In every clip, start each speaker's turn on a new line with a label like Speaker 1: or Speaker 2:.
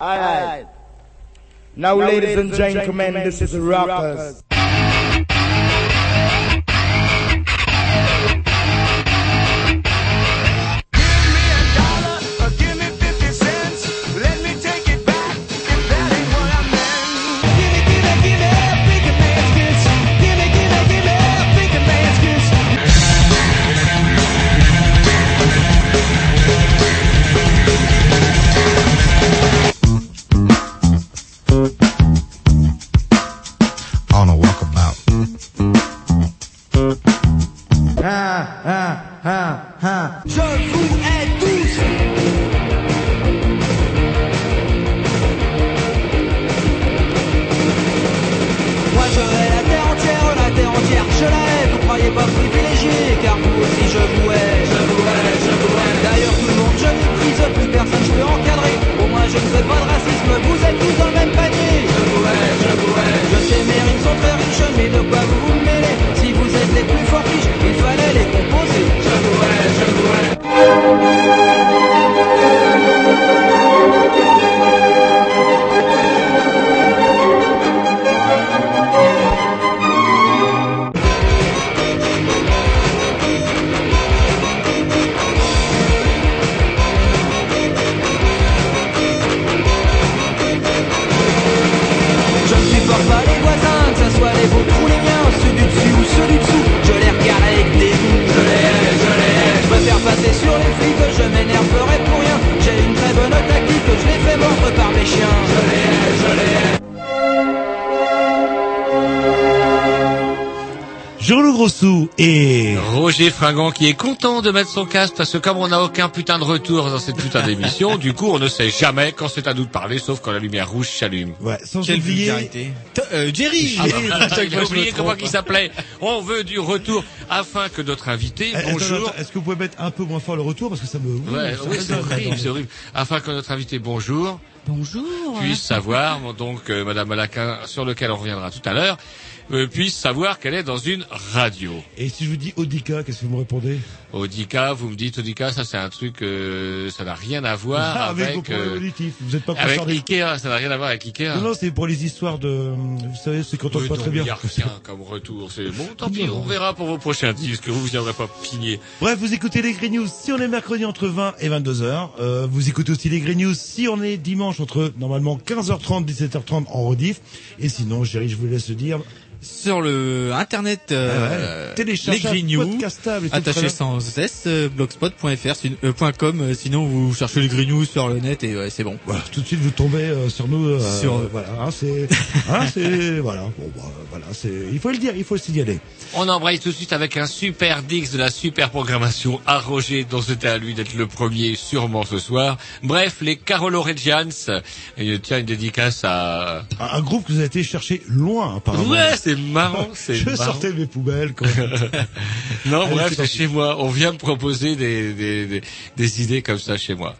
Speaker 1: Alright. Now, ladies and gentlemen, this is Rockers.
Speaker 2: on
Speaker 3: Roger Fringant qui est content de mettre son casque parce que comme on n'a aucun putain de retour dans cette putain d'émission, du coup on ne sait jamais quand c'est à nous de parler sauf quand la lumière rouge s'allume.
Speaker 4: ouais, sans
Speaker 5: Quelle
Speaker 4: oublier.
Speaker 5: Euh, Jerry
Speaker 3: Ah
Speaker 5: Jerry,
Speaker 3: bah, J'ai oublié
Speaker 5: me
Speaker 3: comment il s'appelait. On veut du retour afin que notre invité,
Speaker 4: Eh,
Speaker 3: bonjour.
Speaker 4: Est-ce que vous pouvez mettre un peu moins fort le retour parce que ça me
Speaker 3: Ouais, oui, c'est horrible, c'est horrible. Afin que notre invité, bonjour,
Speaker 6: Bonjour.
Speaker 3: puisse savoir, donc euh, Madame Malaquin, sur lequel on reviendra tout à l'heure, euh, puisse savoir qu'elle est dans une radio.
Speaker 4: Et si je vous dis Audica, qu'est-ce que vous me répondez?
Speaker 3: Audica, vous me dites Audica, ça c'est un truc, euh, ça n'a rien à voir
Speaker 4: Ah, avec, vos
Speaker 3: avec,
Speaker 4: problèmes
Speaker 3: euh,
Speaker 4: auditifs. Vous êtes pas
Speaker 3: avec. Ikea, ça n'a rien à voir avec Ikea.
Speaker 4: Non, non, c'est pour les histoires de, vous savez, c'est quand on pas très bien.
Speaker 3: Il n'y a rien comme retour. C'est bon, tant pis, on verra pour vos prochains disques. Vous viendrez pas pigner.
Speaker 4: Bref, vous écoutez les Green News si on est mercredi entre 20 et 22 heures. Euh, vous écoutez aussi les Green News si on est dimanche entre normalement 15h30 17h30 en rediff. Et sinon, Jerry, je vous laisse le dire.
Speaker 5: Sur le internet, euh,
Speaker 4: Ouais.
Speaker 5: les Green News, attaché sans s, euh, blogspot.fr, sin- euh, point .com, euh, sinon vous cherchez les Green News sur le net et ouais, c'est bon.
Speaker 4: Voilà, tout de suite vous tombez euh, sur nous. euh,
Speaker 5: Sur-
Speaker 4: voilà, hein, c'est, hein, c'est, voilà, bon, bah, voilà, c'est, il faut le dire, il faut le signaler.
Speaker 3: On embraye tout de suite avec un super Dix de la super programmation à Roger, dont c'était à lui d'être le premier sûrement ce soir. Bref, les Carolo Reggians. Et tiens, une dédicace à...
Speaker 4: Un, un groupe que vous avez été chercher loin, apparemment.
Speaker 3: Ouais, c'est marrant, c'est
Speaker 4: Je
Speaker 3: marrant.
Speaker 4: sortais mes poubelles. Quand...
Speaker 3: Non,
Speaker 4: Allez,
Speaker 3: bref,
Speaker 4: c'est
Speaker 3: chez moi. On vient me proposer des, des, des, des idées comme ça chez moi.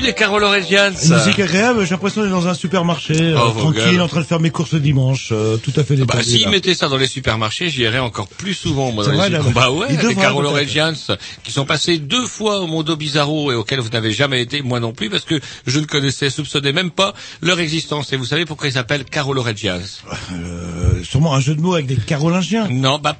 Speaker 3: Entendus, les.
Speaker 4: Une musique agréable, j'ai l'impression d'être dans un supermarché, euh,
Speaker 3: Oh, vos
Speaker 4: tranquille, en train de faire mes courses le dimanche, euh, tout à fait détendu.
Speaker 3: Bah, s'ils mettaient ça dans les supermarchés, j'y irais encore plus souvent, moi, dans les
Speaker 4: vrai, là,
Speaker 3: Bah ouais,
Speaker 4: ils
Speaker 3: les. Reggians, qui sont passés deux fois au Mondo Bizarro et auxquels vous n'avez jamais été, moi non plus, parce que je ne connaissais, soupçonnais même pas leur existence. Et vous savez pourquoi ils s'appellent Carolo Reggians?
Speaker 4: Euh, sûrement un jeu de mots avec des carolingiens.
Speaker 3: Non, bah,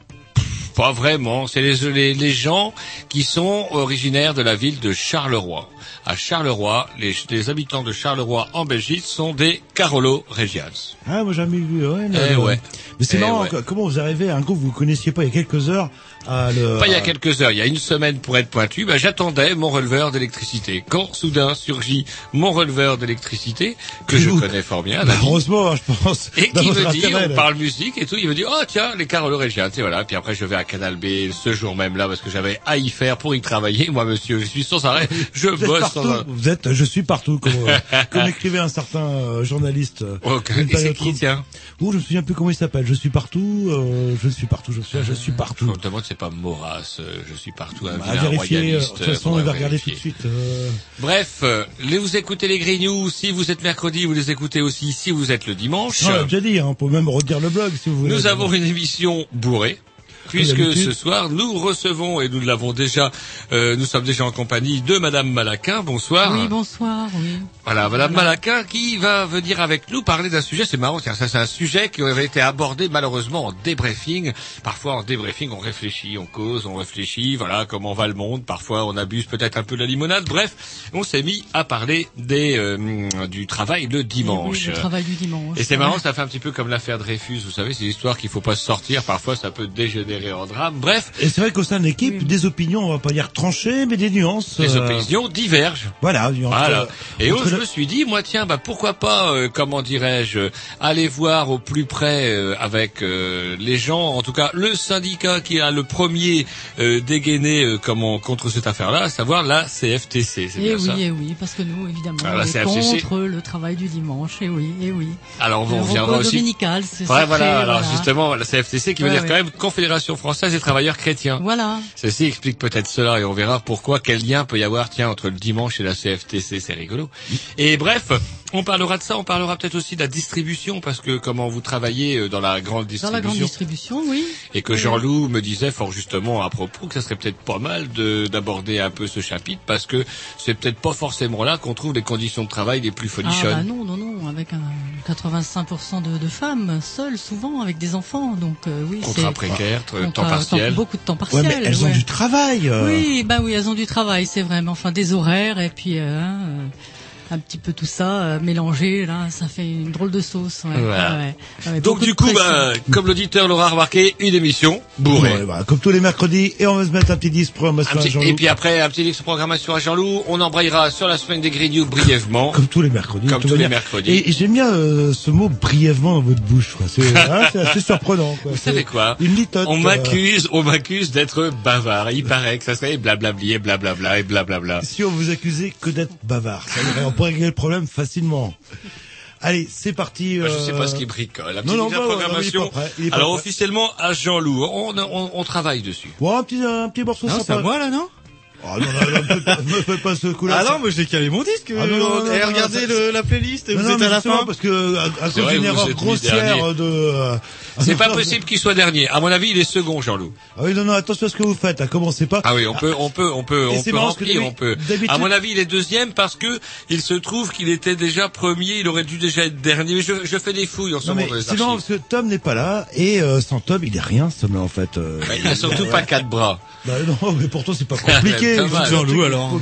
Speaker 3: pas vraiment. C'est les, les, les gens qui sont originaires de la ville de Charleroi. À Charleroi, les, les habitants de Charleroi en Belgique sont des Carolo Reggians.
Speaker 4: Ah, moi j'ai jamais vu, ouais.
Speaker 3: Eh ouais.
Speaker 4: Mais c'est
Speaker 3: Eh
Speaker 4: marrant,
Speaker 3: ouais.
Speaker 4: comment vous arrivez à un groupe que vous connaissiez pas il y a quelques heures à le...
Speaker 3: Pas il y a
Speaker 4: à-
Speaker 3: quelques heures, il y a une semaine pour être pointu, bah, j'attendais mon releveur d'électricité. Quand soudain surgit mon releveur d'électricité, que je connais fort bien,
Speaker 4: Bah, heureusement, hein, je pense.
Speaker 3: et qui me dit,
Speaker 4: intérêt,
Speaker 3: on parle musique et tout, il me dit, oh tiens, les Carolo Reggians, et voilà. Puis après, je vais à Canal B ce jour même là, parce que j'avais à y faire pour y travailler. Moi, monsieur, je suis sans arrêt, je
Speaker 4: Vous
Speaker 3: bosse
Speaker 4: partout,
Speaker 3: sans arrêt.
Speaker 4: vous êtes, je suis partout, comme, euh, comme écrivait un certain euh, journaliste. euh,
Speaker 3: Ok,
Speaker 4: d'une
Speaker 3: et c'est qui, tiens?
Speaker 4: Ouh, je me souviens plus comment il s'appelle. Je suis partout, euh, je suis partout, je suis, je suis
Speaker 3: Je
Speaker 4: partout.
Speaker 3: C'est pas Maurras, euh, je suis partout un vilain
Speaker 4: vérifier, euh, de toute façon, on va regarder tout de suite. euh,
Speaker 3: Bref, les, vous écoutez les News, si vous êtes mercredi, vous les écoutez aussi si vous êtes le dimanche.
Speaker 4: on l'a déjà dit, hein, on peut même redire le blog si vous voulez.
Speaker 3: Nous avons une émission bourrée. Puisque ce soir, nous recevons, et nous l'avons déjà, euh, nous sommes déjà en compagnie de Madame Malaquin. Bonsoir.
Speaker 6: Oui, bonsoir, oui.
Speaker 3: Voilà, Madame
Speaker 6: Voilà.
Speaker 3: Malaquin qui va venir avec nous parler d'un sujet. C'est marrant, tiens, ça c'est un sujet qui avait été abordé malheureusement en débriefing. Parfois en débriefing, on réfléchit, on cause, on réfléchit. Voilà, comment va le monde. Parfois, on abuse peut-être un peu de la limonade. Bref, on s'est mis à parler des euh, du travail le dimanche.
Speaker 6: Oui, le travail du dimanche.
Speaker 3: Et c'est marrant, ça fait un petit peu comme l'affaire Dreyfus, vous savez, c'est l'histoire qu'il faut pas se sortir, parfois ça peut dégénérer drame. Bref,
Speaker 4: Et c'est vrai qu'au sein de l'équipe,
Speaker 6: Oui.
Speaker 4: des opinions, on va pas dire tranchées, mais des nuances.
Speaker 3: les
Speaker 4: euh,
Speaker 3: opinions divergent.
Speaker 4: Voilà.
Speaker 3: Voilà. Et oh, je
Speaker 4: le-
Speaker 3: me suis dit, moi, tiens, bah pourquoi pas, euh, comment dirais-je, aller voir au plus près euh, avec euh, les gens, en tout cas le syndicat qui a le premier euh, dégainé euh, comment contre cette affaire-là, à savoir la CFTC. C'est
Speaker 6: Et
Speaker 3: bien
Speaker 6: oui,
Speaker 3: ça.
Speaker 6: et oui, parce que nous, évidemment,
Speaker 3: Ah,
Speaker 6: on
Speaker 3: la
Speaker 6: est contre le travail du dimanche, et oui, et oui.
Speaker 3: Alors on reviendra aussi.
Speaker 6: dominical, c'est
Speaker 3: Ouais, voilà. Alors
Speaker 6: voilà.
Speaker 3: justement, la CFTC qui veut dire
Speaker 6: ouais.
Speaker 3: quand même Confédération française des travailleurs chrétiens.
Speaker 6: Voilà.
Speaker 3: Ceci explique peut-être cela et on verra pourquoi, quel lien peut y avoir, tiens, entre le dimanche et la CFTC, c'est rigolo. Et bref, on parlera de ça, on parlera peut-être aussi de la distribution, parce que comment vous travaillez euh, dans la grande
Speaker 6: Dans
Speaker 3: distribution,
Speaker 6: la grande distribution, oui.
Speaker 3: et que Jean-Loup me disait fort justement à propos que ça serait peut-être pas mal de- d'aborder un peu ce chapitre, parce que c'est peut-être pas forcément là qu'on trouve les conditions de travail les plus
Speaker 6: Ah bah
Speaker 3: folichonnes.
Speaker 6: non, non, non, avec un 85% de, de femmes seules, souvent, avec des enfants, donc euh, oui.
Speaker 3: Contrat précaire, temps
Speaker 6: contrat-
Speaker 3: partiel.
Speaker 6: Beaucoup de temps
Speaker 4: Ouais,
Speaker 6: partiel.
Speaker 4: mais elles ont
Speaker 6: ouais.
Speaker 4: du travail. euh.
Speaker 6: Oui, bah oui, elles ont du travail, c'est vrai. Mais enfin, des horaires et puis euh, hein, euh, un petit peu tout ça euh, mélangé, là, ça fait une drôle de sauce. Ouais,
Speaker 3: Voilà.
Speaker 6: ouais, ouais. Ouais,
Speaker 3: Donc du coup, bah, comme l'auditeur l'aura remarqué, une émission bourrée.
Speaker 4: Ouais, voilà, comme tous les mercredis, et on va se mettre un petit disque programmation
Speaker 3: Un
Speaker 4: à
Speaker 3: petit-
Speaker 4: Jean-Loup.
Speaker 3: et puis après, un petit de programmation à Jean-Loup. On embrayera sur la semaine des Green News brièvement.
Speaker 4: Comme tous les mercredis.
Speaker 3: Comme tous les mercredis.
Speaker 4: Et, et j'aime bien euh, ce mot brièvement dans votre bouche. quoi. C'est hein, c'est assez surprenant. Quoi.
Speaker 3: Vous
Speaker 4: C'est
Speaker 3: savez quoi?
Speaker 4: Une litote.
Speaker 3: On
Speaker 4: euh,
Speaker 3: m'accuse, on m'accuse d'être bavard. Il paraît que ça serait blablabli et blablabla et blablabla.
Speaker 4: Si on vous accusait que d'être bavard, ça irait, on pourrait régler le problème facilement. Allez, c'est parti.
Speaker 3: Moi, Je sais
Speaker 4: euh,
Speaker 3: pas ce qui bricole. La
Speaker 4: non,
Speaker 3: petite
Speaker 4: non,
Speaker 3: de
Speaker 4: bah, ouais,
Speaker 3: programmation.
Speaker 4: non, prêt,
Speaker 3: Alors
Speaker 4: prêt.
Speaker 3: officiellement à Jean-Loup. On, on, on travaille dessus.
Speaker 4: Bon, un petit, un petit morceau
Speaker 5: Non, c'est à moi là, non
Speaker 4: Oh, non, non, non, me fais pas- ce coup-là.
Speaker 5: Ah non, moi j'ai calé mon disque.
Speaker 4: Ah non, non, non,
Speaker 5: et
Speaker 4: non,
Speaker 5: regardez
Speaker 4: ça-
Speaker 5: le- la playlist,
Speaker 4: Non,
Speaker 5: vous
Speaker 4: non,
Speaker 5: êtes à la fin.
Speaker 4: parce que à, à cause d'une erreur grossière de.
Speaker 3: C'est pas possible qu'il soit dernier. À mon avis, il est second, Jean-Loup.
Speaker 4: Ah oui, non, non, attention à ce que vous faites. hein, commencez pas.
Speaker 3: Ah oui, on peut, on peut, on peut, on
Speaker 4: c'est
Speaker 3: peut remplir, on peut. À mon avis, il est deuxième parce que il se trouve qu'il était déjà premier. Il aurait dû déjà être dernier. Mais je, je fais des fouilles en ce
Speaker 4: Non,
Speaker 3: moment
Speaker 4: c'est marrant parce que Tom n'est pas là et euh, sans Tom il est rien ce homme-là en fait. euh.
Speaker 3: Il a surtout pas quatre bras.
Speaker 4: Bah, non mais pourtant c'est pas compliqué.
Speaker 5: Jean-Loup, alors.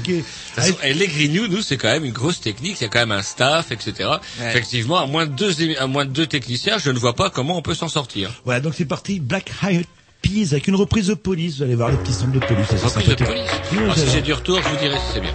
Speaker 3: façon, et les News, nous, c'est quand même une grosse technique. Il y a quand même un staff, etc. Effectivement, à moins de deux, à moins de deux techniciens, je ne vois pas comment on peut s'en sortir.
Speaker 4: Voilà donc c'est parti Black Eyed Peas avec une reprise de police. Vous allez voir les petits sons de police.
Speaker 3: Reprise de police.
Speaker 4: C'est
Speaker 3: si j'ai du retour, je vous dirai si c'est bien.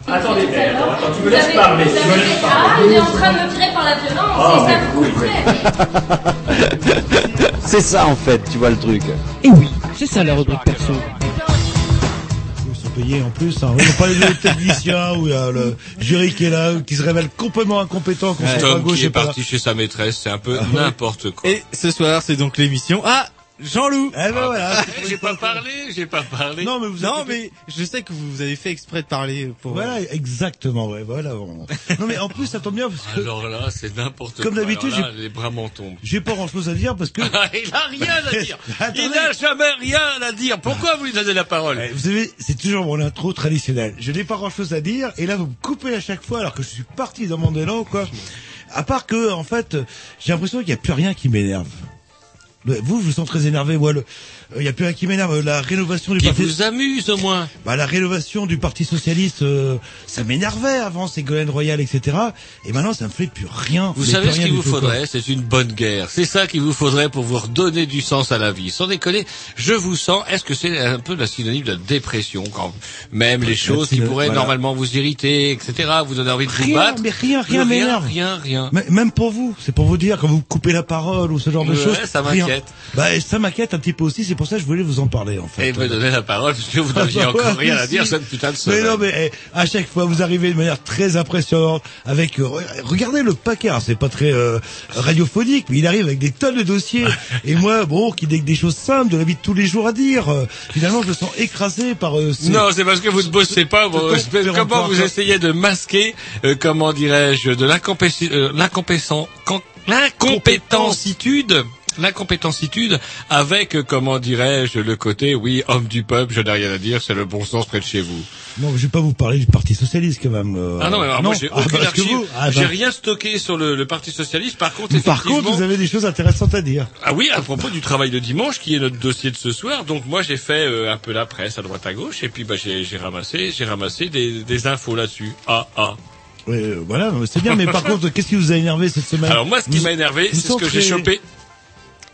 Speaker 7: Attendez, attends, attends, tu me laisses parler, tu me laisses
Speaker 8: Ah,
Speaker 7: parler.
Speaker 8: il est en train de me tirer par la violence,
Speaker 7: Ah,
Speaker 8: c'est ça
Speaker 9: C'est ça en fait, tu vois le truc.
Speaker 10: Et oui, c'est ça la rubrique perso.
Speaker 4: Ils sont payés en plus. Hein. On n'a pas les techniciens où il y a le jury qui est là, qui se révèle complètement incompétent, qu'on
Speaker 3: Tom
Speaker 4: gauche
Speaker 3: qui est parti chez sa maîtresse, c'est un peu
Speaker 4: Ah ouais.
Speaker 3: n'importe quoi.
Speaker 5: Et ce soir, c'est donc l'émission. Ah, Jean-Loup.
Speaker 4: Eh ben voilà.
Speaker 3: J'ai pas parlé, j'ai pas parlé.
Speaker 4: Non mais vous
Speaker 5: Non, mais je sais que vous avez fait exprès de parler pour.
Speaker 4: Voilà, exactement, ouais, voilà. bon. Non mais en plus ça tombe bien parce que
Speaker 3: Alors là, c'est n'importe quoi.
Speaker 4: Comme d'habitude,
Speaker 3: les bras m'en tombent.
Speaker 4: j'ai pas grand chose à dire parce que
Speaker 3: Il a rien à dire. Il n'a jamais rien à dire. Pourquoi vous lui donnez la parole
Speaker 4: Eh, vous savez, c'est toujours mon intro traditionnelle. Je n'ai pas grand chose à dire et là vous me coupez à chaque fois alors que je suis parti dans mon élan quoi. À part que en fait, j'ai l'impression qu'il n'y a plus rien qui m'énerve. Vous, vous sens très énervé. Moi, le- euh, il n'y a plus rien qui m'énerve. La rénovation du
Speaker 3: Qui
Speaker 4: parti,
Speaker 3: vous amuse au moins?
Speaker 4: bah, la rénovation du parti socialiste, euh, ça m'énervait avant, Ségolène Royal, etc. Et maintenant, ça me fait plus rien.
Speaker 3: Vous savez ce
Speaker 4: rien
Speaker 3: qu'il vous faudrait? C'est une bonne guerre. C'est ça qu'il vous faudrait pour vous redonner du sens à la vie. Sans déconner, je vous sens. Est-ce que c'est un peu la synonyme de la dépression quand même les choses qui pourraient
Speaker 4: voilà.
Speaker 3: normalement vous irriter, etc. Vous donner envie de vous
Speaker 4: Rien,
Speaker 3: battre?
Speaker 4: mais rien, rien
Speaker 3: rien,
Speaker 4: m'énerve.
Speaker 3: rien, rien.
Speaker 4: Mais même pour vous, c'est pour vous dire quand vous coupez la parole ou ce genre de choses.
Speaker 3: ça
Speaker 4: rien.
Speaker 3: m'inquiète.
Speaker 4: Bah ça m'inquiète un petit peu aussi. C'est pour ça que je voulais vous en parler en fait.
Speaker 3: Et me donner la parole parce que vous n'aviez
Speaker 4: Ah, bah,
Speaker 3: encore rien à dire cette putain de
Speaker 4: Mais
Speaker 3: semaine.
Speaker 4: non, mais eh, à chaque fois, vous arrivez de manière très impressionnante avec. euh, re- regardez le paquet. Alors, c'est pas très euh, radiophonique, mais il arrive avec des tonnes de dossiers. et moi, bon, qui n'ai que des choses simples de la vie de tous les jours à dire. euh, finalement, je me sens écrasé par. euh, ces-
Speaker 3: Non, c'est parce que vous ne bossez pas. vous- comment vous essayez de masquer, euh, comment dirais-je, de l'incompétence, euh, l'incompétence, con- l'incompétentitude, l'incompétentitude avec, comment dirais-je, le côté, oui, homme du peuple, je n'ai rien à dire, c'est le bon sens près de chez vous.
Speaker 4: Non, je vais pas vous parler du Parti socialiste quand même. euh,
Speaker 3: Ah non, mais alors moi j'ai
Speaker 4: Ah,
Speaker 3: aucune archive,
Speaker 4: vous- ah,
Speaker 3: j'ai
Speaker 4: bah,
Speaker 3: rien stocké sur le, le Parti socialiste. Par contre,
Speaker 4: Par contre, vous avez des choses intéressantes à dire.
Speaker 3: Ah oui, à propos du travail de dimanche, qui est notre dossier de ce soir. Donc moi, j'ai fait euh, un peu la presse à droite à gauche, et puis bah, j'ai ramassé, j'ai ramassé des, des infos là-dessus. Ah ah.
Speaker 4: Ouais, euh, voilà, non, c'est bien. Mais par contre, qu'est-ce qui vous a énervé cette semaine?
Speaker 3: Alors moi, ce qui m'a énervé, c'est ce que j'ai chopé.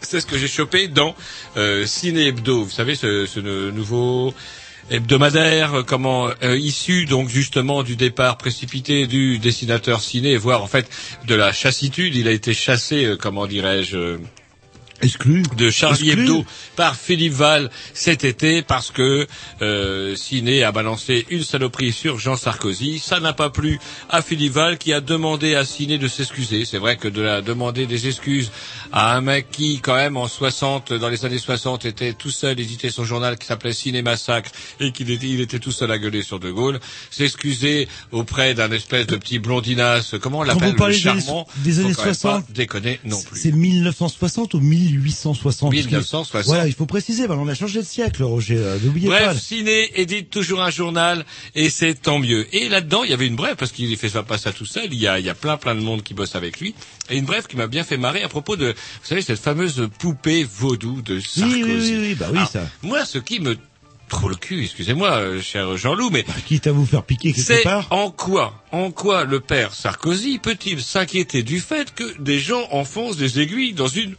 Speaker 3: C'est ce que j'ai chopé dans euh, Ciné Hebdo. Vous savez, ce, nouveau hebdomadaire, euh, comment euh, issu donc justement du départ précipité du dessinateur ciné, voire en fait de la chassitude. Il a été chassé, euh, comment dirais-je.
Speaker 4: Exclu.
Speaker 3: de Charlie
Speaker 4: Exclu.
Speaker 3: Hebdo par Philippe Val cet été parce que euh, Ciné a balancé une saloperie sur Jean Sarkozy. Ça n'a pas plu à Philippe Val qui a demandé à Ciné de s'excuser. C'est vrai que de la demander des excuses à un mec qui, quand même, en 60, dans les années 60, était tout seul, éditait son journal qui s'appelait Ciné Massacre et qu'il était, il était tout seul à gueuler sur De Gaulle, s'excuser auprès d'un espèce de petit blondinasse, comment on l'appelle, le
Speaker 4: parlez des années,
Speaker 3: charmant,
Speaker 4: des années
Speaker 3: quand même
Speaker 4: 60,
Speaker 3: pas déconner non plus.
Speaker 4: c'est 1960 ou 1860 parce que-
Speaker 3: 1960.
Speaker 4: Voilà, il faut préciser, ben, on a changé de siècle, Roger, euh, n'oubliez pas.
Speaker 3: Bref, Ciné édite toujours un journal et c'est tant mieux. Et là-dedans, il y avait une brève parce qu'il fait pas ça tout seul. Il y a, il y a plein plein de monde qui bosse avec lui et une brève qui m'a bien fait marrer à propos de, vous savez, cette fameuse poupée vaudou de Sarkozy.
Speaker 4: Oui, oui, oui, oui, bah oui,
Speaker 3: Alors,
Speaker 4: ça.
Speaker 3: Moi, ce qui me trop le cul, excusez-moi, euh, cher Jean-Loup, mais
Speaker 4: Quitte à vous faire piquer quelque
Speaker 3: c'est
Speaker 4: part.
Speaker 3: en quoi, en quoi le père Sarkozy peut-il s'inquiéter du fait que des gens enfoncent des aiguilles dans une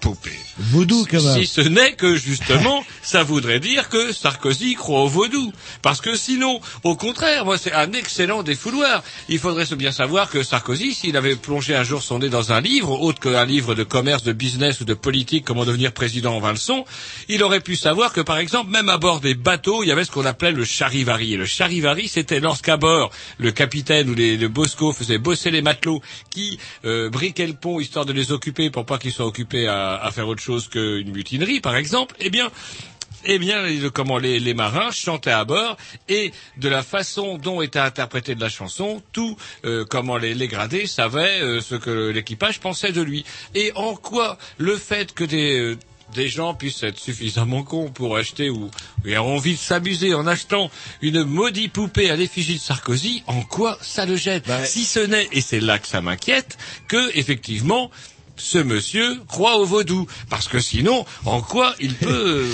Speaker 3: poupée
Speaker 4: Vaudou, quand même.
Speaker 3: si ce n'est que justement, ça voudrait dire que Sarkozy croit au vaudou. Parce que sinon, au contraire, moi c'est un excellent défouloir. Il faudrait se bien savoir que Sarkozy, s'il avait plongé un jour son nez dans un livre, autre qu'un livre de commerce, de business ou de politique, comment devenir président en 20 leçons, il aurait pu savoir que par exemple, même à bord des bateaux, il y avait ce qu'on appelait le charivari. Et le charivari, c'était lorsqu'à bord, le capitaine ou les, le bosco faisaient bosser les matelots qui euh, briquaient le pont histoire de les occuper pour pas qu'ils soient occupés à, à faire autre chose qu'une mutinerie, par exemple, eh bien, eh bien, comment les, les marins chantaient à bord et de la façon dont était interprétée de la chanson, tout euh, comment les, les gradés savaient euh, ce que l'équipage pensait de lui. Et en quoi le fait que des euh, des gens puissent être suffisamment cons pour acheter ou ont envie de s'amuser en achetant une maudite poupée à l'effigie de Sarkozy, en quoi ça le gêne? Si ce n'est, et c'est là que ça m'inquiète, que effectivement ce monsieur croit au vaudou, parce que sinon, en quoi il peut,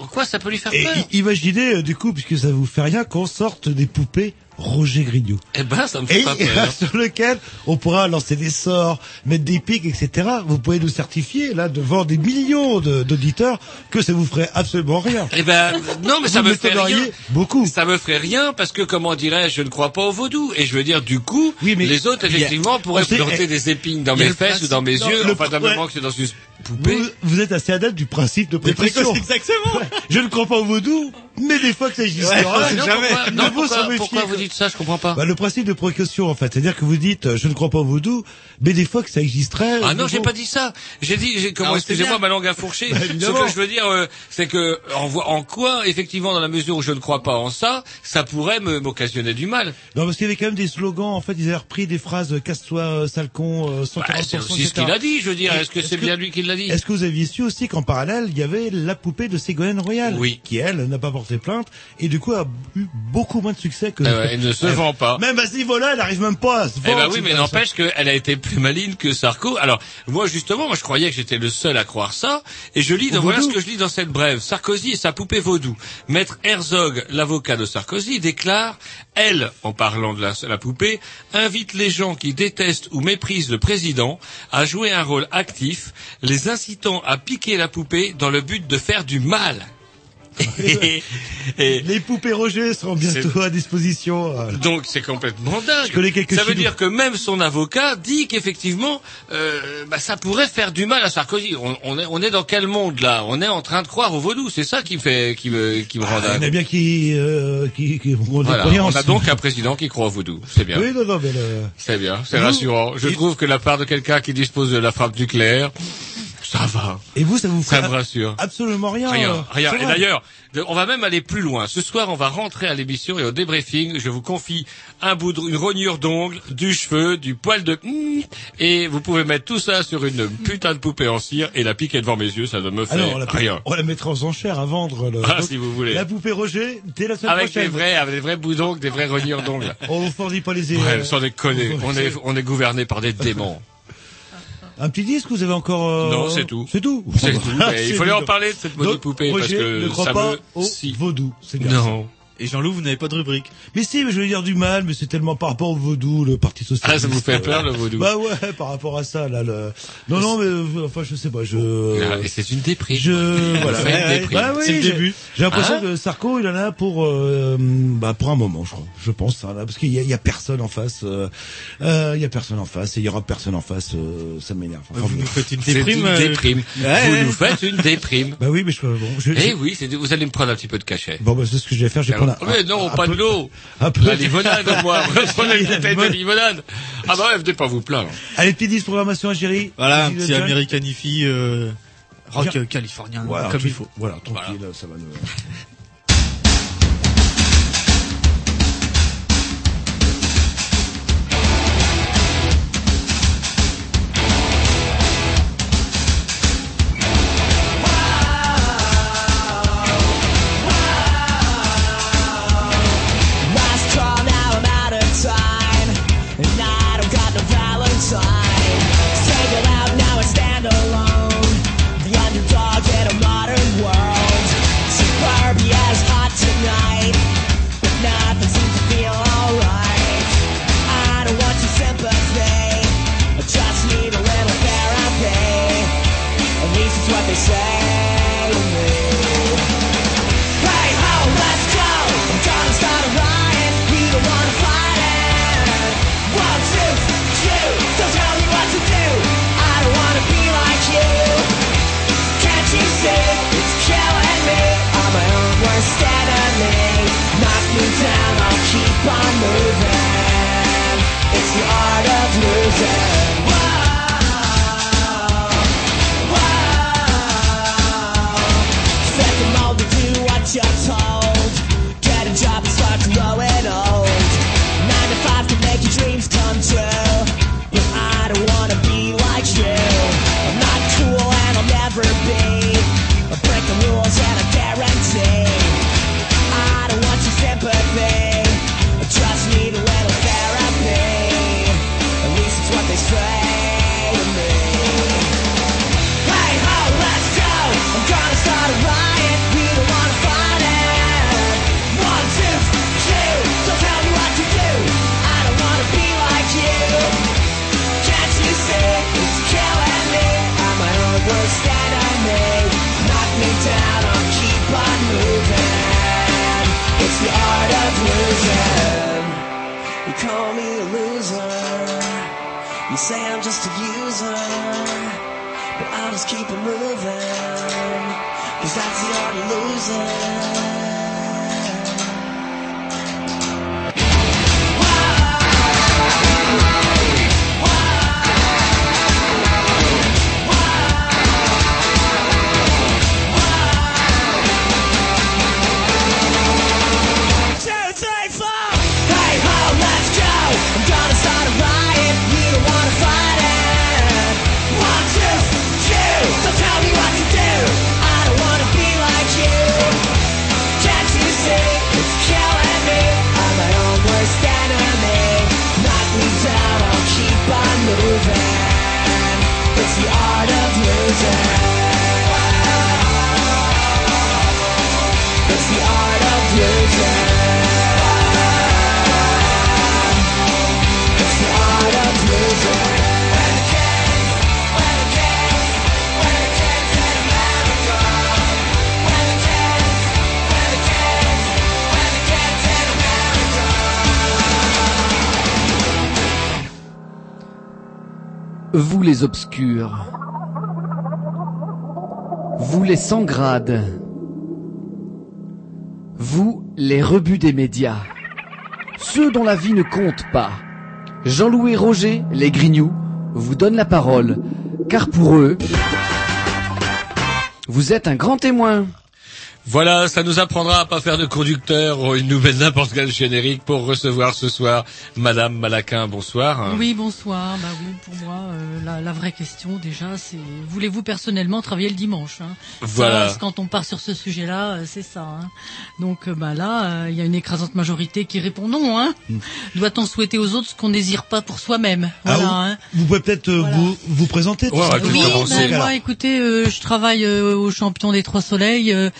Speaker 3: en quoi ça peut lui faire peur
Speaker 4: imaginez, euh, du coup, puisque ça vous fait rien, qu'on sorte des poupées Roger Grignou.
Speaker 3: Eh ben, ça me fait
Speaker 4: Et
Speaker 3: pas peur.
Speaker 4: sur lequel on pourra lancer des sorts, mettre des pics, etc. Vous pouvez nous certifier, là, devant des millions de- d'auditeurs, que ça vous ferait absolument rien.
Speaker 3: Eh ben, non, mais ça me fait rien.
Speaker 4: beaucoup.
Speaker 3: Ça me ferait rien parce que, comment dirais-je, je ne crois pas au vaudou. Et je veux dire, du coup, les autres,
Speaker 4: a-
Speaker 3: effectivement, pourraient planter
Speaker 4: eh,
Speaker 3: des épines dans mes fesses ou dans mes
Speaker 4: non,
Speaker 3: yeux, enfin, d'un moment que c'est dans une poupée.
Speaker 4: Vous, vous êtes assez adepte du principe de précaution.
Speaker 5: exactement.
Speaker 4: Ouais. Je ne crois pas au vaudou, mais des fois que ça existera.
Speaker 3: Ouais, non, pourquoi, non,
Speaker 4: s'en
Speaker 3: pourquoi,
Speaker 4: méfier,
Speaker 3: pourquoi
Speaker 4: quoi.
Speaker 3: vous dites ça Je comprends pas.
Speaker 4: Bah, le principe de précaution, en fait. C'est-à-dire que vous dites, euh, je ne crois pas au vaudou, mais des fois que ça existerait.
Speaker 3: Ah non,
Speaker 4: euh,
Speaker 3: j'ai
Speaker 4: bon.
Speaker 3: pas dit ça. J'ai dit, j'ai, comment, excusez-moi, ma langue a fourché.
Speaker 4: Bah,
Speaker 3: Ce que je veux dire, euh, c'est que, en, quoi, effectivement, dans la mesure où je ne crois pas en ça, ça pourrait m'occasionner du mal.
Speaker 4: Non, parce qu'il y avait quand même des slogans, en fait, ils avaient repris des phrases, casse-toi, sale con, euh, 140%,
Speaker 3: Bah, c'est aussi ce qu'il a dit, je veux dire. Est-ce que c'est bien lui qui l'a dit
Speaker 4: Est-ce que vous aviez su aussi qu'en parallèle, il y avait la poupée de Ségolène Royal
Speaker 3: Oui.
Speaker 4: Qui, elle, n'a pas porté plainte, et du coup a eu beaucoup moins de succès que...
Speaker 3: Eh ben, elle ne se vend pas.
Speaker 4: Même à ce niveau-là, elle n'arrive même pas à se
Speaker 3: Eh
Speaker 4: vendre.
Speaker 3: ben oui, mais n'empêche qu'elle a été plus maligne que Sarko. Alors, moi, justement, moi, je croyais que j'étais le seul à croire ça. Et je lis, dans, voilà ce que je lis dans cette brève. Sarkozy et sa poupée vaudou. Maître Herzog, l'avocat de Sarkozy, déclare, elle, en parlant de la, la poupée, invite les gens qui détestent ou méprisent le président à jouer un rôle actif, les incitant à piquer la poupée dans le but de faire du mal. Et- et-
Speaker 4: Les poupées Roger seront bientôt à disposition. euh,
Speaker 3: donc c'est complètement dingue.
Speaker 4: Je connais quelques
Speaker 3: ça veut dire que même son avocat dit qu'effectivement, euh, bah, ça pourrait faire du mal à Sarkozy. On, on est, on est dans quel monde là? On est en train de croire au vaudou. C'est ça qui me fait, qui me, qui me rend
Speaker 4: Ah, il y en a
Speaker 3: dingue.
Speaker 4: bien qui, euh, qui, qui
Speaker 3: Voilà. On a donc un président qui croit au vaudou. C'est bien.
Speaker 4: Oui, non, non, mais le...
Speaker 3: C'est bien. C'est rassurant. Je trouve que la part de quelqu'un qui dispose de la frappe nucléaire, ça va.
Speaker 4: Et vous, ça vous
Speaker 3: Ça
Speaker 4: fait
Speaker 3: me rassure.
Speaker 4: absolument rien.
Speaker 3: Rien, rien. Et d'ailleurs, on va même aller plus loin. Ce soir, on va rentrer à l'émission et au débriefing, je vous confie un bout de, une rognure d'ongle, du cheveu, du poil de Mmh et vous pouvez mettre tout ça sur une putain de poupée en cire et la piquer devant mes yeux, ça ne me fait
Speaker 4: Alors, on la,
Speaker 3: rien.
Speaker 4: on la mettra aux enchères à vendre. Le...
Speaker 3: Ah,
Speaker 4: donc,
Speaker 3: si vous voulez.
Speaker 4: La poupée Roger, dès la semaine
Speaker 3: Avec des
Speaker 4: prochaine.
Speaker 3: vrais, avec des vrais bouts d'ongles, des vraies rognures d'ongles.
Speaker 4: On vous fournit pas les
Speaker 3: Ouais,
Speaker 4: euh,
Speaker 3: sans déconner. On est, on est gouverné par des démons.
Speaker 4: Un petit disque, vous avez encore... euh,
Speaker 3: Non, c'est tout.
Speaker 4: C'est tout.
Speaker 3: C'est tout. Il fallait en parler de cette maudite poupée parce que
Speaker 4: ne croit
Speaker 3: ça
Speaker 4: pas
Speaker 3: me,
Speaker 4: au
Speaker 3: si.
Speaker 4: vaudou. C'est bien
Speaker 3: Non.
Speaker 5: Et Jean-Loup, vous n'avez pas de rubrique.
Speaker 4: Mais si, mais je veux dire du mal, mais c'est tellement par rapport au vaudou, le parti socialiste.
Speaker 3: Ah, ça vous fait peur, le vaudou
Speaker 4: Bah ouais, par rapport à ça, là, le... Non, non, mais, euh, enfin, je sais pas, je...
Speaker 3: Ah, Et c'est une déprime.
Speaker 4: Je, voilà. Ouais,
Speaker 3: déprime.
Speaker 4: bah oui,
Speaker 5: C'est le
Speaker 4: j'ai-
Speaker 5: début.
Speaker 4: J'ai l'impression
Speaker 3: Hein
Speaker 4: que Sarko, il en a pour, euh, bah, pour un moment, je crois. Je pense, hein, là, parce qu'il y a, il y a personne en face, euh, euh, il y a personne en face, et il y aura personne en face, euh, ça m'énerve. Enfin,
Speaker 5: vous
Speaker 4: bon.
Speaker 5: nous faites une
Speaker 3: C'est
Speaker 5: déprime.
Speaker 3: une déprime.
Speaker 5: Ouais,
Speaker 3: Vous nous faites une déprime.
Speaker 4: Bah oui, mais je, bon, je,
Speaker 3: Eh
Speaker 4: je-
Speaker 3: oui, c'est- vous allez me prendre un petit peu de cachet.
Speaker 4: bon, bah, c'est ce que je vais faire, un,
Speaker 3: Mais
Speaker 4: un-
Speaker 3: non,
Speaker 4: un
Speaker 3: pas
Speaker 4: peu-
Speaker 3: de l'eau.
Speaker 4: un peu
Speaker 3: La limonade, moi. Prenez une bouteille de
Speaker 4: limonade.
Speaker 3: Ah bah ouais, venez pas vous plaindre.
Speaker 4: Allez, petit 10 programmation Algérie.
Speaker 5: Voilà, un
Speaker 4: Petit.
Speaker 5: Americanifie, euh, rock
Speaker 4: Bien.
Speaker 5: californien,
Speaker 4: Voilà,
Speaker 5: comme il faut.
Speaker 4: Voilà, tranquille, ça va nous...
Speaker 11: les obscurs. Vous les sans grades. Vous les rebuts des médias. Ceux dont la vie ne compte pas. Jean-Louis Roger, les grignoux, vous donnent la parole. Car pour eux, vous êtes un grand témoin.
Speaker 3: Voilà, ça nous apprendra à pas faire de conducteur ou une nouvelle n'importe quel générique pour recevoir ce soir Madame Malaquin. Bonsoir.
Speaker 6: Oui, bonsoir. Bah oui, pour moi, euh, la, la vraie question déjà, c'est voulez-vous personnellement travailler le dimanche hein?
Speaker 3: Voilà.
Speaker 6: Ça, quand on part sur ce sujet-là, euh, c'est ça. hein. Donc euh, bah là, euh, il y a une écrasante majorité qui répond non. Hein Doit-on souhaiter aux autres ce qu'on désire pas pour soi-même?
Speaker 4: Ah,
Speaker 6: Voilà.
Speaker 4: vous,
Speaker 6: hein.
Speaker 4: vous pouvez peut-être euh, vous, vous présenter tout
Speaker 3: Ouais,
Speaker 6: Oui, ben, moi, écoutez, euh, je travaille euh, au Champion des Trois Soleils euh,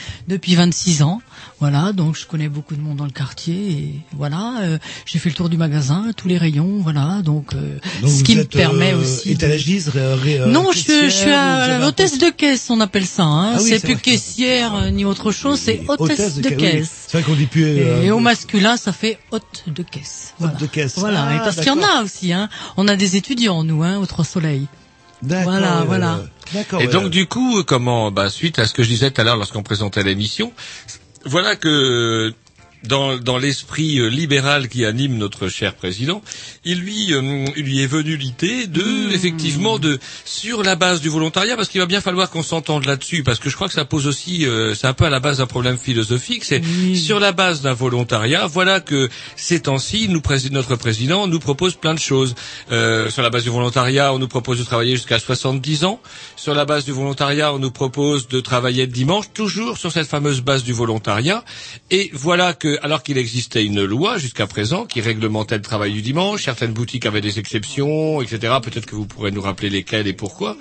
Speaker 6: depuis 26 ans. Voilà, donc je connais beaucoup de monde dans le quartier et voilà, euh, j'ai fait le tour du magasin, tous les rayons, voilà, donc, euh,
Speaker 4: Donc
Speaker 6: ce qui me
Speaker 4: êtes,
Speaker 6: permet
Speaker 4: euh,
Speaker 6: aussi.
Speaker 4: étalagiste, euh,
Speaker 6: non, je, suis- je à l'hôtesse de caisse, on appelle ça. Hein.
Speaker 4: Ah oui,
Speaker 6: c'est plus
Speaker 4: vrai.
Speaker 6: caissière euh, ni autre chose, c'est hôtesse, de,
Speaker 4: ca- oui.
Speaker 6: caisse.
Speaker 4: C'est vrai qu'on dit plus. euh,
Speaker 6: Et au masculin, ça fait hôte de caisse.
Speaker 4: Hôte de caisse.
Speaker 6: Voilà,
Speaker 4: Ah,
Speaker 6: et parce qu'il y en a aussi. Hein. On a des étudiants, nous, hein, aux Trois Soleils.
Speaker 4: D'accord,
Speaker 6: Voilà, voilà.
Speaker 3: Et
Speaker 4: ouais.
Speaker 3: donc du coup, comment, bah, suite à ce que je disais tout à l'heure lorsqu'on présentait l'émission, voilà que dans, dans l'esprit euh, libéral qui anime notre cher président, il lui, euh, il lui est venu l'idée de,
Speaker 6: Hmm.
Speaker 3: effectivement, de sur la base du volontariat, parce qu'il va bien falloir qu'on s'entende là-dessus, parce que je crois que ça pose aussi, euh, c'est un peu à la base d'un problème philosophique, c'est sur la base d'un volontariat, voilà que ces temps-ci, nous, notre président nous propose plein de choses. Euh, sur la base du volontariat, on nous propose de travailler jusqu'à 70 ans. Sur la base du volontariat, on nous propose de travailler le dimanche, toujours sur cette fameuse base du volontariat. Et voilà que, alors qu'il existait une loi jusqu'à présent qui réglementait le travail du dimanche, certaines boutiques avaient des exceptions, etc. Peut-être que vous pourrez nous rappeler lesquelles et pourquoi.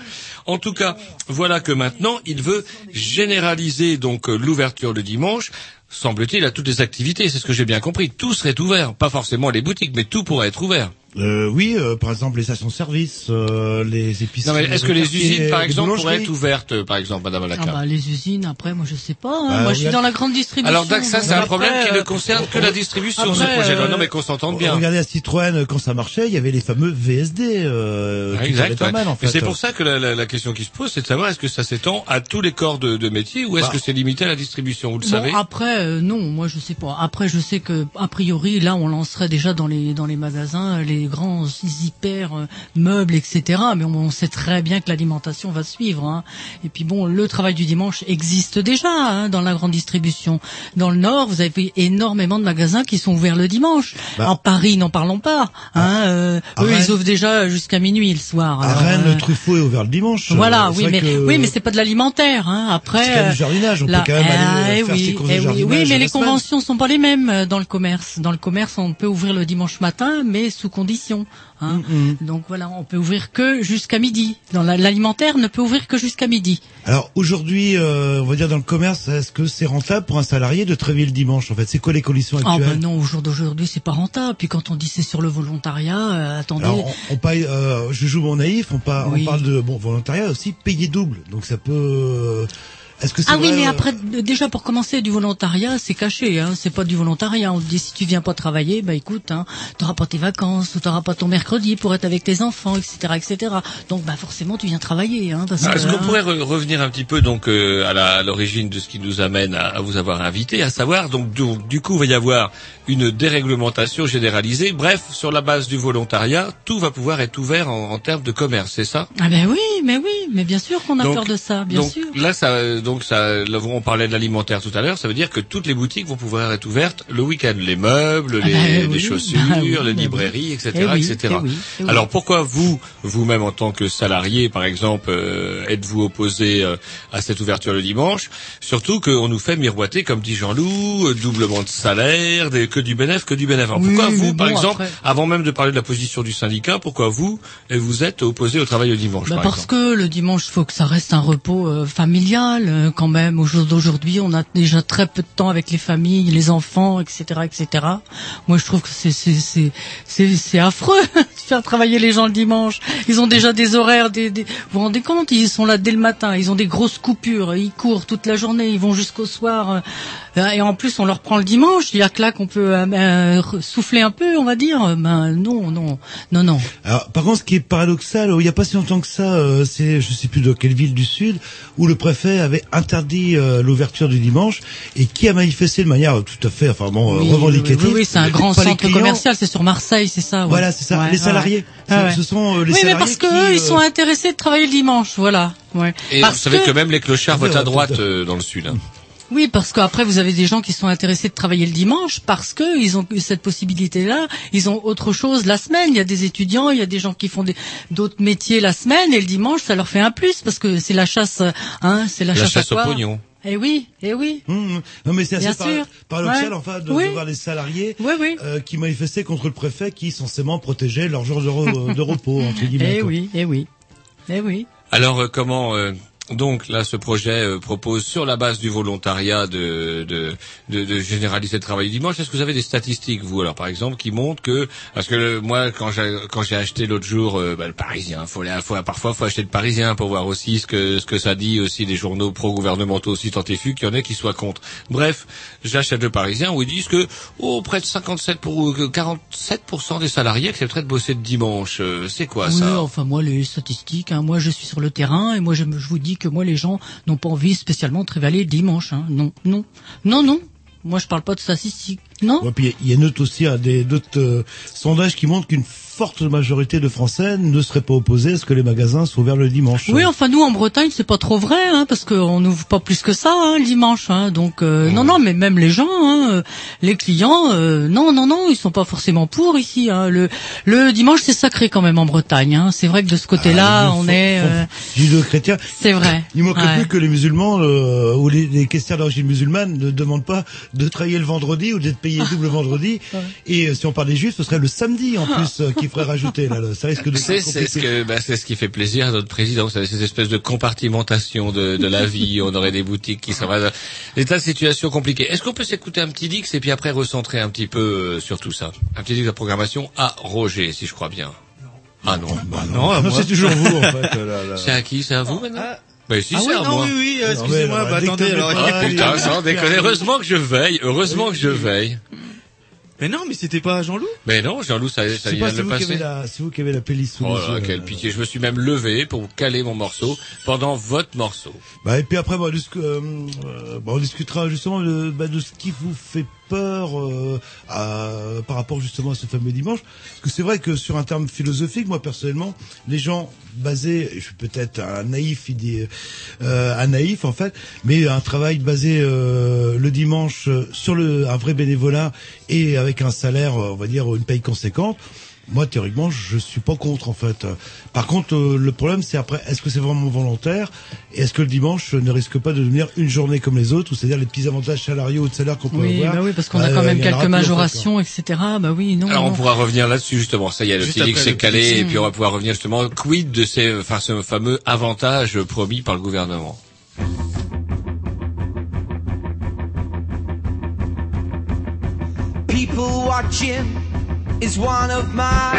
Speaker 3: En tout cas, voilà que maintenant, il veut généraliser donc l'ouverture le dimanche semble-t-il, à toutes les activités. C'est ce que j'ai bien compris. Tout serait ouvert. Pas forcément les boutiques, mais tout pourrait être ouvert.
Speaker 4: Euh, oui, euh, par exemple les stations-service, euh, les épiceries.
Speaker 3: Non, mais est-ce que les usines, par
Speaker 4: les
Speaker 3: exemple, pourraient être ouvertes, par exemple, Madame
Speaker 6: Ah
Speaker 3: Alaka
Speaker 6: bah, les usines, après, moi je sais pas. hein.
Speaker 4: Bah,
Speaker 6: moi je suis dans la grande distribution.
Speaker 3: Alors, donc, ça, c'est un problème qui ne
Speaker 6: euh,
Speaker 3: concerne que la distribution, ce
Speaker 6: après,
Speaker 3: projet de loi.
Speaker 6: euh,
Speaker 3: Non, mais qu'on s'entende bien.
Speaker 4: Regardez à Citroën euh, quand ça marchait, il y avait les fameux VSD. Euh,
Speaker 3: Ah,
Speaker 4: qui
Speaker 3: exact. ouais.
Speaker 4: mal en fait.
Speaker 3: c'est pour ça que la, la- la question qui se pose, c'est de savoir est-ce que ça s'étend à tous les corps de, de métier ou est-ce
Speaker 4: Bah.
Speaker 3: que c'est limité à la distribution Vous le
Speaker 6: Bon,
Speaker 3: savez
Speaker 6: après, euh, non, moi je sais pas. Après, je sais que a priori, là, on lancerait déjà dans les dans les magasins euh, les grands hyper euh, meubles, etc. Mais on, on sait très bien que l'alimentation va suivre. hein. Et puis bon, le travail du dimanche existe déjà hein, dans la grande distribution. Dans le Nord, vous avez énormément de magasins qui sont ouverts le dimanche.
Speaker 4: Bah.
Speaker 6: En Paris, n'en parlons pas. Hein, euh, eux,
Speaker 4: Rennes-
Speaker 6: ils ouvrent déjà jusqu'à minuit le soir.
Speaker 4: À Rennes,
Speaker 6: euh,
Speaker 4: le Truffaut est ouvert le dimanche.
Speaker 6: voilà,
Speaker 4: Euh,
Speaker 6: oui, mais
Speaker 4: que-
Speaker 6: oui, mais c'est pas de l'alimentaire, hein. Après,
Speaker 4: C'est du
Speaker 6: euh,
Speaker 4: jardinage, on
Speaker 6: la-
Speaker 4: peut quand même aller
Speaker 6: Ah,
Speaker 4: faire
Speaker 6: eh
Speaker 4: ses
Speaker 6: oui,
Speaker 4: courses
Speaker 6: eh oui,
Speaker 4: jardinage
Speaker 6: oui, mais les
Speaker 4: semaine.
Speaker 6: conventions sont pas les mêmes euh, dans le commerce. Dans le commerce, on peut ouvrir le dimanche matin, mais sous condition. Hein. Donc voilà, on peut ouvrir que jusqu'à midi. Dans l'alimentaire, ne peut ouvrir que jusqu'à midi.
Speaker 4: Alors aujourd'hui, euh, on va dire dans le commerce, est-ce que c'est rentable pour un salarié de travailler le dimanche En fait, c'est quoi les conditions
Speaker 6: Ah
Speaker 4: actuelles?
Speaker 6: ben non, au jour d'aujourd'hui, c'est pas rentable. Puis quand on dit c'est sur le volontariat, euh, attendez.
Speaker 4: Alors, on, on paye, euh, je joue mon naïf, on, par-
Speaker 6: Oui.
Speaker 4: on parle de bon volontariat aussi payé double, donc ça peut. Est-ce que c'est
Speaker 6: Ah oui, mais
Speaker 4: euh,
Speaker 6: après, déjà pour commencer, du volontariat, c'est caché, hein. C'est pas du volontariat. On te dit si tu viens pas travailler, bah écoute, hein, t'auras pas tes vacances ou t'auras pas ton mercredi pour être avec tes enfants, etc., etc. Donc bah forcément, tu viens travailler, hein. Parce
Speaker 3: Ah,
Speaker 6: que,
Speaker 3: Est-ce qu'on
Speaker 6: hein,
Speaker 3: pourrait re- revenir un petit peu donc euh, à la- à l'origine de ce qui nous amène à, à vous avoir invité, à savoir donc du, du coup il va y avoir une déréglementation généralisée. Bref, sur la base du volontariat, tout va pouvoir être ouvert en, en termes de commerce, c'est ça?
Speaker 6: Ah ben oui, mais oui, mais bien sûr qu'on a
Speaker 3: Donc-
Speaker 6: peur de ça, bien
Speaker 3: donc
Speaker 6: sûr.
Speaker 3: là, ça, donc ça, là, on parlait de l'alimentaire tout à l'heure. Ça veut dire que toutes les boutiques vont pouvoir être ouvertes le week-end, les meubles,
Speaker 6: Ah
Speaker 3: les,
Speaker 6: ben
Speaker 3: les chaussures,
Speaker 6: bah oui,
Speaker 3: les
Speaker 6: bah
Speaker 3: librairies, etc.,
Speaker 6: Eh oui,
Speaker 3: etc.
Speaker 6: eh eh.
Speaker 3: Alors pourquoi vous, vous-même en tant que salarié, par exemple, euh, êtes-vous opposé euh, à cette ouverture le dimanche? Surtout qu'on nous fait miroiter, comme dit Jean-Loup, euh, doublement de salaire, des- que du bénéfice, que du bénéfice. Pourquoi vous, par exemple,
Speaker 6: après-
Speaker 3: avant même de parler de la position du syndicat, pourquoi vous, vous êtes opposé au travail le dimanche
Speaker 6: Bah
Speaker 3: par
Speaker 6: parce
Speaker 3: exemple?
Speaker 6: que le dimanche, faut que ça reste un repos euh, familial euh, quand même. Au jour d'aujourd'hui, on a déjà très peu de temps avec les familles, les enfants, etc., etc. Moi, je trouve que c'est c'est c'est affreux de faire travailler les gens le dimanche. Ils ont déjà des horaires, des, des... vous vous rendez compte Ils sont là dès le matin. Ils ont des grosses coupures. Ils courent toute la journée. Ils vont jusqu'au soir. euh, et en plus, on leur prend le dimanche. Il y a que là qu'on peut euh, souffler un peu, on va dire. Ben non, non, non, non.
Speaker 4: Alors, par contre, ce qui est paradoxal, il n'y a pas si longtemps que ça, c'est, je sais plus de quelle ville du Sud, où le préfet avait interdit euh, l'ouverture du dimanche et qui a manifesté de manière tout à fait, enfin bon, euh,
Speaker 6: Oui,
Speaker 4: revendicative.
Speaker 6: Oui, oui, c'est un grand centre
Speaker 4: clients.
Speaker 6: commercial, c'est sur Marseille, c'est ça. ouais.
Speaker 4: Voilà, c'est ça.
Speaker 6: Ouais,
Speaker 4: les salariés,
Speaker 6: Ah ouais.
Speaker 4: ce sont euh, les
Speaker 6: oui,
Speaker 4: salariés
Speaker 6: mais parce que
Speaker 4: qui,
Speaker 6: eux,
Speaker 4: euh,
Speaker 6: ils sont intéressés de travailler le dimanche, voilà. Ouais.
Speaker 3: Et
Speaker 6: Parce
Speaker 3: vous savez que, même les clochards
Speaker 4: Oui,
Speaker 3: votent à droite euh, dans le sud. hein.
Speaker 6: Oui, parce qu'après vous avez des gens qui sont intéressés de travailler le dimanche parce que ils ont eu cette possibilité-là. Ils ont autre chose la semaine. Il y a des étudiants, il y a des gens qui font des- d'autres métiers la semaine et le dimanche ça leur fait un plus parce que c'est la chasse, hein, c'est la,
Speaker 3: La
Speaker 6: chasse,
Speaker 3: chasse
Speaker 6: à
Speaker 3: au
Speaker 6: quoi
Speaker 3: pognon.
Speaker 6: Eh oui, eh oui.
Speaker 4: Hum, Non mais c'est assez
Speaker 6: Bien
Speaker 4: par-
Speaker 6: sûr.
Speaker 4: paradoxal
Speaker 6: Ouais.
Speaker 4: enfin de,
Speaker 6: Oui.
Speaker 4: de voir les salariés
Speaker 6: Oui, oui.
Speaker 4: euh, qui manifestaient contre le préfet qui censément protégeait leur jour de, re- de repos entre guillemets.
Speaker 6: Eh oui, eh oui, eh oui.
Speaker 3: Alors euh, comment euh, donc là ce projet euh, propose sur la base du volontariat de, de, de, de généraliser le travail du dimanche. Est-ce que vous avez des statistiques vous alors par exemple qui montrent que parce que le- moi quand j'ai quand j'ai acheté l'autre jour euh, bah, le Parisien, faut, aller- faut parfois faut acheter le Parisien pour voir aussi ce que ce que ça dit aussi des journaux pro-gouvernementaux aussi tant et qu'il y en ait qui soient contre. Bref, j'achète le Parisien où ils disent que oh près de 57 pour euh, 47% des salariés accepteraient de bosser de dimanche. Euh, C'est quoi
Speaker 6: oui,
Speaker 3: ça?
Speaker 6: enfin moi les statistiques, hein, moi je suis sur le terrain et moi je vous dis que moi les gens n'ont pas envie spécialement de travailler le dimanche. Hein. Non, non, non, non. Moi je parle pas de statistiques. Non.
Speaker 4: Ouais, puis il y a note aussi hein, d'autres euh, sondages qui montrent qu'une forte majorité de Français ne seraient pas opposés à ce que les magasins soient ouverts le dimanche.
Speaker 6: Oui, enfin nous en Bretagne c'est pas trop vrai, hein, parce qu'on n'ouvre pas plus que ça hein, le dimanche. Hein, donc euh, non, non, mais même les gens, hein, euh, les clients, euh, non, non, non, ils sont pas forcément pour ici. Hein. Le, le dimanche c'est sacré quand même en Bretagne. Hein. C'est vrai que de ce côté-là,
Speaker 4: Ah,
Speaker 6: on est. euh,
Speaker 4: Judo-chrétien.
Speaker 6: c'est vrai.
Speaker 4: Il
Speaker 6: Ouais.
Speaker 4: plus que les musulmans euh, ou les, les caissières d'origine musulmane ne demandent pas de travailler le vendredi ou d'être payés double vendredi. Et euh, si on parle des juifs, ce serait le samedi en plus euh, qu'il faudrait rajouter. Là, là. ça risque de
Speaker 3: C'est c'est ce que bah, c'est ce qui fait plaisir à notre président, vous savez, ces espèces de compartimentation de, de la vie. On aurait des boutiques qui seraient des tas de situations compliquées. Est-ce qu'on peut s'écouter un petit dix et puis après recentrer un petit peu euh, sur tout ça? Un petit dix de programmation à Roger, si je crois bien. Ah non, bah
Speaker 4: non, moi. c'est toujours vous, en fait, là, là.
Speaker 3: C'est à qui? C'est à vous maintenant? bah, si,
Speaker 5: Ah
Speaker 3: c'est
Speaker 5: oui,
Speaker 3: à
Speaker 5: non,
Speaker 3: moi.
Speaker 5: oui, oui, euh,
Speaker 4: Non,
Speaker 5: excusez-moi,
Speaker 4: mais,
Speaker 5: bah, attendez, alors.
Speaker 3: Ah,
Speaker 4: Ah,
Speaker 3: putain, sans déconner. Heureusement que je veille. Heureusement que je veille.
Speaker 5: Mais non, mais c'était pas Jean-Loup
Speaker 3: Mais non, Jean-Loup, ça, ça vient
Speaker 4: pas
Speaker 3: de
Speaker 4: c'est
Speaker 3: le
Speaker 4: vous, qui avez
Speaker 3: passer.
Speaker 4: la, c'est vous qui avez la playlist sous
Speaker 3: Oh là, quelle
Speaker 4: là.
Speaker 3: pitié. Je me suis même levé pour caler mon morceau pendant votre morceau.
Speaker 4: Bah, et puis après, euh, euh, bah, on discutera justement de, bah, de ce qui vous fait euh, par rapport justement à ce fameux dimanche. Parce que c'est vrai que sur un terme philosophique, moi personnellement, les gens basés, je suis peut-être un naïf, euh, un naïf en fait, mais un travail basé euh, le dimanche euh, sur un vrai bénévolat et avec un salaire, on va dire une paye conséquente. Moi, théoriquement, je suis pas contre, en fait. Par contre, euh, le problème, c'est après, est-ce que c'est vraiment volontaire Et est-ce que le dimanche ne risque pas de devenir une journée comme les autres, ou c'est-à-dire les petits avantages salariaux ou de salaire qu'on peut
Speaker 6: Oui,
Speaker 4: avoir
Speaker 6: bah oui, parce qu'on a
Speaker 4: euh,
Speaker 6: quand même quelques
Speaker 4: plus, en fait,
Speaker 6: majorations, etc. Bah oui, non.
Speaker 3: Alors on pourra revenir là-dessus justement. Ça y est, le petit
Speaker 5: le
Speaker 3: calé
Speaker 5: petit-
Speaker 3: et puis on va pouvoir revenir justement quid de ces, enfin, ce fameux avantage promis par le gouvernement?
Speaker 12: People watching is one of my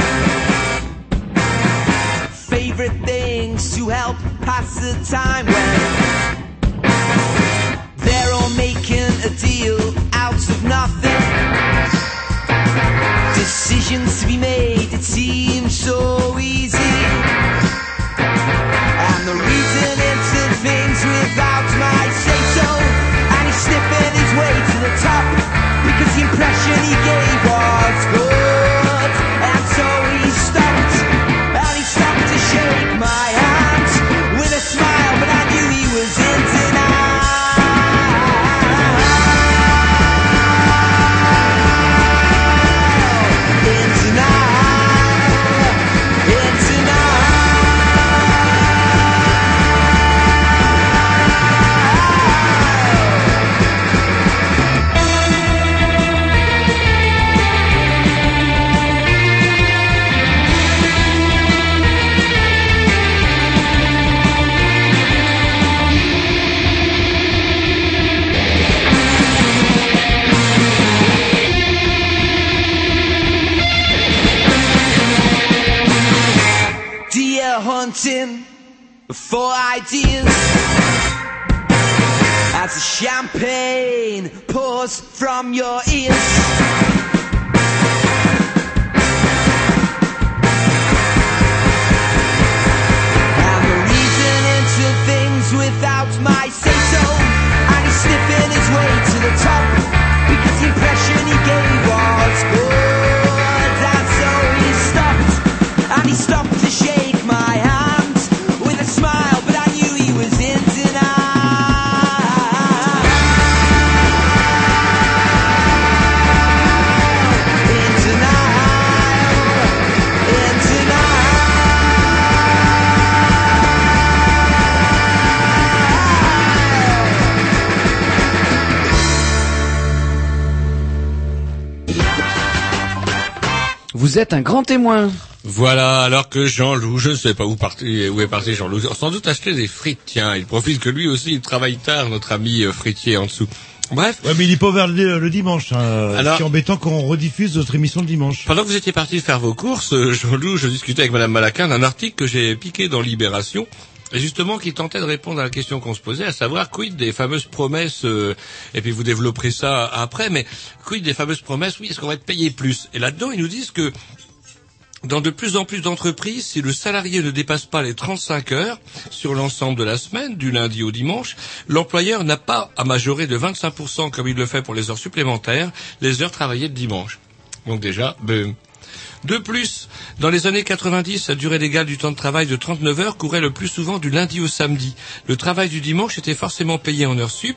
Speaker 12: favorite things to help pass the time when they're all making
Speaker 13: a deal out of nothing. Decisions to be made, it seems so easy. And the reason into things without my say so. And he's sniffing his way to the top because the impression he gave from your
Speaker 11: Vous êtes un grand témoin.
Speaker 3: Voilà, alors que Jean-Loup, je ne sais pas où, parti, où est parti Jean-Loup, sans doute acheter des frites, tiens, il profite que lui aussi il travaille tard, notre ami euh, fritier en dessous. Bref.
Speaker 4: Ouais, mais il est pas ouvert le, le dimanche. Hein.
Speaker 3: Alors-
Speaker 4: C'est embêtant qu'on rediffuse notre émission le dimanche.
Speaker 3: Pendant que vous étiez parti faire vos courses, euh, Jean-Loup, je discutais avec Madame Malaquin d'un article que j'ai piqué dans Libération, justement qui tentait de répondre à la question qu'on se posait, à savoir quid des fameuses promesses, euh, et puis vous développerez ça après, mais quid des fameuses promesses, oui, est-ce qu'on va être payé plus? Et là-dedans, ils nous disent que dans de plus en plus d'entreprises, si le salarié ne dépasse pas les 35 heures sur l'ensemble de la semaine, du lundi au dimanche, l'employeur n'a pas à majorer de 25% comme il le fait pour les heures supplémentaires, les heures travaillées le dimanche. Donc déjà, boum. De plus, dans les années 90, la durée légale du temps de travail de 39 heures courait le plus souvent du lundi au samedi. Le travail du dimanche était forcément payé en heures sup.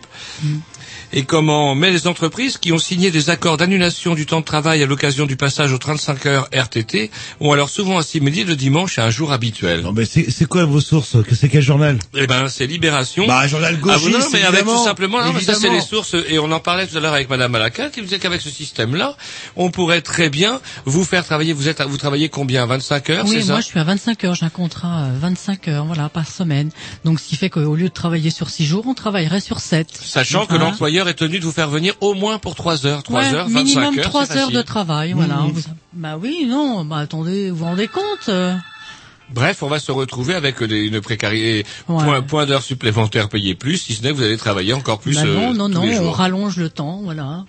Speaker 3: Et comment Mais les entreprises qui ont signé des accords d'annulation du temps de travail à l'occasion du passage aux 35 heures RTT ont alors souvent assimilé le dimanche à un jour habituel.
Speaker 4: Non, mais c'est c'est quoi vos sources? Que c'est quel journal?
Speaker 3: Eh ben, c'est Libération.
Speaker 4: Bah, un journal
Speaker 3: Ah, vous, non,
Speaker 4: gauchiste,
Speaker 3: mais avec tout simplement, non, mais ça c'est les sources, et on en parlait tout à l'heure avec Madame Malaka, qui nous disait qu'avec ce système-là, on pourrait très bien vous faire travailler, vous êtes, à- vous travaillez combien? 25 heures,
Speaker 6: Oui,
Speaker 3: c'est ça?
Speaker 6: moi je suis à 25 heures, j'ai un contrat euh, 25 heures, voilà, par semaine. Donc ce qui fait qu'au lieu de travailler sur 6 jours, on travaillerait sur 7.
Speaker 3: Sachant que
Speaker 6: Hein?
Speaker 3: Est tenu de vous faire venir au moins pour 3 heures, 3
Speaker 6: Ouais,
Speaker 3: heures, 25
Speaker 6: minimum
Speaker 3: heures.
Speaker 6: 3
Speaker 3: c'est
Speaker 6: heures
Speaker 3: facile.
Speaker 6: de travail, voilà.
Speaker 3: Mhm.
Speaker 6: Bah oui, non, bah attendez, vous vous rendez compte euh
Speaker 3: Bref, on va se retrouver avec des- une précarité,
Speaker 6: Ouais.
Speaker 3: point, point d'heures supplémentaires payés plus, si ce n'est que vous allez travailler encore plus
Speaker 6: Bah non,
Speaker 3: euh,
Speaker 6: non,
Speaker 3: tous
Speaker 6: non,
Speaker 3: les
Speaker 6: on rallonge le temps, voilà.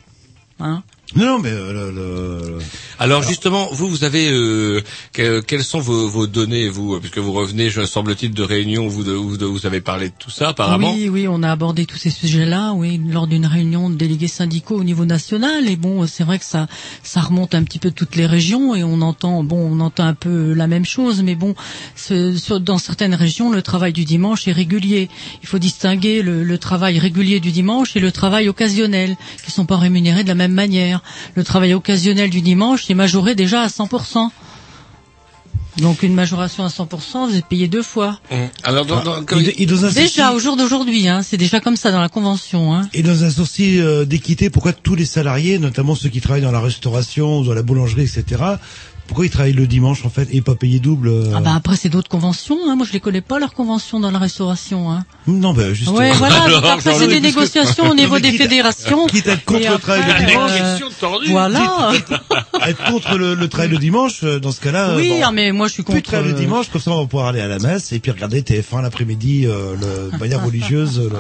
Speaker 6: Hein
Speaker 4: Non, non, mais euh, le, le-
Speaker 3: Alors justement, vous, vous avez euh, que- quelles sont vos, vos données, vous, euh, puisque vous revenez, je semble-t-il, de réunions où vous, de- où de- vous avez parlé de tout ça, apparemment.
Speaker 6: Oui, oui, on a abordé tous ces sujets-là, oui, lors d'une réunion de délégués syndicaux au niveau national. Et bon, c'est vrai que ça, ça remonte un petit peu toutes les régions et on entend, bon, on entend un peu la même chose, mais bon, ce- sur- dans certaines régions, le travail du dimanche est régulier. Il faut distinguer le, le travail régulier du dimanche et le travail occasionnel, qui sont pas rémunérés de la même manière. Le travail occasionnel du dimanche est majoré déjà à 100%. Donc une majoration à 100%, vous êtes payé deux fois.
Speaker 3: Mmh. Alors, dans, dans- comme-
Speaker 4: et, et dans un
Speaker 6: Déjà,
Speaker 4: souci-
Speaker 6: au jour d'aujourd'hui, hein, c'est déjà comme ça dans la convention. Hein.
Speaker 4: et dans un souci euh, d'équité, pourquoi tous les salariés, notamment ceux qui travaillent dans la restauration, ou dans la boulangerie, etc., pourquoi ils travaillent le dimanche en fait et pas payés double euh,
Speaker 6: Ah bah après c'est d'autres conventions. Hein. Moi je les connais pas leurs conventions dans la restauration. Hein.
Speaker 4: Non, bah juste.
Speaker 6: Ouais, voilà.
Speaker 4: Alors,
Speaker 6: après c'est des
Speaker 4: plus que-
Speaker 6: négociations au niveau des fédérations.
Speaker 4: Quitte à être contre le travail le dimanche.
Speaker 6: euh, Voilà.
Speaker 4: être contre le, le travail le dimanche, euh, dans ce cas-là.
Speaker 6: Oui,
Speaker 4: bon,
Speaker 6: ah, mais moi je suis
Speaker 4: plus de
Speaker 6: contre.
Speaker 4: travail le
Speaker 6: euh,
Speaker 4: dimanche, comme ça on va pouvoir aller à la messe et puis regarder TF1 l'après-midi euh, le, de manière religieuse. le-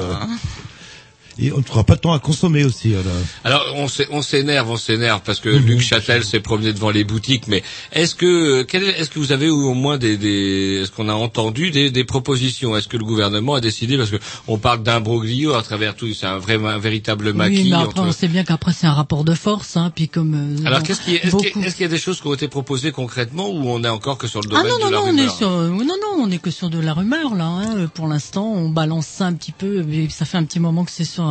Speaker 4: Et on ne trouvera pas de temps à consommer aussi. Voilà.
Speaker 3: Alors on s'é- on s'énerve, on s'énerve parce que
Speaker 4: Mhm.
Speaker 3: Luc Châtel s'est promené devant les boutiques, mais est-ce que quel est- est-ce que vous avez eu au moins des, des est-ce qu'on a entendu des, des propositions? Est-ce que le gouvernement a décidé parce que on parle d'imbroglio à travers tout, c'est un vrai un véritable maquis
Speaker 6: Oui, mais après,
Speaker 3: entre-
Speaker 6: on sait bien qu'après, c'est un rapport de force, hein, puis comme... euh,
Speaker 3: Alors qu'est-ce qui est- est-ce
Speaker 6: beaucoup-
Speaker 3: qu'il y, a- est-ce qu'il y a des choses qui ont été proposées concrètement ou on est encore que sur le
Speaker 6: Ah
Speaker 3: domaine
Speaker 6: non, non,
Speaker 3: de la
Speaker 6: non, on est
Speaker 3: rumeur?
Speaker 6: sur, euh, non, non, on est que sur de la rumeur, là, hein. Pour l'instant, on balance ça un petit peu, mais ça fait un petit moment que c'est sur,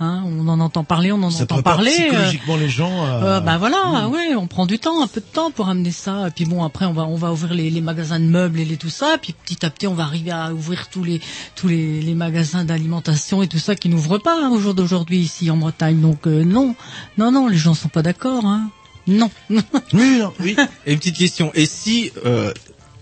Speaker 6: hein, on en entend parler, on en
Speaker 4: Ça
Speaker 6: entend parler. euh,
Speaker 4: psychologiquement les gens.
Speaker 6: Euh, bah voilà, ouais, on prend du temps, un peu de temps pour amener ça. Et puis bon, après on va on va ouvrir les, les magasins de meubles et les tout ça. Puis petit à petit, on va arriver à ouvrir tous les tous les, les magasins d'alimentation et tout ça qui n'ouvrent pas hein, au jour d'aujourd'hui ici en Bretagne. Donc euh, non, non, non, les gens sont pas d'accord. Hein. Non.
Speaker 4: oui, non, oui.
Speaker 5: Et une petite question. Et si, euh,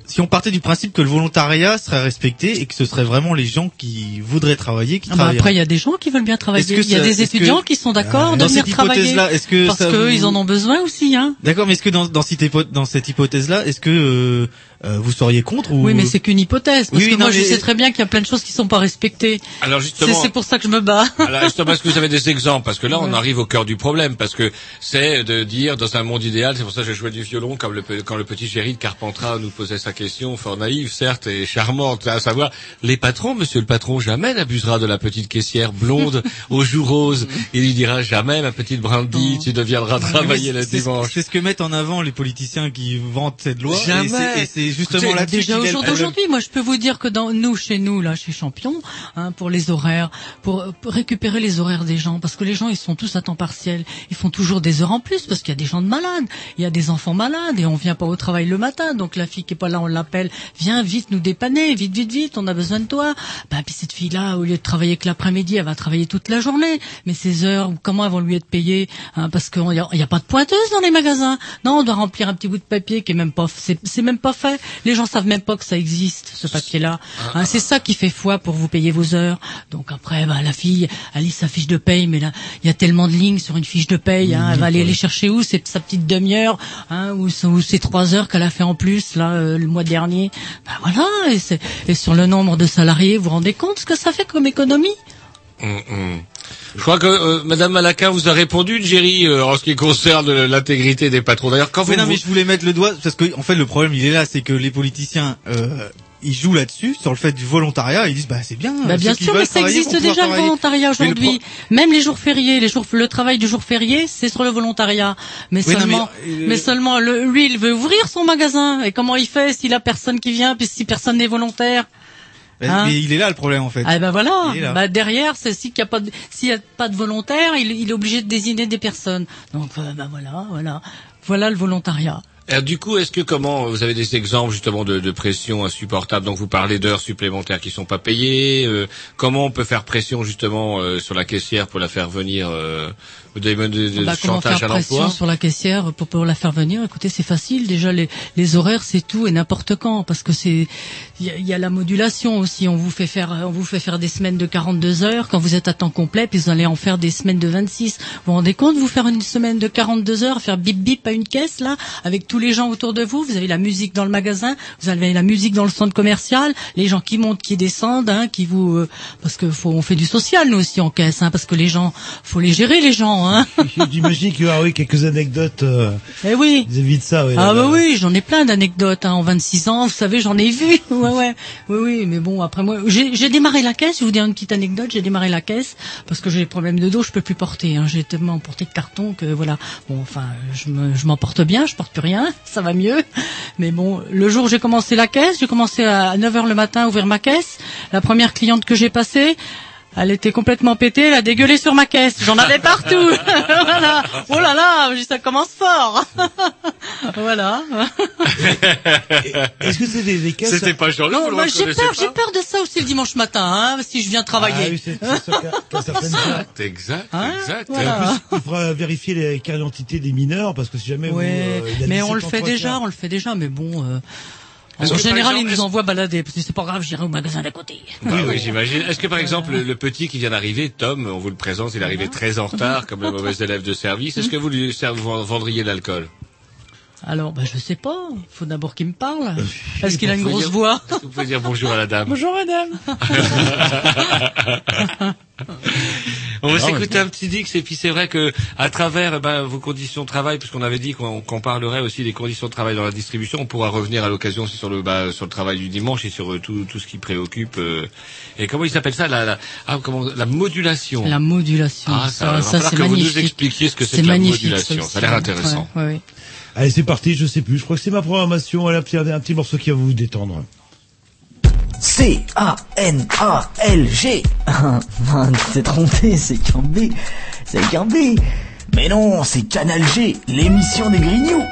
Speaker 5: si on partait du principe que le volontariat serait respecté et que ce serait vraiment les gens qui voudraient travailler qui
Speaker 6: Ah bah après, il y a des gens qui veulent bien travailler. Il y a
Speaker 5: ça-
Speaker 6: des
Speaker 5: que-
Speaker 6: étudiants qui sont d'accord
Speaker 5: Ah,
Speaker 6: de venir travailler.
Speaker 5: est-ce que
Speaker 6: parce
Speaker 5: ça
Speaker 6: que
Speaker 5: vous-
Speaker 6: ils en ont besoin aussi, hein.
Speaker 5: D'accord, mais est-ce que dans, dans cette hypothèse-là, est-ce que euh, euh, vous seriez contre ou
Speaker 6: Oui, mais c'est qu'une hypothèse. Parce
Speaker 5: Oui,
Speaker 6: que
Speaker 5: oui,
Speaker 6: moi, je sais très bien qu'il y a plein de choses qui sont pas respectées.
Speaker 3: Alors
Speaker 6: C'est
Speaker 3: justement,
Speaker 6: c'est pour ça que je me bats.
Speaker 3: Alors justement, est-ce que vous avez des exemples? Parce que là, on
Speaker 6: Ouais.
Speaker 3: arrive au cœur du problème, parce que c'est de dire dans un monde idéal, c'est pour ça que j'ai joué du violon, comme le, quand le petit chéri de Carpentras nous posait sa question, fort naïve, certes, et charmante, à savoir, les patrons, monsieur le patron, jamais n'abusera de la petite caissière blonde aux joues roses. Il lui dira jamais, ma petite Brandy, tu deviendras travailler le dimanche.
Speaker 5: C'est ce que mettent en avant les politiciens qui vantent cette loi.
Speaker 3: Jamais.
Speaker 5: Et justement
Speaker 6: Écoutez, déjà au jour d'aujourd'hui, moi je peux vous dire que dans nous, chez nous, là, chez Champion, hein, pour les horaires, pour, pour récupérer les horaires des gens, parce que les gens ils sont tous à temps partiel, ils font toujours des heures en plus parce qu'il y a des gens de malades, il y a des enfants malades et on vient pas au travail le matin, donc la fille qui est pas là, on l'appelle, viens vite nous dépanner, vite vite vite, on a besoin de toi. Bah puis cette fille là, au lieu de travailler que l'après-midi, elle va travailler toute la journée, mais ces heures, comment elles vont lui être payées hein, Parce qu'il y a, a pas de pointeuse dans les magasins. Non, on doit remplir un petit bout de papier qui est même pas, c'est même pas fait. Les gens savent même pas que ça existe ce papier-là. Hein, c'est ça qui fait foi pour vous payer vos heures. Donc après, bah, la fille, elle lit sa fiche de paye, mais là, il y a tellement de lignes sur une fiche de paye. Hein, elle va aller les chercher où? C'est sa petite demi-heure, hein, ou, ou ces trois heures qu'elle a fait en plus là euh, le mois dernier. Bah voilà. Et, et sur le nombre de salariés, vous vous rendez compte ce que ça fait comme économie?
Speaker 3: Hum, hum. Je crois que euh, Madame Malaka vous a répondu, Jerry, euh, en ce qui concerne euh, l'intégrité des patrons. D'ailleurs, quand vous,
Speaker 5: Oui, non, mais je voulais mettre le doigt parce que en fait le problème il est là, c'est que les politiciens euh, ils jouent là-dessus sur le fait du volontariat. Ils disent bah c'est bien.
Speaker 6: Bah, bien sûr, mais ça existe déjà le volontariat
Speaker 5: Mais le
Speaker 6: aujourd'hui. Même les jours fériés, les jours, le travail du jour férié, c'est sur le volontariat. Mais
Speaker 5: Oui,
Speaker 6: seulement,
Speaker 5: mais,
Speaker 6: mais,
Speaker 5: euh,
Speaker 6: seulement, le- lui, il veut ouvrir son magasin. Et comment il fait s'il a personne qui vient, puis si personne n'est volontaire?
Speaker 5: Mais,
Speaker 6: Hein
Speaker 5: mais il est là le problème en fait.
Speaker 6: Ah ben voilà. Bah derrière, c'est s'il n'y a pas de, s'il y a pas de volontaire, il, il est obligé de désigner des personnes. Donc euh, bah voilà, voilà, voilà le volontariat.
Speaker 3: Alors, du coup, est-ce que comment vous avez des exemples justement de, de pression insupportable Donc vous parlez d'heures supplémentaires qui sont pas payées. euh, comment on peut faire pression justement euh, sur la caissière pour la faire venir Des de, de,
Speaker 6: Bah, comment faire
Speaker 3: à
Speaker 6: pression sur la caissière pour, pour la faire venir Écoutez, c'est facile. Déjà, les, les horaires, c'est tout et n'importe quand, parce que c'est il y y a la modulation aussi. On vous fait faire on vous fait faire des semaines de 42 heures quand vous êtes à temps complet, puis vous allez en faire des semaines de 26. Vous vous rendez compte Vous faire une semaine de 42 heures, faire bip bip à une caisse là, avec tous les gens autour de vous. Vous avez la musique dans le magasin, vous avez la musique dans le centre commercial, les gens qui montent, qui descendent, hein, qui vous euh, parce que faut on fait du social nous aussi en caisse, hein, parce que les gens faut les gérer les gens. Hein.
Speaker 4: J'imagine qu'il y aura oui, quelques anecdotes euh,
Speaker 6: Eh oui.
Speaker 4: vis-à-vis de ça. oui,
Speaker 6: Ah bah oui, j'en ai plein d'anecdotes. Hein. En 26 ans, vous savez, j'en ai vu. Ouais, ouais, oui, oui. Mais bon, après moi, j'ai démarré la caisse. Je vais vous dire une petite anecdote. J'ai démarré la caisse parce que j'ai des problèmes de dos. Je peux plus porter. Hein. J'ai tellement porté de carton que voilà. Bon, enfin, je me, je m'en porte bien. Je porte plus rien. Ça va mieux. Mais bon, le jour où j'ai commencé la caisse, j'ai commencé à 9 heures le matin à ouvrir ma caisse. La première cliente que j'ai passée. Elle était complètement pétée, elle a dégueulé sur ma caisse. J'en avais partout. voilà. Oh là là, ça commence fort. voilà.
Speaker 4: Est-ce que c'est des, des caisses
Speaker 3: C'était pas
Speaker 6: Non, moi, j'ai peur, j'ai peur de ça aussi le dimanche matin, hein, si je viens travailler.
Speaker 4: Ah oui, c'est.
Speaker 3: Exact, exact,
Speaker 6: Hein
Speaker 3: exact.
Speaker 6: Voilà.
Speaker 4: en plus, il faudra vérifier les cartes d'identité des mineurs parce que si jamais vous, euh, il y a
Speaker 6: mais
Speaker 4: 17
Speaker 6: on le fait déjà, on le fait déjà, mais bon. Euh, en
Speaker 3: que,
Speaker 6: général,
Speaker 3: exemple,
Speaker 6: ils nous envoient balader, parce que c'est pas grave, j'irai au magasin d'à côté.
Speaker 3: Oui, oui, j'imagine. Est-ce que par exemple le, le petit qui vient d'arriver, Tom, on vous le présente, il est arrivé très en retard, comme le mauvais élève de service. Est-ce que vous lui vendriez de l'alcool?
Speaker 6: Alors, bah, je sais pas. Il faut d'abord qu'il me parle. Est-ce qu'il a une grosse
Speaker 3: dire-
Speaker 6: voix?
Speaker 3: Est-ce que vous pouvez dire bonjour à la dame
Speaker 6: Bonjour, madame.
Speaker 3: On va
Speaker 5: mais
Speaker 3: s'écouter un petit Dix et puis c'est vrai que à travers eh ben, vos conditions de travail, puisqu'on avait dit qu'on qu'on parlerait aussi des conditions de travail dans la distribution, on pourra revenir à l'occasion aussi sur le bah, sur le travail du dimanche et sur euh, tout tout ce qui préoccupe. euh, et comment il s'appelle ça la la, ah, comment, la modulation.
Speaker 6: La modulation.
Speaker 3: Ah, ça,
Speaker 6: ça,
Speaker 3: falloir
Speaker 6: c'est
Speaker 3: que vous nous
Speaker 6: magnifique.
Speaker 3: expliquiez ce que c'est la
Speaker 6: magnifique,
Speaker 3: modulation.
Speaker 6: ça
Speaker 3: Ça a l'air intéressant.
Speaker 6: Ouais, ouais, ouais.
Speaker 4: Allez, c'est parti, je sais plus. Je crois que c'est ma programmation. Allez, un petit, un petit morceau qui va vous détendre.
Speaker 14: C-A-N-A-L-G. T'es trompé, c'est qu'un B. C'est qu'un B. Mais non, c'est Canal G, l'émission des Grignoux.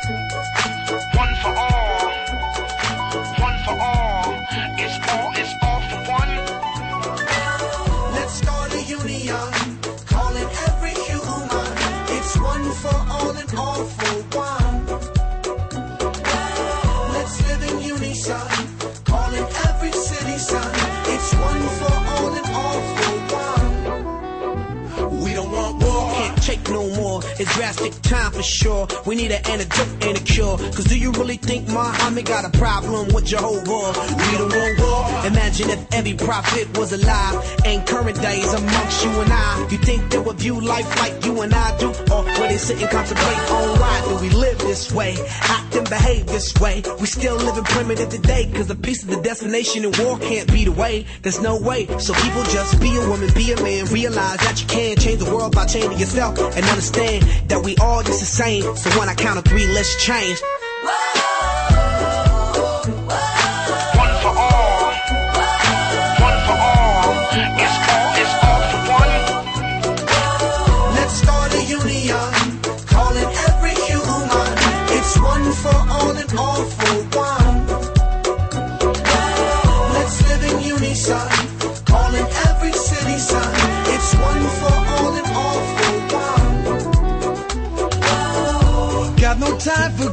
Speaker 12: Drastic time for sure. We need an antidote and a cure. Cause do you really think Muhammad got a problem with Jehovah? We don't want war. Imagine if every prophet was alive. And current days amongst you and I. You think they would view life like you and I do? Or would they sit and contemplate on why do we live this way? Act and behave this way. We still living primitive today. Cause the peace of the destination and war can't be the way. There's no way. So people just be a woman, be a man. Realize that you can change the world by changing yourself. And understand that we all just the same. So when I count to three, let's change.
Speaker 15: One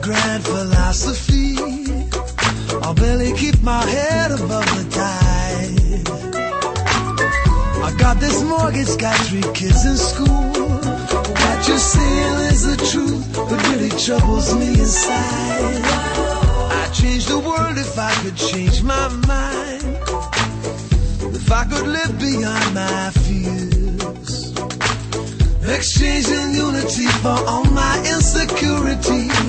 Speaker 16: grand philosophy. I'll barely keep my head above the tide. I got this mortgage, got three kids in school. What you're saying is the truth, but really troubles me inside. I'd change the world if I could change my mind. If I could live beyond my fears. Exchanging unity for all my insecurity.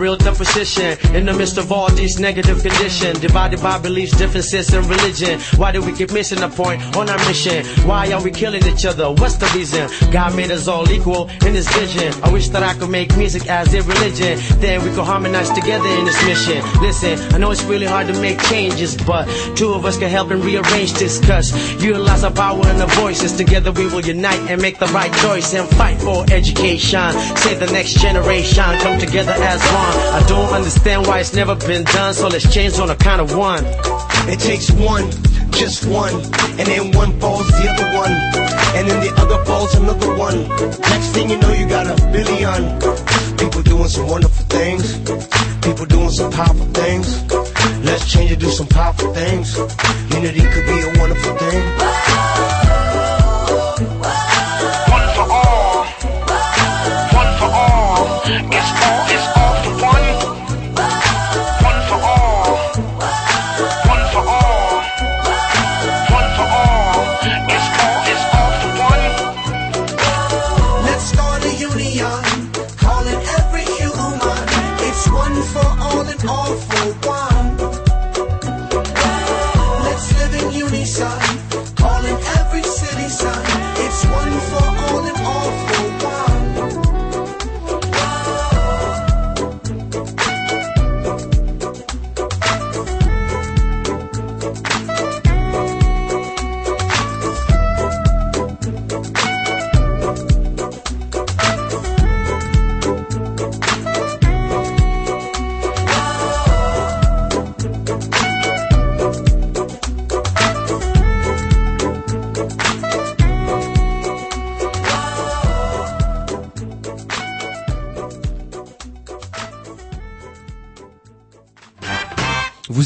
Speaker 13: real tough position. In the midst of all these negative conditions. Divided by beliefs, differences, and religion. Why do we keep missing the point on our mission? Why are we killing each other? What's the reason? God made us all equal in His vision. I wish that I could make music as a religion. Then we could harmonize together in this mission. Listen, I know it's really hard to make changes, but two of us can help and rearrange this. Cause utilize our power and our voices. Together we will unite and make the right choice and fight for education. Save the next generation. Come together as one. I don't understand why it's never been done, so let's change on a count of one.
Speaker 16: It takes one, just one, and then one falls the other one, and then the other falls another one. Next thing you know, you got a billion people doing some wonderful things, people doing some powerful things. Let's change and do some powerful things. Unity could be a wonderful thing.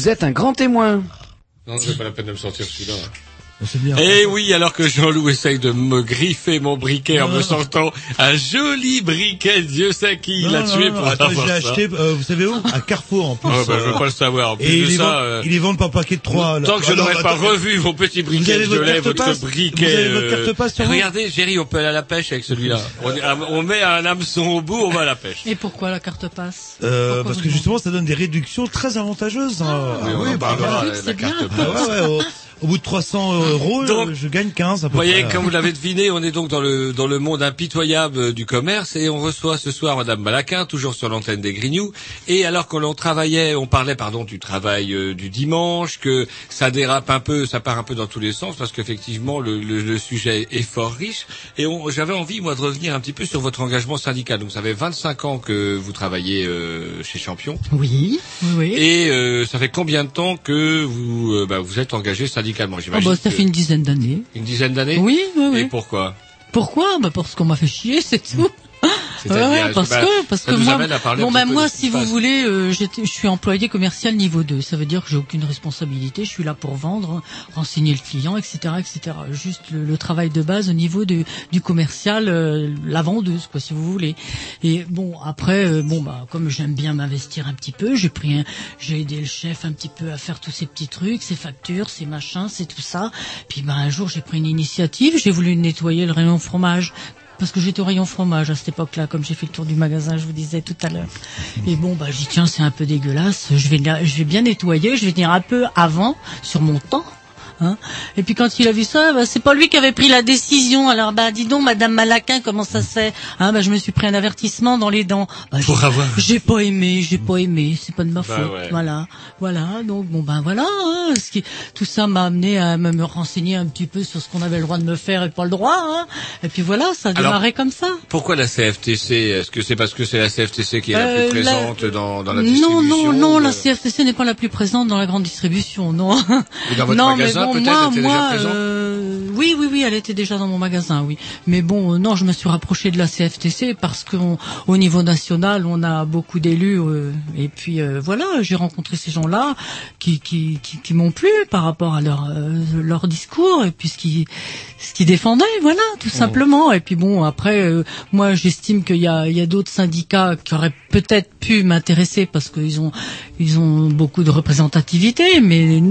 Speaker 11: Vous êtes un grand témoin.
Speaker 3: Non, c'est pas la peine de me sortir celui-là. Eh oui, alors que Jean-Loup essaye de me griffer mon briquet en
Speaker 4: Non,
Speaker 3: me sortant un joli briquet, Dieu sait qui il a
Speaker 4: non,
Speaker 3: tué
Speaker 4: non,
Speaker 3: pour
Speaker 4: attends,
Speaker 3: avoir
Speaker 4: Je l'ai
Speaker 3: ça.
Speaker 4: acheté, euh, vous savez où? À Carrefour en plus.
Speaker 3: Ah bah, je veux pas le savoir. En plus
Speaker 4: Et
Speaker 3: de
Speaker 4: les
Speaker 3: ça, euh,
Speaker 4: ils les vendent par paquet de trois. là.
Speaker 3: Tant que je
Speaker 4: Ah,
Speaker 3: n'aurais pas
Speaker 4: attends,
Speaker 3: revu vos petits briquets violets,
Speaker 4: carte
Speaker 3: votre
Speaker 4: passe
Speaker 3: briquet.
Speaker 4: Vous avez votre
Speaker 3: euh,
Speaker 4: carte passe sur vous?
Speaker 3: Regardez, Géry, on peut aller à la pêche avec celui-là. On, on met un hameçon au bout, on va à la pêche.
Speaker 6: Et pourquoi la carte passe?
Speaker 4: Euh, parce que justement, ça donne des réductions très avantageuses. hein.
Speaker 3: oui, parlera,
Speaker 6: oui,
Speaker 3: la
Speaker 6: c'est
Speaker 3: carte
Speaker 6: bien.
Speaker 4: Ah au, bout de 300 euros,
Speaker 3: Donc,
Speaker 4: euh, je gagne 15 à peu
Speaker 3: Vous voyez,
Speaker 4: près.
Speaker 3: comme vous l'avez deviné, on est donc dans le dans le monde impitoyable du commerce et on reçoit ce soir Madame Malaquin, toujours sur l'antenne des Grignoux. Et alors que l'on travaillait, on parlait pardon du travail euh, du dimanche, que ça dérape un peu, ça part un peu dans tous les sens parce qu'effectivement le, le, le sujet est fort riche. Et on- j'avais envie moi de revenir un petit peu sur votre engagement syndical. Donc ça fait 25 ans que vous travaillez euh, chez Champion.
Speaker 6: Oui, oui.
Speaker 3: Et euh, ça fait combien de temps que vous euh, bah, vous êtes engagé syndicalement J'imagine
Speaker 6: bah, ça
Speaker 3: que-
Speaker 6: fait une dizaine d'années.
Speaker 3: une dizaine d'années.
Speaker 6: Oui, oui, oui.
Speaker 3: Et pourquoi?
Speaker 6: Pourquoi? Bah Parce qu'on m'a fait chier, c'est tout. Ouais, parce
Speaker 3: bah,
Speaker 6: que parce que moi, bon ben
Speaker 3: peu
Speaker 6: moi, si vous
Speaker 3: passe.
Speaker 6: voulez, euh, je suis employé commercial niveau 2. Ça veut dire que j'ai aucune responsabilité. Je suis là pour vendre, renseigner le client, etc., etc. Juste le, le travail de base au niveau de, du commercial, euh, la vendeuse, quoi, si vous voulez. Et bon, après, euh, bon bah comme j'aime bien m'investir un petit peu, j'ai pris, j'ai aidé le chef un petit peu à faire tous ces petits trucs, ces factures, ces machins, c'est tout ça. Puis ben un jour, j'ai pris une initiative. J'ai voulu nettoyer le rayon fromage parce que j'étais au rayon fromage à cette époque-là, comme j'ai fait le tour du magasin, je vous disais tout à l'heure. Et bon, bah, j'ai dit, tiens, c'est un peu dégueulasse, je vais, je vais bien nettoyer, je vais venir un peu avant, sur mon temps. Hein et puis quand il a vu ça, bah, c'est pas lui qui avait pris la décision. Alors bah dis donc, Madame Malaquin, comment ça se fait hein, bah, Je me suis pris un avertissement dans les dents. Bah,
Speaker 3: Pour avoir-
Speaker 6: J'ai pas aimé, j'ai pas aimé, c'est pas de ma
Speaker 3: Bah
Speaker 6: faute.
Speaker 3: ouais.
Speaker 6: Voilà, voilà. Donc bon ben voilà. hein, ce qui, tout ça m'a amené à me, renseigner un petit peu sur ce qu'on avait le droit de me faire et pas le droit. Hein. Et puis voilà, ça a
Speaker 3: Alors,
Speaker 6: démarré comme ça.
Speaker 3: Pourquoi la CFTC Est-ce que c'est parce que c'est la CFTC qui est la
Speaker 6: Euh,
Speaker 3: plus
Speaker 6: la-
Speaker 3: présente dans, dans la
Speaker 6: non,
Speaker 3: distribution
Speaker 6: non, non,
Speaker 3: ou,
Speaker 6: la
Speaker 3: euh,
Speaker 6: CFTC n'est pas la plus présente dans la grande distribution, non.
Speaker 3: Et dans votre
Speaker 6: non,
Speaker 3: magasin,
Speaker 6: mais bon,
Speaker 3: peut-être,
Speaker 6: moi,
Speaker 3: était déjà
Speaker 6: moi, euh, oui, oui, oui, elle était déjà dans mon magasin, oui. Mais bon, euh, non, je me suis rapproché de la CFTC parce qu'au au niveau national, on a beaucoup d'élus, euh, et puis euh, voilà, j'ai rencontré ces gens-là qui, qui, qui, qui m'ont plu par rapport à leur, euh, leur discours et puis ce qui, ce qu'ils défendaient, voilà, tout simplement. Et puis bon, après, euh, moi, j'estime qu'il y a, il y a d'autres syndicats qui auraient peut-être pu m'intéresser parce qu'ils ont, ils ont beaucoup de représentativité, mais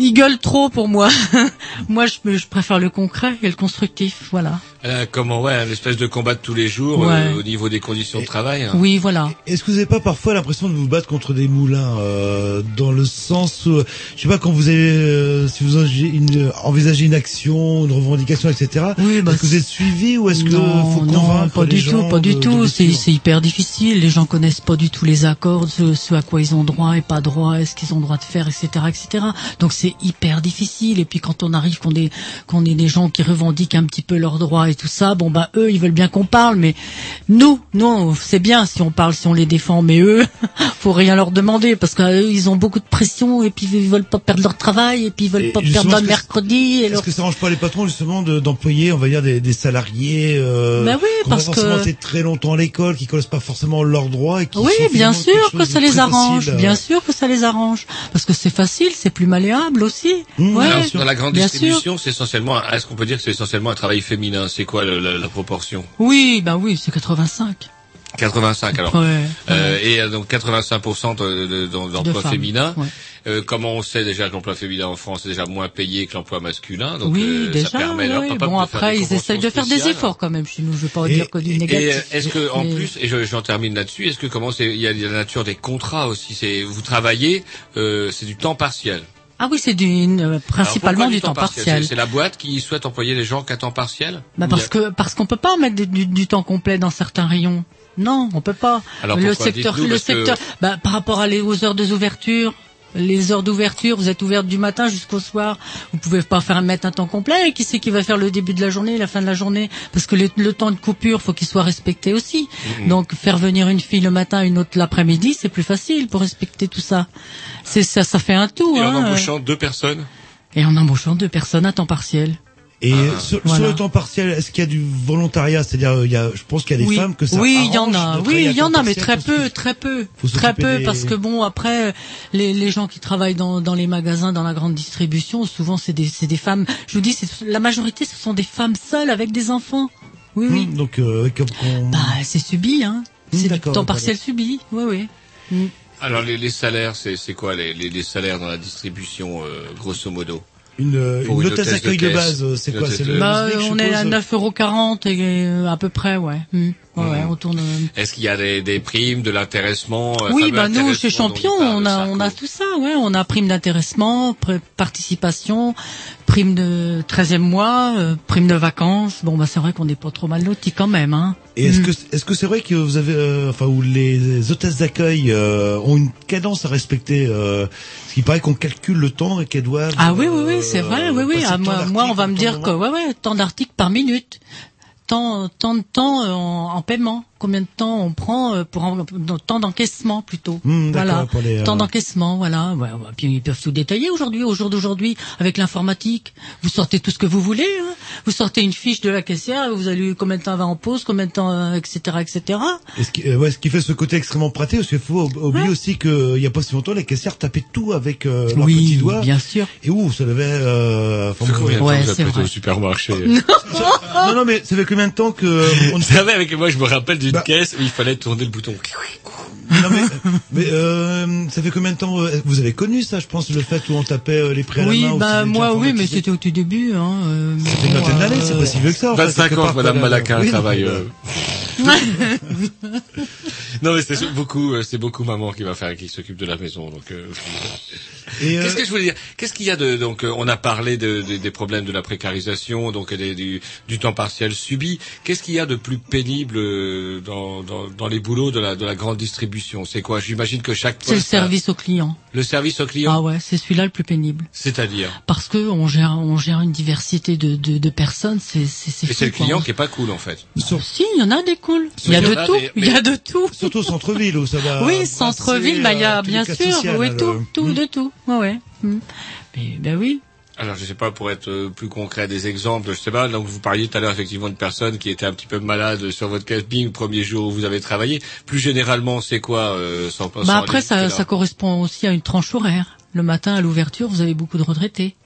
Speaker 6: ils gueulent trop pour moi. moi, je, je préfère le concret et le constructif, voilà.
Speaker 3: Euh, comment ouais, une espèce de combat de tous les jours
Speaker 6: Ouais.
Speaker 3: euh, au niveau des conditions de travail. hein.
Speaker 6: Oui, voilà.
Speaker 4: Est-ce que vous n'avez pas parfois l'impression de vous battre contre des moulins euh, dans le sens où, je sais pas, quand vous avez, euh, si vous envisagez une, envisagez une action, une revendication, etc.
Speaker 6: Oui, bah,
Speaker 4: est-ce que vous êtes suivi ou est-ce que
Speaker 6: non,
Speaker 4: faut
Speaker 6: non, pas
Speaker 4: les
Speaker 6: du
Speaker 4: gens
Speaker 6: tout, pas du
Speaker 4: de-
Speaker 6: tout. C'est c'est hyper difficile. Les gens connaissent pas du tout les accords, ce, ce à quoi ils ont droit et pas droit, est-ce qu'ils ont droit de faire, etc., etc. Donc c'est hyper difficile. Et puis quand on arrive, qu'on est qu'on est des gens qui revendiquent un petit peu leurs droits et tout ça, bon bah eux, ils veulent bien qu'on parle, mais nous, non, c'est bien si on parle, si on les défend, mais eux, faut rien leur demander parce qu'eux, ils ont beaucoup de pression et puis ils veulent pas perdre leur travail et puis ils veulent
Speaker 4: Et
Speaker 6: pas perdre leur mercredi.
Speaker 4: Est-ce
Speaker 6: leur...
Speaker 4: que ça arrange pas les patrons justement de- d'employer, on va dire, des, des salariés euh,
Speaker 6: Bah oui,
Speaker 4: qui ont
Speaker 6: parce
Speaker 4: pas forcément
Speaker 6: que-
Speaker 4: été très longtemps à l'école, qui connaissent pas forcément leurs droits et qui
Speaker 6: Oui, bien sûr que ça les arrange,
Speaker 4: facile, euh.
Speaker 6: bien sûr que ça les arrange, parce que c'est facile, c'est plus malléable aussi. ouais,
Speaker 3: Alors, dans la grande distribution, c'est essentiellement, est-ce qu'on peut dire que c'est essentiellement un travail féminin C'est quoi le- la, la proportion
Speaker 6: Oui, bah oui, c'est 85.
Speaker 3: 85 alors.
Speaker 6: Ouais,
Speaker 3: Euh, et euh, donc 85% de- de- de- d'emplois
Speaker 6: femmes,
Speaker 3: féminins.
Speaker 6: ouais.
Speaker 3: Euh, comment on sait déjà que l'emploi féminin en France est déjà moins payé que l'emploi masculin? Donc
Speaker 6: oui,
Speaker 3: euh,
Speaker 6: déjà.
Speaker 3: ça permet leur
Speaker 6: oui.
Speaker 3: papa
Speaker 6: Bon,
Speaker 3: de
Speaker 6: après, ils essayent de faire des efforts quand même chez nous. Je vais pas
Speaker 4: Et-
Speaker 6: dire que du négatif.
Speaker 3: est-ce que en plus, et je- j'en termine là-dessus, est-ce que comment c'est, il y a la nature des contrats aussi. C'est vous travaillez, c'est du temps partiel.
Speaker 6: Ah oui, c'est du, euh, principalement du temps partiel.
Speaker 3: C'est- la boîte qui souhaite employer les gens qu'à temps partiel.
Speaker 6: Bah parce
Speaker 3: a-
Speaker 6: que parce qu'on peut pas mettre du, du- du temps complet dans certains rayons. Non, on peut pas.
Speaker 3: Alors
Speaker 6: le secteur, le
Speaker 3: que-
Speaker 6: bah, par rapport à les, aux heures des ouvertures. Les heures d'ouverture, vous êtes ouverte du matin jusqu'au soir. Vous pouvez pas faire mettre un temps complet. Et qui c'est qui va faire le début de la journée, la fin de la journée? Parce que le, le temps de coupure, faut qu'il soit respecté aussi.
Speaker 3: Mhm.
Speaker 6: Donc faire venir une fille le matin, une autre l'après-midi, c'est plus facile pour respecter tout ça. C'est ça, ça fait un tout.
Speaker 3: Et en
Speaker 6: hein.
Speaker 3: embauchant deux personnes?
Speaker 6: Et en embauchant deux personnes à temps partiel.
Speaker 4: Et
Speaker 3: Ah,
Speaker 4: sur,
Speaker 6: voilà.
Speaker 4: sur le temps partiel, est-ce qu'il y a du volontariat? C'est-à-dire, euh, il y a, je pense qu'il y a des
Speaker 6: oui.
Speaker 4: femmes que ça
Speaker 6: Oui, il y en a. Oui, il y en a, mais très
Speaker 4: parce
Speaker 6: peu,
Speaker 4: que-
Speaker 6: très peu, très peu,
Speaker 4: des-
Speaker 6: parce que bon, après, les, les gens qui travaillent dans, dans les magasins, dans la grande distribution, souvent c'est des, c'est des femmes. Je vous dis, c'est la majorité, ce sont des femmes seules avec des enfants. Oui, oui.
Speaker 4: Hmm, donc, euh, comme
Speaker 6: Bah, c'est subi, hein.
Speaker 4: Hmm,
Speaker 6: C'est du temps partiel subi. Oui, oui. Hmm.
Speaker 3: Alors les, les salaires, c'est c'est quoi les, les, les salaires dans la distribution, euh, grosso modo?
Speaker 4: Une, euh, une
Speaker 3: une
Speaker 4: hôtesse
Speaker 3: de
Speaker 4: d'accueil de,
Speaker 3: caisse.
Speaker 4: base, c'est quoi C'est
Speaker 3: de-
Speaker 4: le
Speaker 6: Bah, on est à
Speaker 4: suppose
Speaker 6: 9,40 et euh, à peu près, ouais. Hmm. Ouais, ouais,
Speaker 3: Hmm.
Speaker 6: on tourne.
Speaker 3: Est-ce qu'il y a des, des primes, de l'intéressement euh,
Speaker 6: Oui, bah nous, chez Champion, on a, on a tout ça, ouais. On a prime d'intéressement, participation, prime de 13e mois, euh, prime de vacances. Bon, bah c'est vrai qu'on n'est pas trop mal loti quand même, hein.
Speaker 4: Et est-ce
Speaker 6: Hmm.
Speaker 4: que est-ce que c'est vrai que vous avez euh, enfin où les hôtesses d'accueil euh, ont une cadence à respecter euh, ce qui paraît qu'on calcule le temps et qu'elles doivent
Speaker 6: Ah oui, oui, oui, c'est vrai, oui, oui. Ah, moi, moi, on va me dire que, ouais, ouais, tant d'articles par minute. Tant, tant de temps euh, en, en paiement. Combien de temps on prend euh, pour en, dans- temps d'encaissement plutôt.
Speaker 4: D'accord,
Speaker 6: voilà.
Speaker 4: pour les, euh,
Speaker 6: Temps d'encaissement, voilà. Ouais, ouais. Puis ils peuvent tout détailler aujourd'hui, au jour d'aujourd'hui, avec l'informatique. Vous sortez tout ce que vous voulez. Hein. Vous sortez une fiche de la caissière, vous allez combien de temps elle va en pause, combien de temps, euh, etc., etc.
Speaker 4: Et ce qui, euh, ouais, ce qui fait ce côté extrêmement pratique, parce qu'il faut oublier aussi qu'il y a pas si longtemps, les caissières tapaient tout avec euh, leurs
Speaker 6: Oui,
Speaker 4: petits doigts.
Speaker 6: bien sûr.
Speaker 4: Et ouh, ça devait... Euh, enfin,
Speaker 3: combien de temps vous au supermarché
Speaker 4: non, non, mais ça fait combien de temps que... euh, on
Speaker 3: Vous savez, avec moi, je me rappelle d'une
Speaker 4: Bah.
Speaker 3: caisse où il fallait tourner le bouton.
Speaker 4: Non mais, mais euh, ça fait combien de temps euh, Vous avez connu ça, je pense, le fait où on tapait euh, les prix à
Speaker 6: Oui,
Speaker 4: la main
Speaker 6: bah moi, oui, mais c'était au tout début. Hein, euh,
Speaker 4: C'était une vingtaine d'années, c'est pas si vieux que ça. en fait,
Speaker 3: 25
Speaker 4: quelque
Speaker 3: ans, Madame
Speaker 4: Oui, non,
Speaker 3: travaille. euh, Non, mais c'est beaucoup, c'est beaucoup maman qui va faire, qui s'occupe de la maison. Donc, euh,
Speaker 4: euh,
Speaker 3: qu'est-ce que je voulais dire? Qu'est-ce qu'il y a de donc on a parlé de, de- des problèmes de la précarisation, donc des- du, du temps partiel subi. Qu'est-ce qu'il y a de plus pénible dans, dans, dans les boulots de la de la grande distribution C'est quoi? J'imagine que chaque
Speaker 6: C'est le
Speaker 3: poste a-
Speaker 6: service au client.
Speaker 3: le service au client,
Speaker 6: Ah ouais, c'est celui-là le plus pénible.
Speaker 3: c'est-à-dire?
Speaker 6: Parce que on gère, on gère une diversité de, de, de personnes, c'est c'est c'est
Speaker 3: Et c'est le
Speaker 6: quoi.
Speaker 3: client qui est pas cool en fait.
Speaker 4: sur-
Speaker 6: Si, il y en a des cools. Il y a de tout. Il y a de tout.
Speaker 4: Surtout au centre-ville où ça va.
Speaker 6: Oui, centre-ville, bah il y
Speaker 4: euh,
Speaker 6: a
Speaker 4: les
Speaker 6: bien sûr, oui,
Speaker 4: là,
Speaker 6: tout, tout,
Speaker 4: Hmm.
Speaker 6: de tout. Ouais, ouais. Hmm. Mais ben oui.
Speaker 3: Alors je sais pas pour être euh, plus concret des exemples, je sais pas. Donc vous parliez tout à l'heure effectivement de personnes qui étaient un petit peu malades sur votre camping le premier jour où vous avez travaillé. Plus généralement, c'est quoi euh, sans, sans
Speaker 6: Bah après
Speaker 3: aller
Speaker 6: ça, ça correspond aussi à une tranche horaire. Le matin à l'ouverture, vous avez beaucoup de retraités.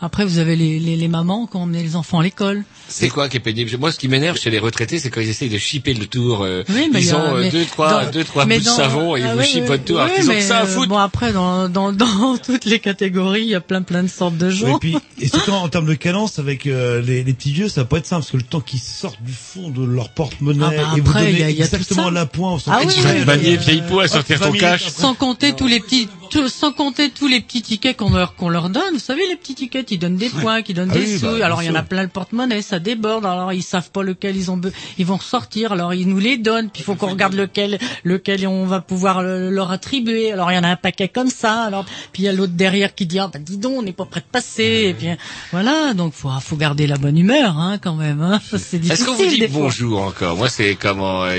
Speaker 6: Après, vous avez les, les, les mamans qui ont emmené les enfants à l'école.
Speaker 3: C'est quoi qui est pénible? Moi, ce qui m'énerve chez les retraités, c'est quand ils essayent de chipper le tour. euh,
Speaker 6: Oui, mais il
Speaker 3: ils ont euh,
Speaker 6: mais
Speaker 3: deux, trois,
Speaker 6: dans-
Speaker 3: deux, trois bouts de savon et ils
Speaker 6: ah
Speaker 3: vous
Speaker 6: oui,
Speaker 3: chippent
Speaker 6: oui,
Speaker 3: votre tour.
Speaker 6: oui,
Speaker 3: qu'ils ont que
Speaker 6: mais,
Speaker 3: ça à foutre.
Speaker 6: Bon après, dans, dans, dans toutes les catégories, il y a plein plein de sortes de gens.
Speaker 4: Et puis, et surtout en termes de cadence avec euh, les, les petits vieux, ça va pas être simple parce que le temps qu'ils sortent du fond de leur porte-monnaie
Speaker 6: Ah bah
Speaker 4: et vous
Speaker 6: après,
Speaker 4: donnez
Speaker 6: il y a- y a
Speaker 4: exactement la pointe.
Speaker 6: Ah oui,
Speaker 3: tu vas
Speaker 6: oui,
Speaker 3: vieille peau à
Speaker 4: hop,
Speaker 3: sortir
Speaker 4: 20
Speaker 3: ton cash.
Speaker 6: Sans compter tous les petits, tout- sans compter tous les petits tickets qu'on leur, qu'on leur donne. Vous savez, les petits tickets, ils donnent des points, qui donnent
Speaker 4: Ah
Speaker 6: des
Speaker 4: oui,
Speaker 6: sous.
Speaker 4: bah,
Speaker 6: alors, il y en a plein le porte-monnaie, ça déborde. Alors, ils savent pas lequel ils ont, ils vont ressortir. Alors, ils nous les donnent. Puis, il faut qu'on regarde lequel, lequel on va pouvoir le- leur attribuer. Alors, il y en a un paquet comme ça. Alors, puis il y a l'autre derrière qui dit, ah, bah, dis donc, on n'est pas prêt de passer. Et puis, voilà. Donc, faut, faut garder la bonne humeur, hein, quand même, hein. C'est difficile.
Speaker 3: Est-ce qu'on vous dit bonjour encore? Moi, c'est comment euh,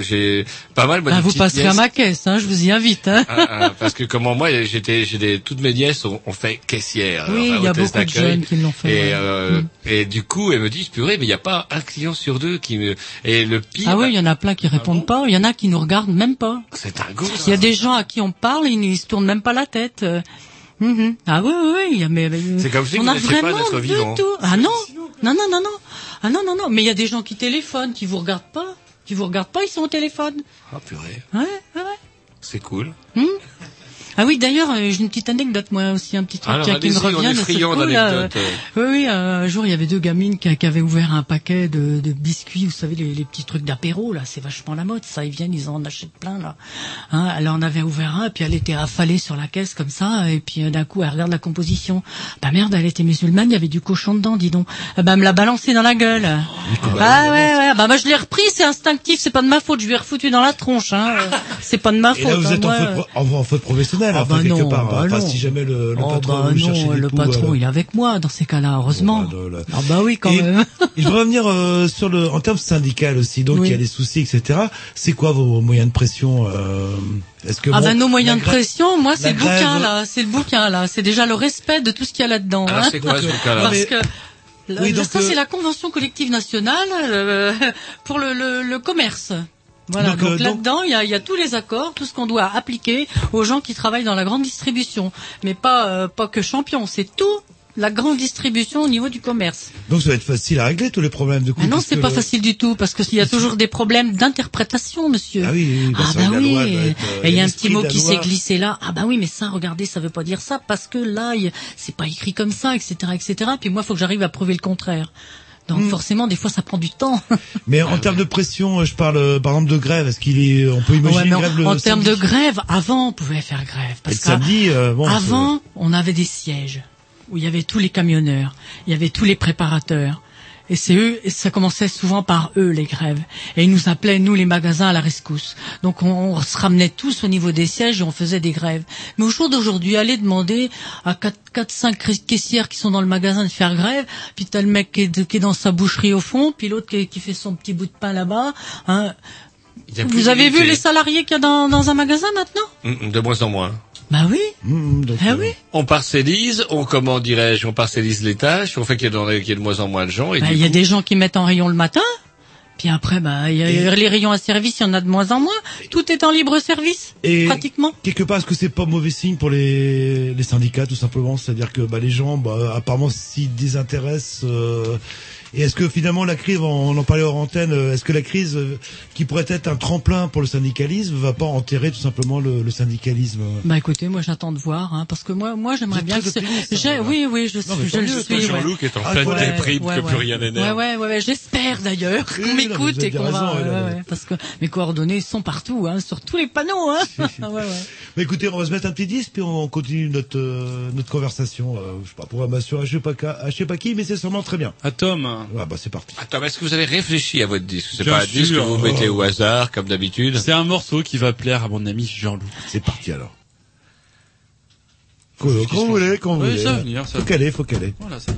Speaker 3: J'ai pas mal. moi,
Speaker 6: Ah,
Speaker 3: des
Speaker 6: vous passerez à ma caisse, hein. Je vous y invite, hein.
Speaker 3: Ah, ah, parce que comment moi j'étais j'ai toutes mes nièces ont, ont fait caissière
Speaker 6: Oui, il y a beaucoup de jeunes qui l'ont fait,
Speaker 3: et euh,
Speaker 6: Mm.
Speaker 3: et du coup elles me disent purée mais il n'y a pas un client sur deux qui me et le pire
Speaker 6: Ah oui, il y en a plein qui répondent pas. Il y en a qui nous regardent même pas.
Speaker 3: c'est un goût
Speaker 6: Il y a des gens à qui on parle, ils ne se tournent même pas la tête. Mhm. Ah oui, oui, oui. mais,
Speaker 3: C'est comme si
Speaker 6: on
Speaker 3: vous
Speaker 6: a
Speaker 3: pas
Speaker 6: vraiment
Speaker 3: un être
Speaker 6: de
Speaker 3: vivant.
Speaker 6: tout. Ah non, non, non, non, non. Ah non, non, non. Mais il y a des gens qui téléphonent, qui vous regardent pas, qui vous regardent pas, ils sont au téléphone.
Speaker 3: ah purée
Speaker 6: Ouais, ouais, ouais.
Speaker 3: c'est cool
Speaker 6: Hmm. Ah oui, d'ailleurs, euh, j'ai une petite anecdote, moi aussi, un petit truc
Speaker 3: Alors,
Speaker 6: qui, qui me
Speaker 3: allez-y, on
Speaker 6: revient.
Speaker 3: est
Speaker 6: là, euh. Oui, oui, euh, un jour, il y avait deux gamines qui, qui avaient ouvert un paquet de, de biscuits, vous savez, les, les petits trucs d'apéro, là, c'est vachement la mode, ça, ils viennent, ils en achètent plein, là. Hein, elle en avait ouvert un, puis elle était affalée sur la caisse, comme ça, et puis d'un coup, elle regarde la composition. Bah merde, elle était musulmane, il y avait du cochon dedans, dis donc. Bah, elle me l'a balancé dans la gueule. Ah ouais, ouais, bah moi, je l'ai repris, c'est instinctif, c'est pas de ma faute, je lui ai refoutu dans la tronche, hein. C'est pas de ma
Speaker 4: Et
Speaker 6: faute.
Speaker 4: là, vous
Speaker 6: hein,
Speaker 4: êtes en faute, en, en faute professionnelle,
Speaker 6: Ah bah
Speaker 4: quelque
Speaker 6: non,
Speaker 4: part.
Speaker 6: bah
Speaker 4: enfin,
Speaker 6: non.
Speaker 4: si jamais le, le
Speaker 6: Oh
Speaker 4: patron
Speaker 6: bah non, le patron,
Speaker 4: euh,
Speaker 6: il est avec moi dans ces cas-là, heureusement.
Speaker 4: Bon, bah, là.
Speaker 6: Ah bah oui, quand
Speaker 4: Et-
Speaker 6: même.
Speaker 4: Et je voudrais revenir euh, sur le en termes syndical aussi. Donc
Speaker 6: Oui.
Speaker 4: il y a des soucis, etc. C'est quoi vos moyens de pression euh, Est-ce que
Speaker 6: Ah
Speaker 4: bon,
Speaker 6: bah nos moyens de pression, moi c'est le bouquin là, c'est le bouquin là, c'est déjà le respect de tout ce qu'il y a là-dedans.
Speaker 3: alors
Speaker 6: hein.
Speaker 3: c'est quoi ce cas là
Speaker 6: Parce que Le-
Speaker 4: Oui,
Speaker 6: le-
Speaker 4: donc,
Speaker 6: ça,
Speaker 4: euh,
Speaker 6: c'est la convention collective nationale euh, pour le, le- le commerce. Voilà,
Speaker 4: Donc,
Speaker 6: donc,
Speaker 4: euh, donc-
Speaker 6: là-dedans, il y y a tous les accords, tout ce qu'on doit appliquer aux gens qui travaillent dans la grande distribution. Mais pas, euh, pas que champion, c'est tout la grande distribution au niveau du commerce.
Speaker 4: Donc ça va être facile à régler tous les problèmes de coût.
Speaker 6: Mais non,
Speaker 4: parce
Speaker 6: c'est pas
Speaker 4: le-
Speaker 6: facile du tout, parce qu'il y a toujours des problèmes d'interprétation, monsieur.
Speaker 4: Ah oui, oui, oui, bah,
Speaker 6: ah bah oui.
Speaker 4: loi doit être, euh,
Speaker 6: Et il y a un petit mot qui s'est glissé là. Ah bah oui, mais ça, regardez, ça veut pas dire ça, parce que là, c'est pas écrit comme ça, etc., etc. Puis moi, il faut que j'arrive à prouver le contraire. Donc
Speaker 4: Hmm.
Speaker 6: forcément, des fois, ça prend du temps.
Speaker 4: Mais en termes de pression, euh, je parle euh, par exemple de grève. Est-ce qu'il est, on peut imaginer
Speaker 6: Ouais,
Speaker 4: une
Speaker 6: en-
Speaker 4: grève le
Speaker 6: en termes de grève, avant, on pouvait faire grève.
Speaker 4: Et
Speaker 6: Parce
Speaker 4: le samedi, euh, bon,
Speaker 6: avant, on avait des sièges où il y avait tous les camionneurs, il y avait tous les préparateurs. Et c'est eux, ça commençait souvent par eux, les grèves. Et ils nous appelaient, nous, les magasins, à la rescousse. Donc on, se ramenait tous au niveau des sièges et on faisait des grèves. Mais au jour d'aujourd'hui, aller demander à 4, 4 5 caissières qui sont dans le magasin de faire grève, puis t'as le mec qui est, qui est dans sa boucherie au fond, puis l'autre qui, qui fait son petit bout de pain là-bas. Hein.
Speaker 3: Il y a plus
Speaker 6: Vous avez vu les salariés qu'il y a dans, dans un magasin maintenant?
Speaker 3: Mm, De moins en moins.
Speaker 6: Bah oui.
Speaker 4: Mmh,
Speaker 6: Ah oui.
Speaker 3: On parcellise, on comment dirais-je, on parcellise les tâches, on fait qu'il y, y ait de moins en moins de gens.
Speaker 6: Bah, il y a
Speaker 3: coup-
Speaker 6: des gens qui mettent en rayon le matin, puis après, bah, il y a les rayons à service, il y en a de moins en moins. Tout est en libre service,
Speaker 4: Et
Speaker 6: pratiquement.
Speaker 4: quelque part, est-ce que c'est pas mauvais signe pour les, les syndicats, tout simplement? C'est-à-dire que bah, les gens, bah, apparemment, s'y désintéressent. euh, et est-ce que finalement la crise, on en parlait hors antenne, euh, est-ce que la crise, euh, qui pourrait être un tremplin pour le syndicalisme, va pas enterrer tout simplement le, le syndicalisme
Speaker 6: Bah écoutez, moi j'attends de voir, hein, parce que moi, moi j'aimerais bien que
Speaker 4: optimiste, hein,
Speaker 6: oui, oui, je,
Speaker 4: Non,
Speaker 6: je
Speaker 4: tant
Speaker 6: le suis.
Speaker 3: Jean-Loup
Speaker 6: ouais.
Speaker 3: qui est en
Speaker 6: Ah,
Speaker 3: pleine
Speaker 6: ouais,
Speaker 3: déprime,
Speaker 6: ouais,
Speaker 3: que
Speaker 6: ouais.
Speaker 3: plus rien n'énerve.
Speaker 6: ouais, ouais, ouais, j'espère d'ailleurs
Speaker 4: Oui,
Speaker 6: qu'on m'écoute et qu'on
Speaker 4: raison,
Speaker 6: va,
Speaker 4: ouais,
Speaker 6: ouais,
Speaker 4: ouais.
Speaker 6: ouais, parce que mes coordonnées sont partout, hein, sur tous les panneaux, hein. Ah, ouais, ouais.
Speaker 4: Mais écoutez, on va se mettre un petit disque, puis on continue notre euh, notre conversation. Euh, je sais pas, je sais pas, qua- je sais pas qui, mais c'est sûrement très bien.
Speaker 17: À
Speaker 4: Ah bah c'est parti.
Speaker 3: Attends, mais est-ce que vous avez réfléchi à votre disque? C'est
Speaker 17: Bien
Speaker 3: pas un disque que
Speaker 17: sûr.
Speaker 3: vous mettez au hasard, comme d'habitude?
Speaker 17: C'est un morceau qui va plaire à mon ami Jean-Loup.
Speaker 4: C'est parti alors. Quand, vous voulez, quand vous
Speaker 17: Oui,
Speaker 4: voulez.
Speaker 17: ça va venir, ça
Speaker 4: faut caler, faut caler.
Speaker 17: Voilà, ça.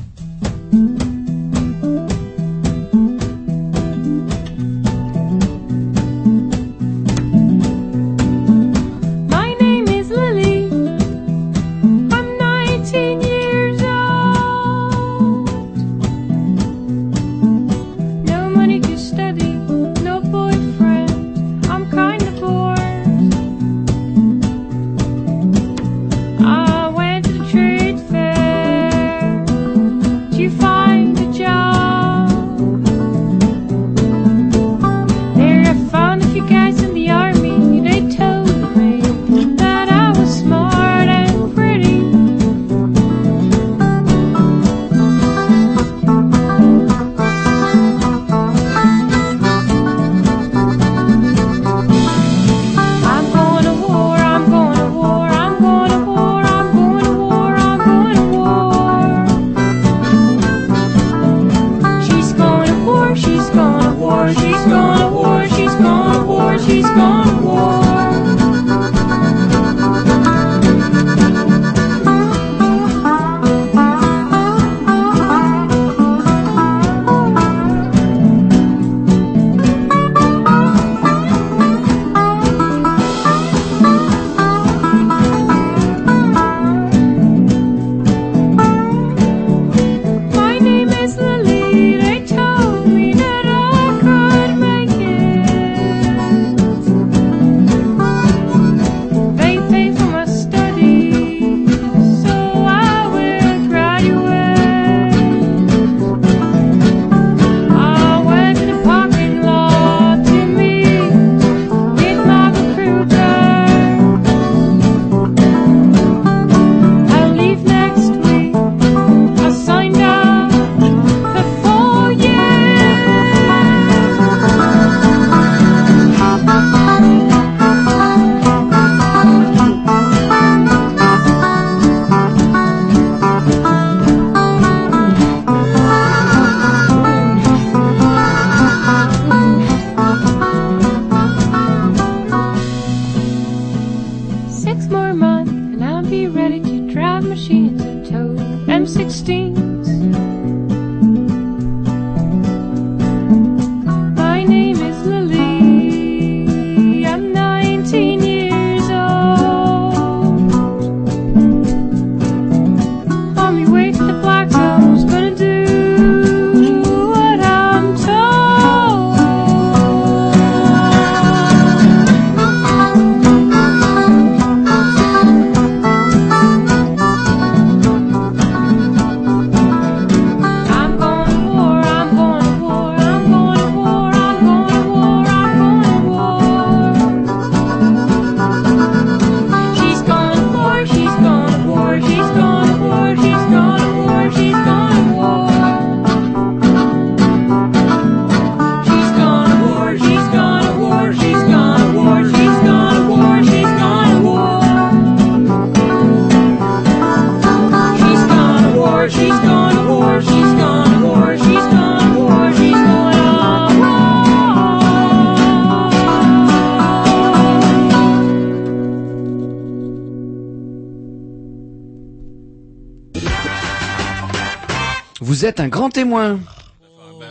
Speaker 11: Êtes un grand témoin.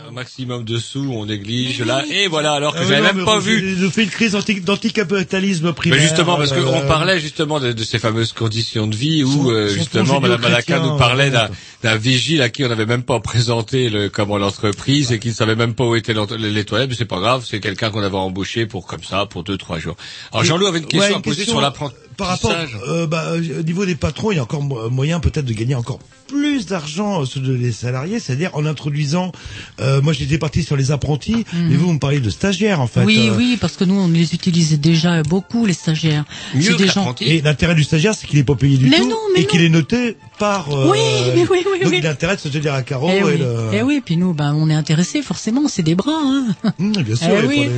Speaker 3: Un maximum de sous, on néglige là, et voilà, alors que
Speaker 4: Ah oui,
Speaker 3: j'avais même pas vu.
Speaker 4: Il nous fait une crise anti- d'anticapitalisme primaire.
Speaker 3: Mais justement, parce
Speaker 4: euh,
Speaker 3: qu'on parlait justement de, de ces fameuses conditions de vie où
Speaker 4: Son-
Speaker 3: euh,
Speaker 4: son
Speaker 3: justement Madame Malaka nous parlait
Speaker 4: euh,
Speaker 3: d'un vigile à qui on n'avait même pas présenté le, comment l'entreprise et qui ne savait même pas où étaient les toilettes. Mais c'est pas grave, c'est quelqu'un qu'on avait embauché pour comme ça pour deux trois jours. Alors Jean-Loup avait une question
Speaker 4: Ouais,
Speaker 3: à poser
Speaker 4: question
Speaker 3: sur l'apprentissage.
Speaker 4: Par rapport, euh, bah, euh, au niveau des patrons, il y a encore mo- moyen peut-être de gagner encore plus d'argent sur les salariés, c'est-à-dire en introduisant. euh, moi, j'étais parti sur les apprentis, mais vous, vous me parlez de stagiaires en fait.
Speaker 6: oui,
Speaker 4: euh,
Speaker 6: oui, parce que nous, on les utilisait déjà beaucoup, les stagiaires. C'est des gens.
Speaker 4: Et l'intérêt du stagiaire, c'est qu'il est pas payé du
Speaker 6: Mais
Speaker 4: tout
Speaker 6: non, mais
Speaker 4: et qu'il est noté par. euh,
Speaker 6: Oui, mais oui, oui,
Speaker 4: donc
Speaker 6: oui.
Speaker 4: il a intérêt de se tenir à carreau
Speaker 6: Eh
Speaker 4: et
Speaker 6: oui.
Speaker 4: le-
Speaker 6: Eh oui, puis nous, ben, on est intéressés, forcément, c'est des bras, hein.
Speaker 4: bien
Speaker 3: sûr,
Speaker 6: Eh oui.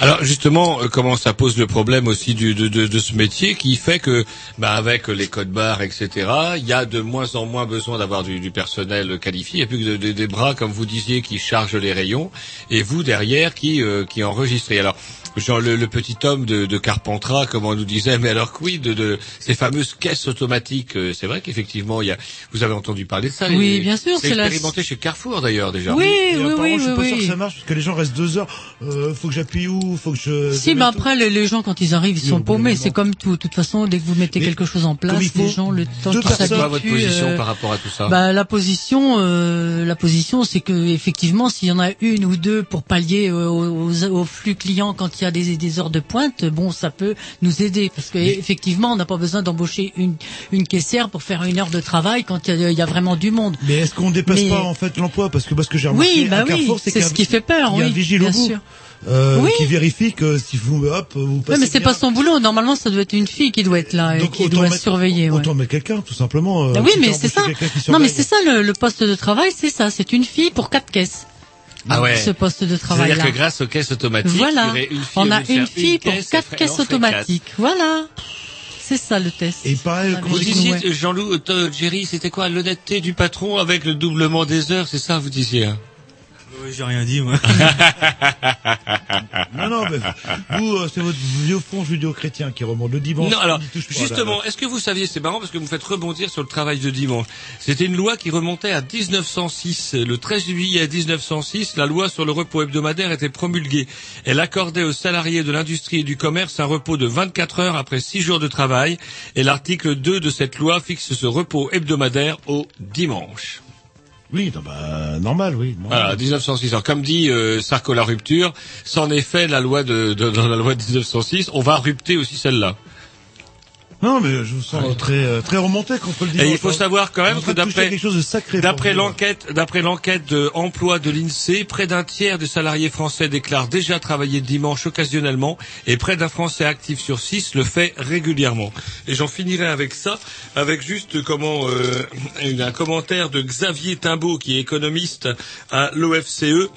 Speaker 3: Alors justement, euh, comment ça pose le problème aussi du, de, de, de ce métier qui fait que, bah, avec les codes barres, etc., il y a de moins en moins besoin d'avoir du, du personnel qualifié, et plus que de- de- des bras, comme vous disiez, qui chargent les rayons, et vous derrière qui euh, qui enregistrez. Alors. Genre le, le petit homme de, de Carpentras, comme on nous disait, mais alors oui, de, de ces fameuses caisses automatiques, euh, c'est vrai qu'effectivement, il y a, vous avez entendu parler de ça.
Speaker 6: Oui, bien sûr,
Speaker 3: c'est
Speaker 6: c'est la-
Speaker 3: expérimenté chez Carrefour d'ailleurs déjà.
Speaker 6: Oui,
Speaker 4: Et
Speaker 6: oui, oui,
Speaker 4: je suis
Speaker 6: oui,
Speaker 4: pas sûr
Speaker 6: oui.
Speaker 4: que ça marche parce que les gens restent deux heures. Euh, faut que j'appuie où Faut que je.
Speaker 6: Si, mais après, les, les gens, quand ils arrivent, ils sont paumés. C'est comme tout. De toute façon, dès que vous mettez quelque chose en place, les gens, le temps qu'ils s'habituent...
Speaker 3: C'est quoi votre position
Speaker 6: euh,
Speaker 3: par rapport à tout ça
Speaker 6: bah, la position, euh, la position, c'est que effectivement, s'il y en a une ou deux pour pallier euh, aux, aux flux clients quand il y a des, des heures de pointe, bon, ça peut nous aider parce que effectivement, on n'a pas besoin d'embaucher une, une caissière pour faire une heure de travail quand il y y a vraiment du monde.
Speaker 4: Mais est-ce qu'on dépasse
Speaker 6: Mais-
Speaker 4: pas en fait l'emploi? Parce que parce que j'ai remarqué
Speaker 6: Oui, bah
Speaker 4: à
Speaker 6: oui,
Speaker 4: Carrefour,
Speaker 6: c'est
Speaker 4: qu'il y a
Speaker 6: ce qui fait peur,
Speaker 4: Il y a un
Speaker 6: oui,
Speaker 4: vigile
Speaker 6: bien
Speaker 4: au bout.
Speaker 6: sûr.
Speaker 4: euh,
Speaker 6: Oui.
Speaker 4: qui vérifie que si vous hop vous passez
Speaker 6: Ouais, mais c'est pas son boulot. Normalement, ça doit être une fille qui doit être là, et
Speaker 4: Donc,
Speaker 6: qui doit
Speaker 4: mettre-
Speaker 6: surveiller. ouais.
Speaker 4: Autant mettre quelqu'un tout simplement. euh,
Speaker 6: Ah oui, mais c'est ça. Non, mais c'est ça le, le poste de travail, c'est ça. C'est une fille pour quatre caisses.
Speaker 3: Ah ouais.
Speaker 6: Ce poste de travail
Speaker 3: C'est-à-dire que grâce aux caisses automatiques, il y
Speaker 6: Voilà.
Speaker 3: aurait une fille
Speaker 6: On a une fille pour
Speaker 3: caisse,
Speaker 6: quatre caisses automatiques. Voilà. C'est ça le test.
Speaker 4: Et pareil,
Speaker 6: Ah,
Speaker 3: Vous disiez,
Speaker 6: ouais.
Speaker 3: Jean-Loup, euh, Jerry, c'était quoi? L'honnêteté du patron avec le doublement des heures, c'est ça vous disiez hein?
Speaker 5: J'ai rien dit, moi.
Speaker 4: Non, non, mais vous, euh, c'est votre vieux fond judéo-chrétien qui remonte le dimanche.
Speaker 3: Non, alors, justement, est-ce que vous saviez, c'est marrant parce que vous me faites rebondir sur le travail de dimanche. C'était une loi qui remontait à 1906. Le 13 juillet 1906, la loi sur le repos hebdomadaire était promulguée. Elle accordait aux salariés de l'industrie et du commerce un repos de 24 heures après 6 jours de travail. Et l'article 2 de cette loi fixe ce repos hebdomadaire au dimanche.
Speaker 4: Oui, non, bah, normal, oui. normal.
Speaker 3: Voilà, 1906. Alors, comme dit euh, Sarko la rupture, c'en est fait la loi de, de- dans la loi de 1906. On va rupter aussi celle-là.
Speaker 4: Non, mais je vous sens très, euh, très remonté contre le dimanche.
Speaker 3: Et il faut
Speaker 4: hein.
Speaker 3: savoir quand même que d'après l'enquête d'après l'enquête de emploi de l'INSEE, près d'un tiers des salariés français déclarent déjà travailler dimanche occasionnellement et près d'un Français actif sur six le fait régulièrement. Et j'en finirai avec ça, avec juste comment euh, un commentaire de Xavier Timbaud qui est économiste à l'OFCE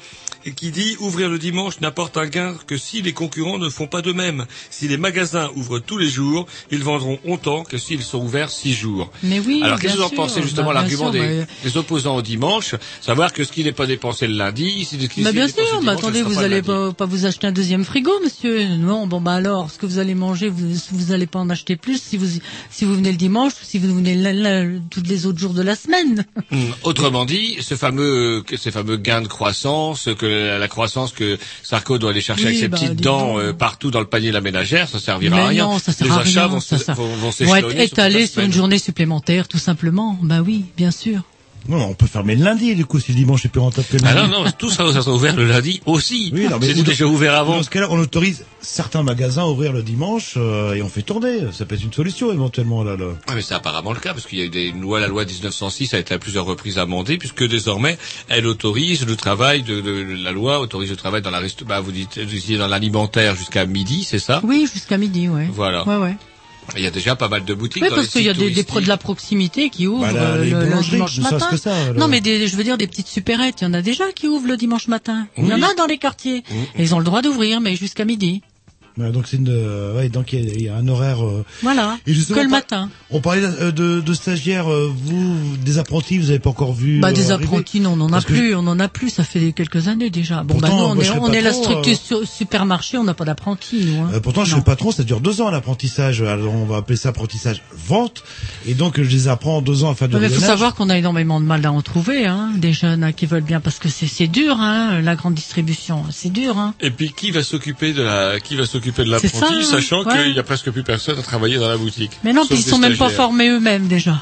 Speaker 3: et qui dit ouvrir le dimanche n'apporte un gain que si les concurrents ne font pas de même. Si les magasins ouvrent tous les jours, ils vendront autant que s'ils sont ouverts six jours.
Speaker 6: Mais oui,
Speaker 3: Alors qu'est-ce que vous en pensez justement
Speaker 6: Bah,
Speaker 3: l'argument des,
Speaker 6: bah,
Speaker 3: des opposants au dimanche, savoir que ce qui n'est pas dépensé le lundi, ce qui
Speaker 6: Bah bien sûr,
Speaker 3: dimanche,
Speaker 6: attendez, vous
Speaker 3: pas le
Speaker 6: allez
Speaker 3: lundi.
Speaker 6: pas, pas vous acheter un deuxième frigo, monsieur Non, bon bah alors, ce que vous allez manger, vous vous allez pas en acheter plus si vous si vous venez le dimanche ou si vous venez la- la- tous les autres jours de la semaine.
Speaker 3: Hum, Autrement dit, ce fameux, ces fameux gains de croissance, que la, la croissance que Sarko doit aller chercher
Speaker 6: Oui,
Speaker 3: avec ses
Speaker 6: bah,
Speaker 3: petites dents euh, partout dans le panier de la ménagère, ça servira à
Speaker 6: Mais
Speaker 3: rien.
Speaker 6: non, ça sert
Speaker 3: Les
Speaker 6: à
Speaker 3: achats
Speaker 6: rien,
Speaker 3: vont,
Speaker 6: ça,
Speaker 3: vont, vont
Speaker 6: Vont être
Speaker 3: sur
Speaker 6: étalés sur une journée supplémentaire, tout simplement. Bah oui, bien sûr.
Speaker 4: Non, non, on peut fermer le lundi, du coup, si le dimanche est plus rentable que le
Speaker 3: Ah
Speaker 4: lundi.
Speaker 3: non, non, tout ça, ça sera ouvert le lundi aussi.
Speaker 4: Oui, non, mais
Speaker 3: C'était
Speaker 4: ou-
Speaker 3: déjà ouvert avant.
Speaker 4: Dans ce cas-là, on autorise certains magasins à ouvrir le dimanche euh, et on fait tourner. Ça peut être une solution éventuellement là. là.
Speaker 3: Ah, mais c'est apparemment le cas, parce qu'il y a eu des lois, la loi 1906 a été à plusieurs reprises amendée, puisque désormais, elle autorise le travail de, de- la loi autorise le travail dans la rest- bah, vous dites, vous disiez dans l'alimentaire jusqu'à midi, c'est ça?
Speaker 6: Oui, jusqu'à midi, ouais.
Speaker 3: Voilà.
Speaker 6: Ouais, ouais.
Speaker 3: Il y a déjà pas mal de boutiques
Speaker 6: Oui, parce qu'il y a des, des pro de la proximité qui ouvrent
Speaker 4: Bah,
Speaker 6: euh, le, dimanche matin.
Speaker 4: que ça, là.
Speaker 6: non, mais des, je veux dire des petites supérettes. Il y en a déjà qui ouvrent le dimanche matin. Il y en a dans les quartiers. Et ils ont le droit d'ouvrir, mais jusqu'à midi.
Speaker 4: Ouais, donc c'est une, euh, ouais, donc il y, a- il y a un horaire. euh,
Speaker 6: Voilà.
Speaker 4: Et justement,
Speaker 6: que le
Speaker 4: par-
Speaker 6: matin.
Speaker 4: On parlait euh, de, de stagiaires, euh, vous, des apprentis, vous avez pas encore vu.
Speaker 6: Bah
Speaker 4: euh,
Speaker 6: des apprentis, non, on en a plus, on en a plus, ça fait quelques années déjà. Bon, bah
Speaker 4: Pourtant,
Speaker 6: nous, on
Speaker 4: moi,
Speaker 6: est,
Speaker 4: je
Speaker 6: on est la structure
Speaker 4: euh,
Speaker 6: su- supermarché, on n'a pas d'apprentis, nous. Hein.
Speaker 4: Euh, pourtant, je suis patron, ça dure deux ans l'apprentissage. Alors, on va appeler ça apprentissage vente. Et donc, je les apprends en deux ans à faire de
Speaker 6: Mais il faut savoir qu'on a énormément de mal à en trouver, hein, des jeunes hein, qui veulent bien, parce que c'est c'est dur, hein, la grande distribution, c'est dur. Hein.
Speaker 3: Et puis qui va s'occuper de la qui va s'occuper de
Speaker 6: C'est ça,
Speaker 3: l'apprenti,
Speaker 6: hein,
Speaker 3: sachant
Speaker 6: ouais.
Speaker 3: qu'il y a presque plus personne à travailler dans la boutique.
Speaker 6: Mais non, puis ils sont même pas formés eux-mêmes déjà.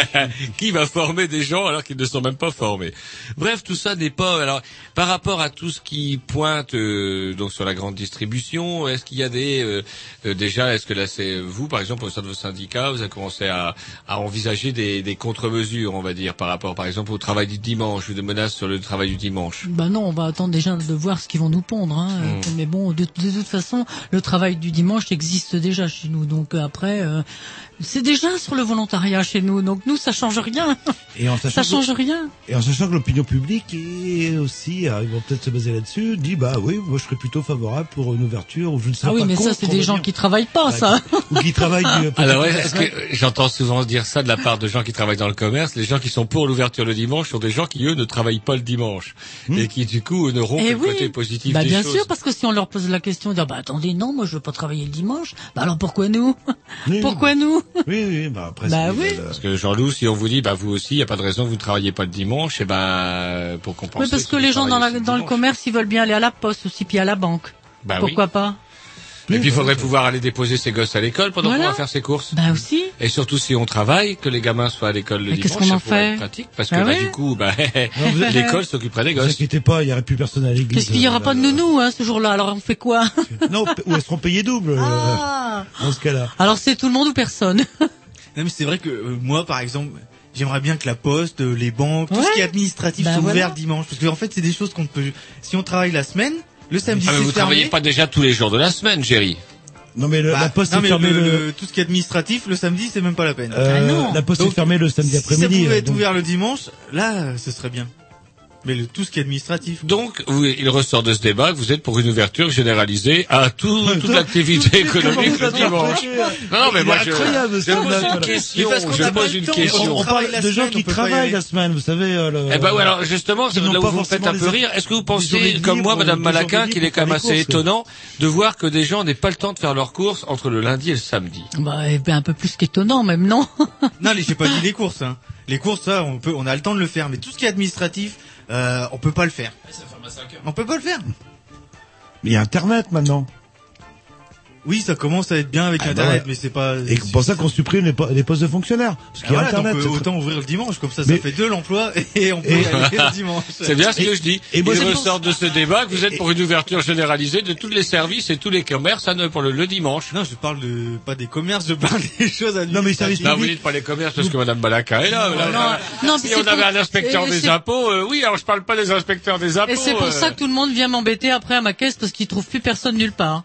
Speaker 3: qui va former des gens alors qu'ils ne sont même pas formés? Bref, tout ça n'est pas. Alors, par rapport à tout ce qui pointe euh, donc sur la grande distribution, est-ce qu'il y a des euh, euh, déjà, est-ce que là c'est vous, par exemple, au sein de vos syndicats, vous avez commencé à, à envisager des, des contre-mesures, on va dire, par rapport, par exemple, au travail du dimanche ou des menaces sur le travail du dimanche?
Speaker 6: Bah non, on va attendre déjà de voir ce qu'ils vont nous pondre. Hein.
Speaker 3: Mm.
Speaker 6: Mais bon, de, de toute façon, le travail du dimanche existe déjà chez nous. Donc euh, après, euh, c'est déjà sur le volontariat chez nous. Donc nous, ça change rien.
Speaker 4: Et en
Speaker 6: ça
Speaker 4: sachant que-
Speaker 6: change rien.
Speaker 4: Et en sachant que l'opinion publique est aussi, euh, ils vont peut-être se baser là-dessus, dit bah oui, moi je serais plutôt favorable pour une ouverture ou je ne serais
Speaker 6: Ah oui,
Speaker 4: pas
Speaker 6: mais ça, c'est des gens qui travaillent pas, ça.
Speaker 4: ou qui travaillent. du-
Speaker 3: Alors, ouais, est-ce que euh, j'entends souvent dire ça de la part de gens qui travaillent dans le commerce Les gens qui sont pour l'ouverture le dimanche sont des gens qui eux ne travaillent pas le dimanche et qui du coup n'auront que
Speaker 6: Eh
Speaker 3: le
Speaker 6: oui.
Speaker 3: côté positif
Speaker 6: Bah
Speaker 3: des
Speaker 6: bien
Speaker 3: choses.
Speaker 6: sûr, parce que si on leur pose la question, dire bah attendez, non, moi je veux pas travailler le dimanche. Bah alors pourquoi nous? Pourquoi nous?
Speaker 4: Oui, oui, bah après.
Speaker 6: Bah
Speaker 4: c'est-
Speaker 6: oui.
Speaker 4: euh,
Speaker 3: Parce que Jean-Loup, si on vous dit, bah vous aussi, il n'y a pas de raison que vous ne travaillez pas le dimanche, et ben pour compenser.
Speaker 6: Oui, parce que les gens dans, la,
Speaker 3: travaillez
Speaker 6: dans le commerce, ils veulent bien aller à la poste aussi, puis à la banque.
Speaker 3: Bah oui.
Speaker 6: Pourquoi pas?
Speaker 3: Et puis il faudrait pouvoir aller déposer ses gosses à l'école pendant
Speaker 6: Voilà.
Speaker 3: qu'on va faire ses courses.
Speaker 6: Bah aussi.
Speaker 3: Et surtout si on travaille, que les gamins soient à l'école le
Speaker 6: Mais
Speaker 3: dimanche,
Speaker 6: qu'est-ce qu'on
Speaker 3: ça
Speaker 6: en
Speaker 3: pourrait
Speaker 6: fait
Speaker 3: être pratique, parce que
Speaker 6: Bah
Speaker 3: bah, du coup, bah, l'école s'occuperait des
Speaker 4: Ne vous
Speaker 3: gosses.
Speaker 4: inquiétez pas, il n'y aurait plus personne à l'église.
Speaker 6: Parce qu'il y aura
Speaker 4: euh,
Speaker 6: pas de nounou hein, ce jour-là, alors on fait quoi?
Speaker 4: Non, ou elles seront payées double euh,
Speaker 6: Ah.
Speaker 4: dans ce cas-là.
Speaker 6: Alors c'est tout le monde ou personne?
Speaker 5: Non mais c'est vrai que euh, moi par exemple, j'aimerais bien que la poste, les banques, tout ce qui est administratif
Speaker 6: Bah
Speaker 5: soit
Speaker 6: voilà.
Speaker 5: ouvert dimanche parce qu'en fait c'est des choses qu'on ne peut si on travaille la semaine, le samedi
Speaker 3: Ah, mais vous
Speaker 5: fermé.
Speaker 3: travaillez pas déjà tous les jours de la semaine, Géry
Speaker 4: Non mais le-
Speaker 5: Bah,
Speaker 4: la poste
Speaker 5: non,
Speaker 4: est
Speaker 5: mais
Speaker 4: fermée
Speaker 5: le-
Speaker 4: le,
Speaker 5: le- tout ce qui est administratif le samedi c'est même pas la peine.
Speaker 4: euh, la poste est fermée le samedi
Speaker 5: Si ça
Speaker 4: après-midi.
Speaker 5: pouvait
Speaker 4: euh,
Speaker 5: être
Speaker 4: donc-
Speaker 5: ouvert le dimanche, là ce serait bien. Mais le, tout ce qui est administratif.
Speaker 3: Donc, vous- il ressort de ce débat que vous êtes pour une ouverture généralisée à tout, toute l'activité économique le dimanche. Non, non, mais moi, je, je pose une question.
Speaker 4: Mais
Speaker 3: Je pose une question.
Speaker 4: On parle de gens qui travaillent la semaine, vous savez. euh, le-
Speaker 3: Eh ben oui, alors justement, là où vous faites un peu rire. Est-ce que vous pensez, comme moi, Madame
Speaker 4: journées
Speaker 3: qu'il est quand même assez étonnant de voir que des gens n'aient pas le temps de faire leurs courses entre le lundi et le samedi?
Speaker 6: Bah eh ben, un peu plus qu'étonnant même, non?
Speaker 5: Non, les- j'ai pas dit les courses. Hein. Les courses, ça, on peut, on a le temps de le faire, mais tout ce qui est administratif, euh, on peut pas le faire. On peut pas le faire.
Speaker 4: Mais il y a Internet maintenant.
Speaker 5: Oui, ça commence à être bien avec
Speaker 4: Ah, bah
Speaker 5: Internet,
Speaker 4: ouais.
Speaker 5: mais c'est pas.
Speaker 4: Et c'est pour ça qu'on supprime les, po- les postes de fonctionnaires. Parce qu'il y a
Speaker 5: Voilà,
Speaker 4: Internet.
Speaker 5: donc, euh, autant ouvrir le dimanche, comme ça,
Speaker 4: Mais-
Speaker 5: ça fait deux l'emploi et on peut
Speaker 4: Et-
Speaker 5: y aller le dimanche.
Speaker 3: C'est bien ce que je dis.
Speaker 4: et moi,
Speaker 3: il ressort de ce débat que vous êtes pour une ouverture généralisée de tous les services et tous les commerces à ne pour le, le dimanche.
Speaker 5: Non, je parle de pas des commerces, je parle des choses à
Speaker 4: Non, mais les services
Speaker 3: Non, vous dites pas les commerces parce que Madame Balaka est là. là.
Speaker 6: non,
Speaker 3: si on avait un inspecteur
Speaker 6: et
Speaker 3: des
Speaker 6: c'est-
Speaker 3: impôts, euh, oui, alors je parle pas des inspecteurs des impôts.
Speaker 6: Et c'est pour
Speaker 3: euh.
Speaker 6: ça que tout le monde vient m'embêter après à ma caisse parce qu'ils trouvent plus personne nulle part.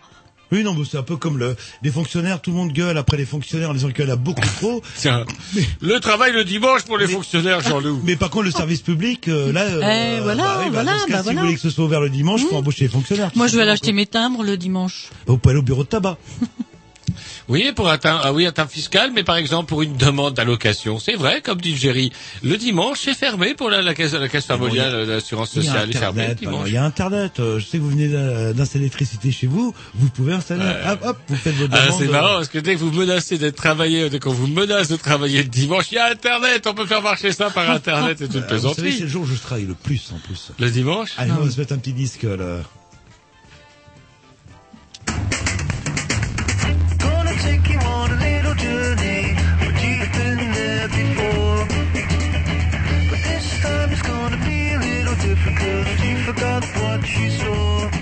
Speaker 4: Oui, non, mais c'est un peu comme le, les fonctionnaires, tout le monde gueule après les fonctionnaires en disant qu'il y en a beaucoup trop.
Speaker 3: Tiens, le travail le dimanche pour les fonctionnaires, Jean-Loup.
Speaker 4: Mais par contre, le service public, euh, là, euh,
Speaker 6: Eh, voilà,
Speaker 4: bah oui, bah,
Speaker 6: voilà,
Speaker 4: dans ce cas,
Speaker 6: bah
Speaker 4: si
Speaker 6: voilà.
Speaker 4: vous voulez que ce soit ouvert le dimanche, faut embaucher les fonctionnaires.
Speaker 6: Moi, je vais aller acheter mes timbres le dimanche.
Speaker 4: Vous pouvez aller au bureau de tabac.
Speaker 3: Oui, pour un teint, ah oui, un fiscal, mais par exemple pour une demande d'allocation, c'est vrai, comme dit Géry, le dimanche c'est fermé pour la, la caisse, la caisse familiale, euh, l'assurance
Speaker 4: Il y a
Speaker 3: sociale
Speaker 4: Internet,
Speaker 3: dimanche.
Speaker 4: alors, il y a Internet. je sais que vous venez d'installer l'électricité chez vous, vous pouvez installer. Hop, hop, vous faites votre
Speaker 3: Ah,
Speaker 4: demande.
Speaker 3: c'est
Speaker 4: euh,
Speaker 3: marrant parce que dès que vous menacez d'être travaillé, dès qu'on vous menace de travailler le dimanche, il y a Internet, on peut faire marcher ça par Internet, c'est une
Speaker 4: savez, c'est
Speaker 3: plaisanterie.
Speaker 4: le jour où je travaille le plus en plus.
Speaker 3: Le dimanche
Speaker 4: Allez, on va se mettre un petit disque là.
Speaker 16: Difficult. You forgot what you saw.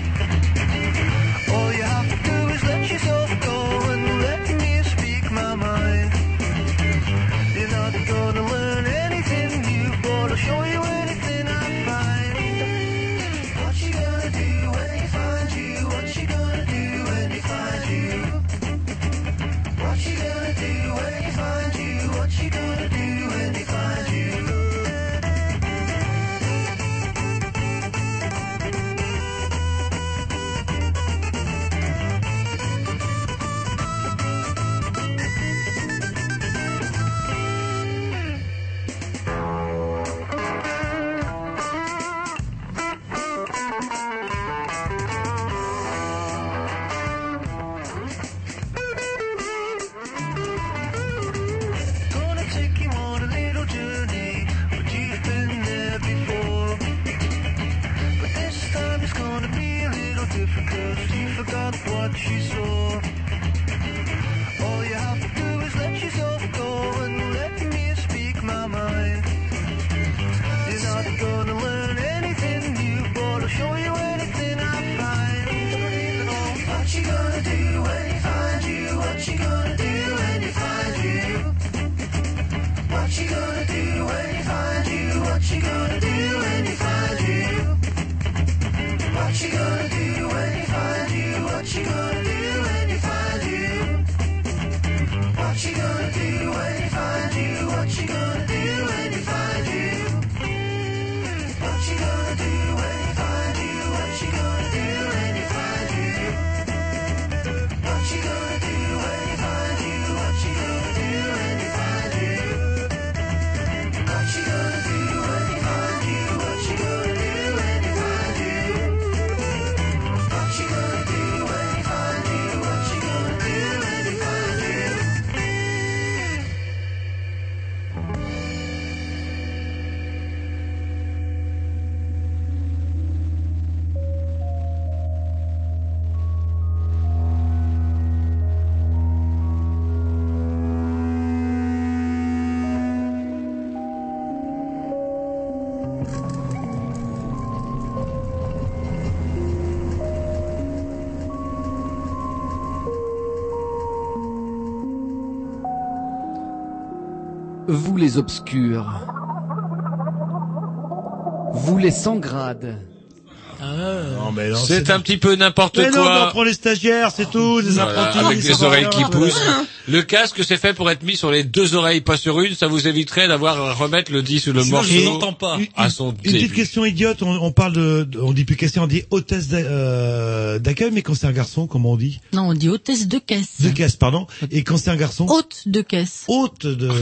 Speaker 16: she's so She gonna do
Speaker 11: Vous les obscurs. Vous les sans
Speaker 4: mais non,
Speaker 3: C'est un petit peu n'importe
Speaker 4: Mais non, mais on
Speaker 3: quoi.
Speaker 4: prend les stagiaires, c'est tout, des
Speaker 3: Voilà,
Speaker 4: apprentis.
Speaker 3: avec des oreilles qui poussent. Le casque, c'est fait pour être mis sur les deux oreilles, pas sur une. Ça vous éviterait d'avoir à remettre le disque ou le
Speaker 4: Sinon,
Speaker 3: morceau
Speaker 4: je n'entends pas.
Speaker 3: à son
Speaker 4: Une petite question idiote, on, on parle de, de- on dit plus question, on dit hôtesse euh, d'accueil, mais quand c'est un garçon, comment on dit?
Speaker 6: Non, on dit hôtesse de caisse.
Speaker 4: De caisse, pardon. Et quand c'est un garçon?
Speaker 6: Hôte de caisse.
Speaker 4: Hôte de... de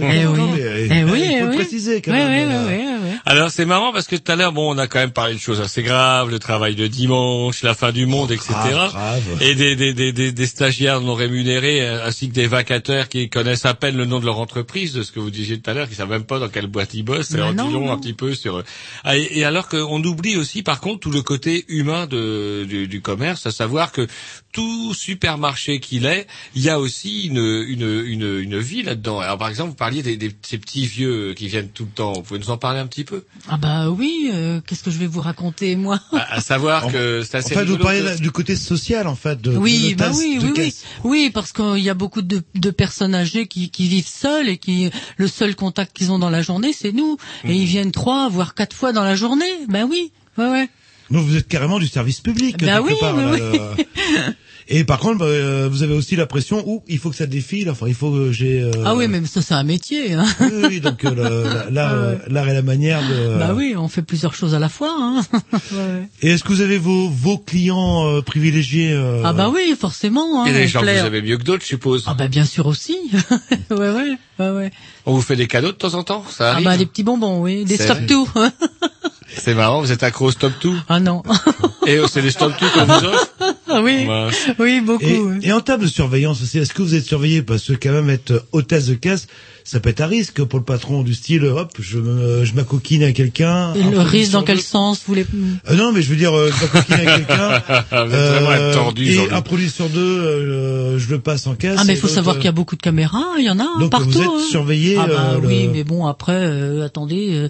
Speaker 6: Eh oui.
Speaker 4: mais,
Speaker 6: Eh
Speaker 4: eh,
Speaker 6: oui,
Speaker 4: il
Speaker 6: eh
Speaker 4: faut le
Speaker 6: oui.
Speaker 4: préciser quand
Speaker 6: Ouais,
Speaker 4: même.
Speaker 6: ouais,
Speaker 4: euh,
Speaker 6: ouais, ouais, ouais.
Speaker 3: Alors c'est marrant parce que tout à l'heure, bon, on a quand même parlé de choses assez graves, le travail de dimanche, la fin du monde, etc.
Speaker 4: grave, grave.
Speaker 3: Et des, des, des, des, des stagiaires non rémunérés, euh, ainsi des vacataires qui connaissent à peine le nom de leur entreprise, de ce que vous disiez tout à l'heure, qui savent même pas dans quelle boîte ils bossent.
Speaker 6: Non, non.
Speaker 3: un petit peu sur. Ah, Et, et alors qu'on oublie aussi, par contre, tout le côté humain de, du, du commerce, à savoir que tout supermarché qu'il est, il y a aussi une, une, une, une vie là-dedans. Alors par exemple, vous parliez des, des ces petits vieux qui viennent tout le temps. Vous pouvez nous en parler un petit peu?
Speaker 6: Ah bah oui, euh, qu'est-ce que je vais vous raconter moi?
Speaker 3: À, à savoir
Speaker 4: En-
Speaker 3: que c'est
Speaker 4: En
Speaker 3: assez
Speaker 4: fait, vous parlez
Speaker 3: que-
Speaker 4: du côté social, en fait, de, de
Speaker 6: Oui, bah
Speaker 4: l'hôtesse
Speaker 6: oui,
Speaker 4: de
Speaker 6: oui, oui,
Speaker 4: caisse.
Speaker 6: oui, parce qu'il y a beaucoup de, de personnes âgées qui, qui vivent seules et qui le seul contact qu'ils ont dans la journée, c'est nous. Et ils viennent trois, voire quatre fois dans la journée. Ben oui, ouais, ouais.
Speaker 4: Donc vous êtes carrément du service public.
Speaker 6: Bah
Speaker 4: quelque
Speaker 6: oui,
Speaker 4: part,
Speaker 6: oui,
Speaker 4: là,
Speaker 6: oui.
Speaker 4: le- Et par contre, euh, vous avez aussi la pression où il faut que ça défile. Enfin, il faut que j'ai. euh,
Speaker 6: Ah oui, mais ça c'est un métier. Hein.
Speaker 4: oui, oui, donc euh, euh, l'art et la manière de.
Speaker 6: Bah oui, on fait plusieurs choses à la fois. Hein. Ouais.
Speaker 4: Et est-ce que vous avez vos vos clients euh, privilégiés euh,
Speaker 6: Ah bah oui, forcément. Hein,
Speaker 3: Et les
Speaker 6: on
Speaker 3: gens que vous avez mieux que d'autres, je suppose.
Speaker 6: Ah bah bien sûr aussi. ouais, ouais, ouais, ouais.
Speaker 3: On vous fait des cadeaux de temps en temps, ça
Speaker 6: Ah
Speaker 3: arrive.
Speaker 6: bah des petits bonbons, oui, des stop tout.
Speaker 3: C'est marrant, vous êtes accro au stop tout.
Speaker 6: ah non.
Speaker 3: Et oh, c'est des stop tout qu'on vous offre.
Speaker 6: Ah oui, oui, beaucoup.
Speaker 4: Et,
Speaker 6: oui.
Speaker 4: et en termes de surveillance aussi, est-ce que vous êtes surveillé? Parce que quand même être hôtesse de caisse, ça peut être à risque pour le patron du style, hop, je me, je m'acoquine à quelqu'un. Un
Speaker 6: le risque dans quel
Speaker 4: deux.
Speaker 6: sens vous voulez
Speaker 4: Euh, non, mais je veux dire, euh, je m'acoquine à quelqu'un. Euh,
Speaker 3: un tordu,
Speaker 4: et un produit sur deux, euh, je le passe en caisse.
Speaker 6: Ah mais il faut savoir
Speaker 4: euh,
Speaker 6: qu'il y a beaucoup de caméras, il y en a hein,
Speaker 4: Donc,
Speaker 6: partout.
Speaker 4: vous êtes
Speaker 6: hein.
Speaker 4: surveillé,
Speaker 6: Ah bah
Speaker 4: euh, le-
Speaker 6: oui, mais bon après, euh, attendez, euh,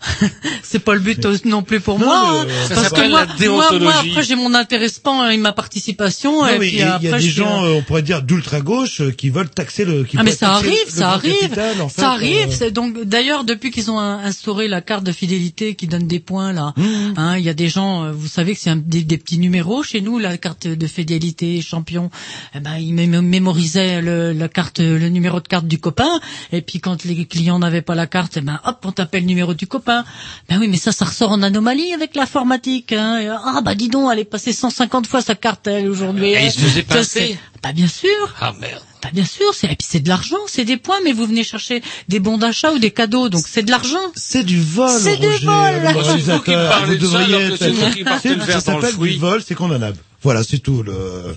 Speaker 6: c'est pas le but non plus pour
Speaker 4: Non,
Speaker 6: moi, hein,
Speaker 4: euh, ça
Speaker 6: parce que moi, moi, moi, après j'ai mon intéressement et ma participation
Speaker 4: Non,
Speaker 6: et puis
Speaker 4: il y a,
Speaker 6: après
Speaker 4: des gens,
Speaker 6: euh,
Speaker 4: euh, on pourrait dire d'ultra gauche, qui veulent taxer le. Qui
Speaker 6: ah mais ça arrive,
Speaker 4: le
Speaker 6: ça arrive,
Speaker 4: capital, en fait,
Speaker 6: ça arrive.
Speaker 4: euh,
Speaker 6: c'est Donc d'ailleurs depuis qu'ils ont instauré la carte de fidélité qui donne des points là,
Speaker 4: Mmh.
Speaker 6: hein, il y a des gens, vous savez que c'est des, des petits numéros chez nous la carte de fidélité champion. Eh ben ils mé- mémorisaient le, la carte, le numéro de carte du copain et puis quand les clients n'avaient pas la carte, eh ben hop on tapait le numéro du copain. Ben oui mais ça ça ressort en anomalie avec l'informatique. Hein. Ah bah dis donc elle est passée 150 fois sa carte elle aujourd'hui.
Speaker 3: Et
Speaker 6: hein.
Speaker 3: il se faisait passer.
Speaker 6: c'est- Bah bien sûr.
Speaker 3: Ah merde.
Speaker 6: Bah bien sûr, c'est et puis c'est de l'argent, c'est des points, mais vous venez chercher des bons d'achat ou des cadeaux, donc c'est de l'argent.
Speaker 4: C'est du vol,
Speaker 6: C'est du vol. C'est
Speaker 3: vous
Speaker 4: devriez Ça s'appelle du vol, c'est condamnable. Voilà, c'est tout. Le...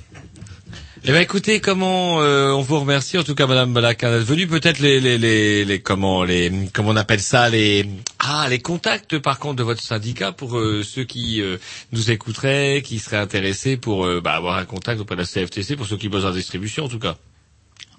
Speaker 18: Eh ben écoutez, comment euh, on vous remercie en tout cas Madame Balaka d'être venue. Peut-être les, les les les comment les comment on appelle ça les ah les contacts par contre de votre syndicat pour euh, ceux qui euh, nous écouteraient, qui seraient intéressés pour bah, avoir un contact auprès de la CFTC pour ceux qui bossent en distribution en tout cas.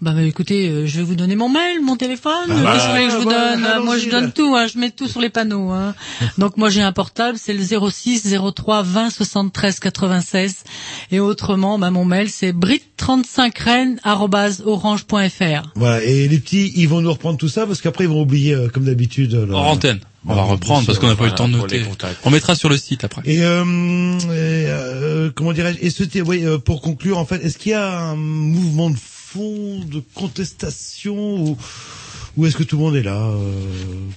Speaker 6: Bah, bah, écoutez, euh, je vais vous donner mon mail, mon téléphone.
Speaker 18: Ah,
Speaker 6: Qu'est-ce
Speaker 18: bah,
Speaker 6: que je vous
Speaker 18: bah,
Speaker 6: donne Moi, je donne tout. Hein, je mets tout sur les panneaux. Hein. Donc moi, j'ai un portable, c'est le 06 03 20 73 96. Et autrement, bah, mon mail, c'est brit35rennes@orange.fr.
Speaker 4: Voilà. Et les petits, ils vont nous reprendre tout ça parce qu'après ils vont oublier, euh, comme d'habitude. leur-
Speaker 19: Hors antenne. On va reprendre parce qu'on n'a pas eu le temps de noter. On mettra sur le site après.
Speaker 4: Et, euh, et, euh, comment dirais-je? Et ce, oui, euh, pour conclure, en fait, est-ce qu'il y a un mouvement de fond, de contestation, ou, ou est-ce que tout le monde est là euh,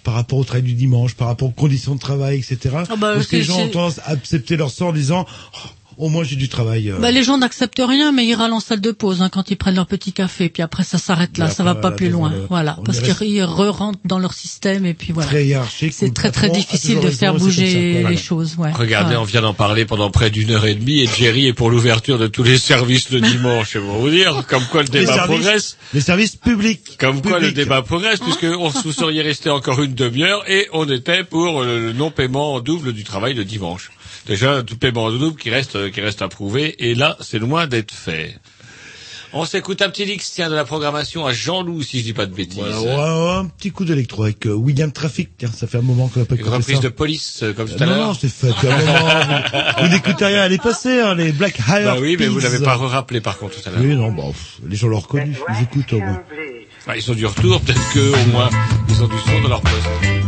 Speaker 4: par rapport au travail du dimanche, par rapport aux conditions de travail, etc.
Speaker 6: Ah bah,
Speaker 4: est-ce que les gens ont tendance à accepter leur sort en disant Oh, au moins j'ai du travail. euh.
Speaker 6: Bah, les gens n'acceptent rien, mais ils râlent en salle de pause hein, quand ils prennent leur petit café. Puis après, ça s'arrête là, ça va pas plus loin.
Speaker 4: le-
Speaker 6: Voilà,
Speaker 4: on
Speaker 6: parce
Speaker 4: reste-
Speaker 6: qu'ils re-rentrent dans leur système et puis voilà.
Speaker 4: Très hiérarchique. où
Speaker 6: C'est très très difficile de faire bouger les
Speaker 4: Voilà.
Speaker 6: choses. Ouais.
Speaker 18: Regardez,
Speaker 6: Ouais.
Speaker 18: on vient d'en parler pendant près d'une heure et demie et Jerry est pour l'ouverture de tous les services le dimanche. C'est pour vous dire, comme quoi le
Speaker 4: Les
Speaker 18: débat
Speaker 4: services-
Speaker 18: progresse.
Speaker 4: Les services publics.
Speaker 18: Comme quoi le débat progresse, puisque on vous seriez resté encore une demi-heure et on était pour le non-paiement en double du travail le dimanche. Déjà, tout paiement en double qui reste, qui reste approuvé, et là, c'est loin d'être fait. On s'écoute un petit X, tiens, de la programmation à Jean-Loup, si je dis pas de bêtises.
Speaker 4: Voilà, ouais, ouais, un petit coup d'électro avec euh, William Traffic. Tiens, ça fait un moment qu'on n'a pas
Speaker 18: Une
Speaker 4: écouté
Speaker 18: reprise
Speaker 4: ça.
Speaker 18: de police, euh, comme tout à
Speaker 4: non,
Speaker 18: l'heure.
Speaker 4: non, c'est fait. vous vous n'écoutez rien, elle est passée, hein, les Black Hire
Speaker 18: Bah oui, mais vous
Speaker 4: Peas.
Speaker 18: l'avez pas rappelé par contre tout à l'heure.
Speaker 4: Oui, non, bon, pff, les gens l'ont reconnu. Ils écoutent au moins.
Speaker 18: Ah, ils sont du retour, peut-être que au moins ils ont du son dans leur poste.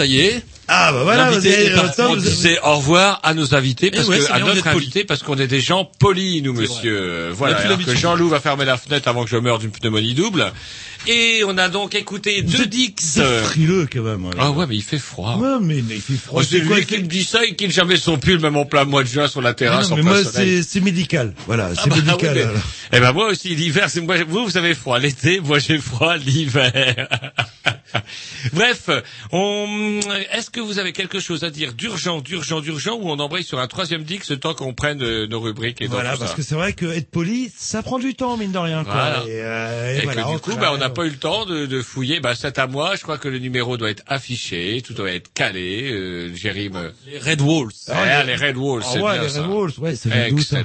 Speaker 17: Ça y est.
Speaker 4: Ah bah voilà, vous avez-
Speaker 17: est parti.
Speaker 3: On disait au revoir à nos invités parce
Speaker 17: ouais,
Speaker 3: que à notre invité parce qu'on est des gens polis nous monsieur. Voilà. Alors que. Jean-Loup va fermer la fenêtre avant que je meure d'une pneumonie double. Et on a donc écouté deux dix.
Speaker 4: C'est frileux quand même. alors.
Speaker 3: Ah ouais mais il fait froid.
Speaker 4: Ouais, mais il fait froid.
Speaker 3: Oh, c'est lui qui me dit ça, il quitte jamais son pull, même en plein mois de juin sur la
Speaker 4: Ah
Speaker 3: terrasse
Speaker 4: non,
Speaker 3: en
Speaker 4: mais moi, c'est médical. Voilà,
Speaker 3: Ah
Speaker 4: c'est
Speaker 3: bah oui,
Speaker 4: médical.
Speaker 3: mais-
Speaker 4: alors.
Speaker 3: Eh ben moi aussi l'hiver, c'est moi vous vous avez froid l'été, moi j'ai froid l'hiver. Bref, on est-ce que vous avez quelque chose à dire d'urgent, d'urgent, d'urgent ou on embraye sur un troisième dix le temps qu'on prenne euh, nos rubriques et
Speaker 4: Voilà, parce
Speaker 3: ça.
Speaker 4: que c'est vrai que être poli, ça prend du temps, mine de rien. Quoi.
Speaker 3: Voilà.
Speaker 4: Et, euh, et
Speaker 3: Et
Speaker 4: voilà,
Speaker 3: que du coup, bah, on n'a pas eu le temps de, de fouiller. Bah, c'est à moi. Je crois que le numéro doit être affiché, tout doit être calé. Euh, Jérim. euh,
Speaker 17: Les Red Walls.
Speaker 3: Ah, les Red Walls,
Speaker 4: Ah
Speaker 3: c'est
Speaker 4: ouais,
Speaker 3: bien
Speaker 4: les
Speaker 3: ça.
Speaker 4: Red Walls, ouais, ça vient d'où, ça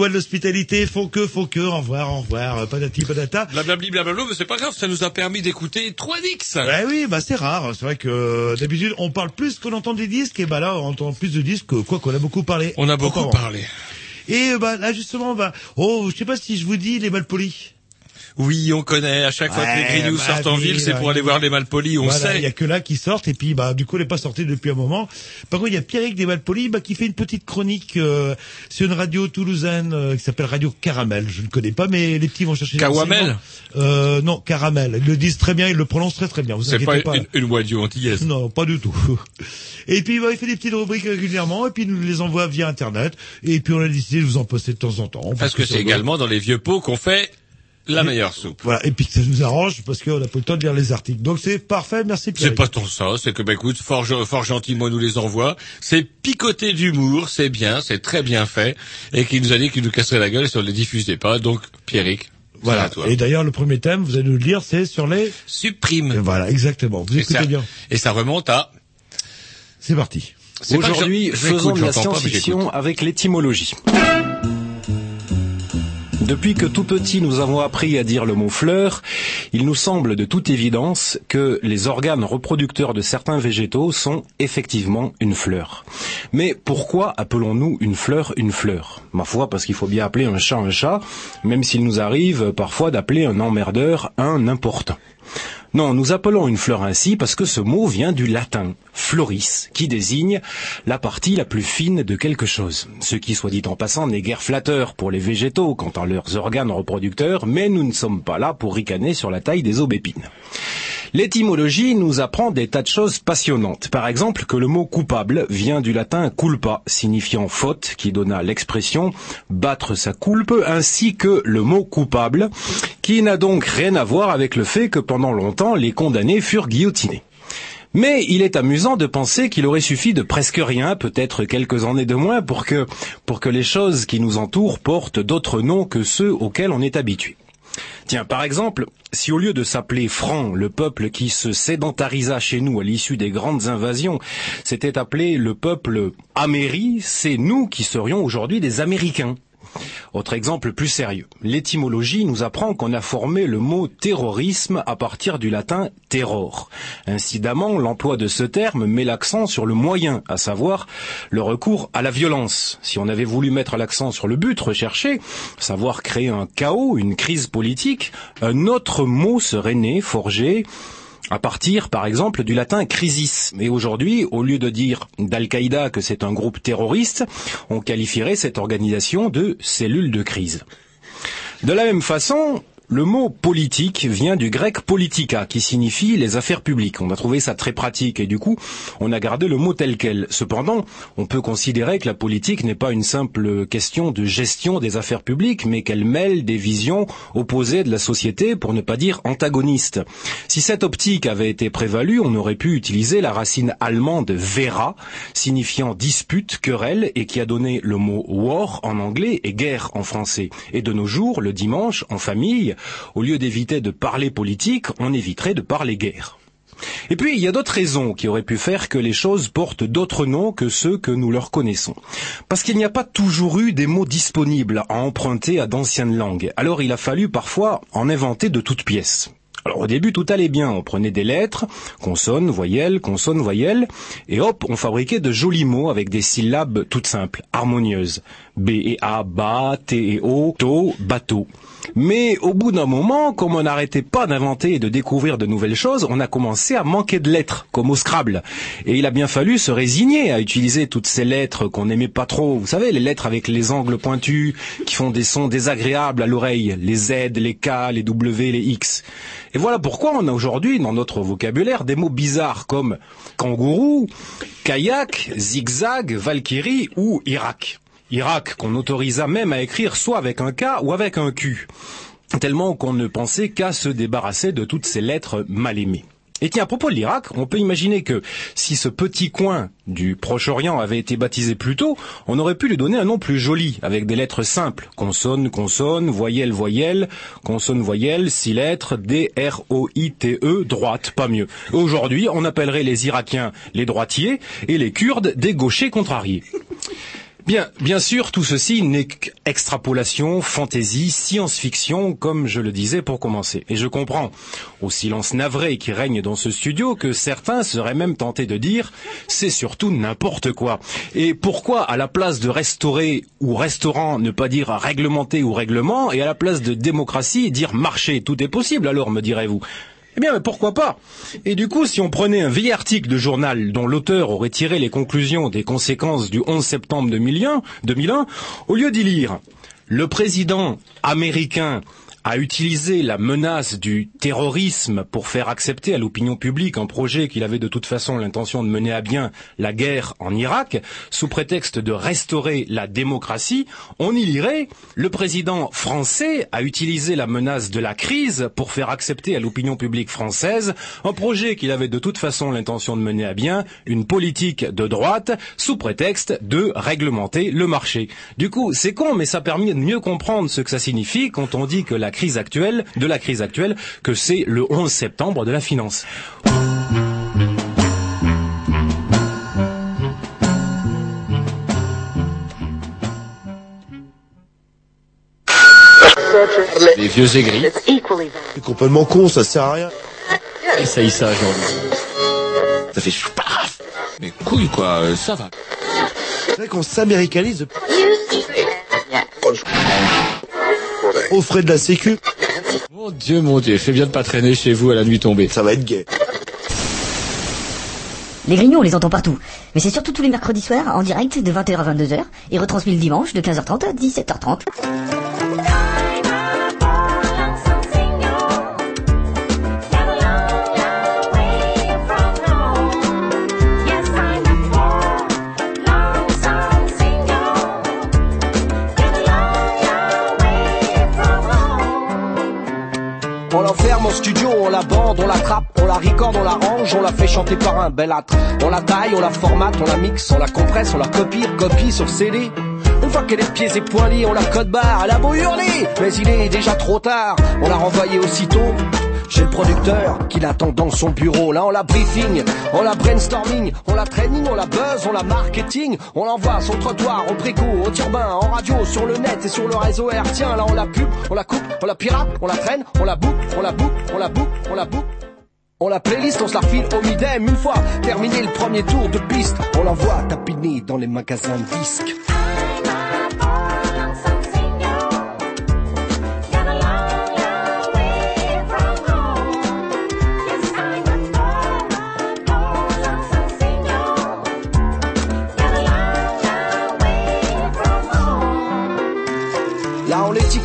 Speaker 4: lois de l'hospitalité font que, font que, au revoir, au revoir, euh, patati patata.
Speaker 3: Blablabli, blablabla, mais c'est pas grave, ça nous a permis d'écouter 3 Dix.
Speaker 4: Ouais, oui, bah c'est rare. C'est vrai que euh, d'habitude on parle plus qu'on entend des disques, et bah là on entend plus de disques, quoi qu'on a beaucoup parlé.
Speaker 3: On a beaucoup parlé.
Speaker 4: Et bah là justement, bah oh, je sais pas si je vous dis les malpolis.
Speaker 3: Oui, on connaît. À chaque fois que les grignoux
Speaker 4: bah
Speaker 3: sortent en ville, c'est pour aller voir les malpolis, on
Speaker 4: Voilà,
Speaker 3: sait.
Speaker 4: Il y a que là qui sortent et puis bah du coup elle n'est pas sortie depuis un moment. Par contre il y a Pierrick des Malpolis bah, qui fait une petite chronique euh, sur une radio toulousaine euh, qui s'appelle Radio Caramel. Je ne connais pas mais les petits vont chercher. renseignements. euh, Non Caramel. Ils le disent très bien, ils le prononcent très très bien. Vous
Speaker 3: C'est
Speaker 4: inquiétez
Speaker 3: pas
Speaker 4: pas.
Speaker 3: une, une radio antillaise.
Speaker 4: Non, pas du tout. Et puis bah, il fait des petites rubriques régulièrement et puis il nous les envoie via internet et puis on a décidé de vous en poster de temps en temps.
Speaker 3: Parce que c'est également dans les vieux pots qu'on fait la meilleure soupe.
Speaker 4: Voilà, et puis ça nous arrange parce qu'on n'a pas le temps de lire les articles. Donc c'est parfait, merci Pierre.
Speaker 3: C'est pas tant ça, c'est que, bah, écoute, fort, fort gentiment nous les envoie. C'est picoté d'humour, c'est bien, c'est très bien fait. Et qui nous a dit qu'il nous casserait la gueule si on les diffusait pas. Donc, Pierrick.
Speaker 4: Voilà.
Speaker 3: à toi.
Speaker 4: Et d'ailleurs, le premier thème, vous allez nous le lire, c'est sur les
Speaker 3: supprimes.
Speaker 4: Voilà, exactement. Vous
Speaker 3: Et
Speaker 4: écoutez
Speaker 3: ça-
Speaker 4: bien.
Speaker 3: Et ça remonte à...
Speaker 4: C'est parti.
Speaker 20: Aujourd'hui, faisons de la science-fiction avec l'étymologie. Depuis que tout petit nous avons appris à dire le mot fleur, il nous semble de toute évidence que les organes reproducteurs de certains végétaux sont effectivement une fleur. Mais pourquoi appelons-nous une fleur une fleur? Ma foi, parce qu'il faut bien appeler un chat un chat, même s'il nous arrive parfois d'appeler un emmerdeur un importun. Non, nous appelons une fleur ainsi parce que ce mot vient du latin floris, qui désigne la partie la plus fine de quelque chose. Ce qui, soit dit en passant, n'est guère flatteur pour les végétaux quant à leurs organes reproducteurs, mais nous ne sommes pas là pour ricaner sur la taille des aubépines. L'étymologie nous apprend des tas de choses passionnantes. Par exemple, que le mot coupable vient du latin culpa, signifiant faute, qui donna l'expression battre sa coulpe, ainsi que le mot coupable, qui n'a donc rien à voir avec le fait que pendant longtemps les condamnés furent guillotinés. Mais il est amusant de penser qu'il aurait suffi de presque rien, peut-être quelques années de moins, pour que, pour que les choses qui nous entourent portent d'autres noms que ceux auxquels on est habitué. Tiens, par exemple, si au lieu de s'appeler Franc, le peuple qui se sédentarisa chez nous à l'issue des grandes invasions, s'était appelé le peuple Améri, c'est nous qui serions aujourd'hui des Américains. Autre exemple plus sérieux. L'étymologie nous apprend qu'on a formé le mot terrorisme à partir du latin terror. Incidemment, l'emploi de ce terme met l'accent sur le moyen, à savoir le recours à la violence. Si on avait voulu mettre l'accent sur le but recherché, savoir créer un chaos, une crise politique, un autre mot serait né, forgé, à partir, par exemple, du latin crisis. Et aujourd'hui, au lieu de dire d'Al-Qaïda que c'est un groupe terroriste, on qualifierait cette organisation de cellule de crise. De la même façon, le mot politique vient du grec politica, qui signifie les affaires publiques. On a trouvé ça très pratique et du coup, on a gardé le mot tel quel. Cependant, on peut considérer que la politique n'est pas une simple question de gestion des affaires publiques, mais qu'elle mêle des visions opposées de la société, pour ne pas dire antagonistes. Si cette optique avait été prévalue, on aurait pu utiliser la racine allemande vera, signifiant dispute, querelle, et qui a donné le mot war en anglais et guerre en français. Et de nos jours, le dimanche, en famille, au lieu d'éviter de parler politique, on éviterait de parler guerre. Et puis, il y a d'autres raisons qui auraient pu faire que les choses portent d'autres noms que ceux que nous leur connaissons. Parce qu'il n'y a pas toujours eu des mots disponibles à emprunter à d'anciennes langues. Alors il a fallu parfois en inventer de toutes pièces. Alors au début tout allait bien, on prenait des lettres, consonnes, voyelles, consonnes, voyelles, et hop, on fabriquait de jolis mots avec des syllabes toutes simples, harmonieuses. B et A, ba, T et O, to, bateau. Mais au bout d'un moment, comme on n'arrêtait pas d'inventer et de découvrir de nouvelles choses, on a commencé à manquer de lettres, comme au Scrabble. Et il a bien fallu se résigner à utiliser toutes ces lettres qu'on n'aimait pas trop. Vous savez, les lettres avec les angles pointus, qui font des sons désagréables à l'oreille, les Z, les K, les W, les X. Et voilà pourquoi on a aujourd'hui dans notre vocabulaire des mots bizarres comme kangourou, kayak, zigzag, valkyrie ou Irak. Irak qu'on autorisa même à écrire soit avec un K ou avec un Q, tellement qu'on ne pensait qu'à se débarrasser de toutes ces lettres mal aimées. Et tiens, à propos de l'Irak, on peut imaginer que si ce petit coin du Proche-Orient avait été baptisé plus tôt, on aurait pu lui donner un nom plus joli, avec des lettres simples. Consonne, consonne, voyelle, voyelle, consonne, voyelle, six lettres, D, R, O, I, T, E, droite, pas mieux. Aujourd'hui, on appellerait les Irakiens les droitiers et les Kurdes des gauchers contrariés. Bien, bien sûr, tout ceci n'est qu'extrapolation, fantaisie, science-fiction, comme je le disais pour commencer. Et je comprends, au silence navré qui règne dans ce studio, que certains seraient même tentés de dire c'est surtout n'importe quoi. Et pourquoi, à la place de restaurer ou restaurant, ne pas dire réglementer ou règlement, et à la place de démocratie, dire marché Tout est possible alors, me direz-vous? Eh bien, mais pourquoi pas? Et du coup, si on prenait un vieil article de journal dont l'auteur aurait tiré les conclusions des conséquences du 11 septembre 2001, 2001 au lieu d'y lire « Le président américain a utilisé la menace du terrorisme pour faire accepter à l'opinion publique un projet qu'il avait de toute façon l'intention de mener à bien la guerre en Irak, sous prétexte de restaurer la démocratie, on y lirait le président français a utilisé la menace de la crise pour faire accepter à l'opinion publique française un projet qu'il avait de toute façon l'intention de mener à bien, une politique de droite, sous prétexte de réglementer le marché. Du coup, c'est con, mais ça permet de mieux comprendre ce que ça signifie quand on dit que la crise actuelle, de la crise actuelle, que c'est le 11 septembre de la finance.
Speaker 21: Les vieux aigris.
Speaker 22: C'est complètement con, ça sert à rien.
Speaker 21: Essaye ça, jean Ça fait paf Mais couille, quoi, euh, ça va.
Speaker 22: C'est vrai qu'on s'américanise aux frais de la sécu.
Speaker 21: Mon dieu, mon dieu, fais bien de pas traîner chez vous à la nuit tombée.
Speaker 22: Ça va être gay.
Speaker 23: Les Grignoux, on les entend partout. Mais c'est surtout tous les mercredis soirs, en direct, de 20h à 22h, et retransmis le dimanche, de 15h30 à 17h30.
Speaker 13: Studio, on la bande, on la trappe, on la record, on la range, on la fait chanter par un bel âtre. On la taille, on la formate, on la mixe, on la compresse, on la copie, copie sur CD. Une fois qu'elle est pieds et poings liés, on la code barre, elle a beau hurler, mais il est déjà trop tard. On l'a renvoyée aussitôt chez le producteur qui l'attend dans son bureau. Là, on la briefing, on la brainstorming, on la training, on la buzz, on la marketing, on l'envoie sur le trottoir, au préco, au turbin, en radio, sur le net et sur le réseau R. Tiens, là, on la pub, on la coupe, on la pirate, on la traîne, on la boucle, on la boucle, on la boucle, on la boucle. On la playlist, on se la refile au midem une fois terminé le premier tour de piste. On l'envoie tapiner dans les magasins de disques.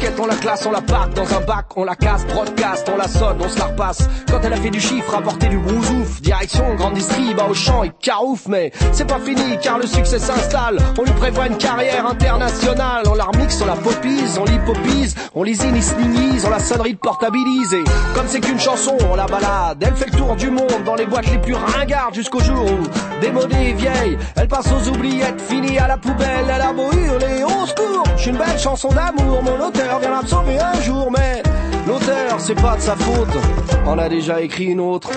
Speaker 13: On on la classe, on la parque dans un bac, on la casse, broadcast, on la sonne, on se la repasse. Quand elle a fait du chiffre, apporter du brousouf, direction, grande distrib, au champ et carouf, mais c'est pas fini car le succès s'installe. On lui prévoit une carrière internationale, on la remixe, on la popise, on l'hypopise, on lésine, on la sonnerie de portabilise. Et comme c'est qu'une chanson, on la balade, elle fait le tour du monde dans les boîtes les plus ringardes jusqu'au jour où, démodée et vieille, elle passe aux oubliettes, finie à la poubelle, elle a beau hurler, au secours, je une belle chanson d'amour, mon auteur viendra me sauver un jour, mais l'auteur, c'est pas de sa faute, on a déjà écrit une autre.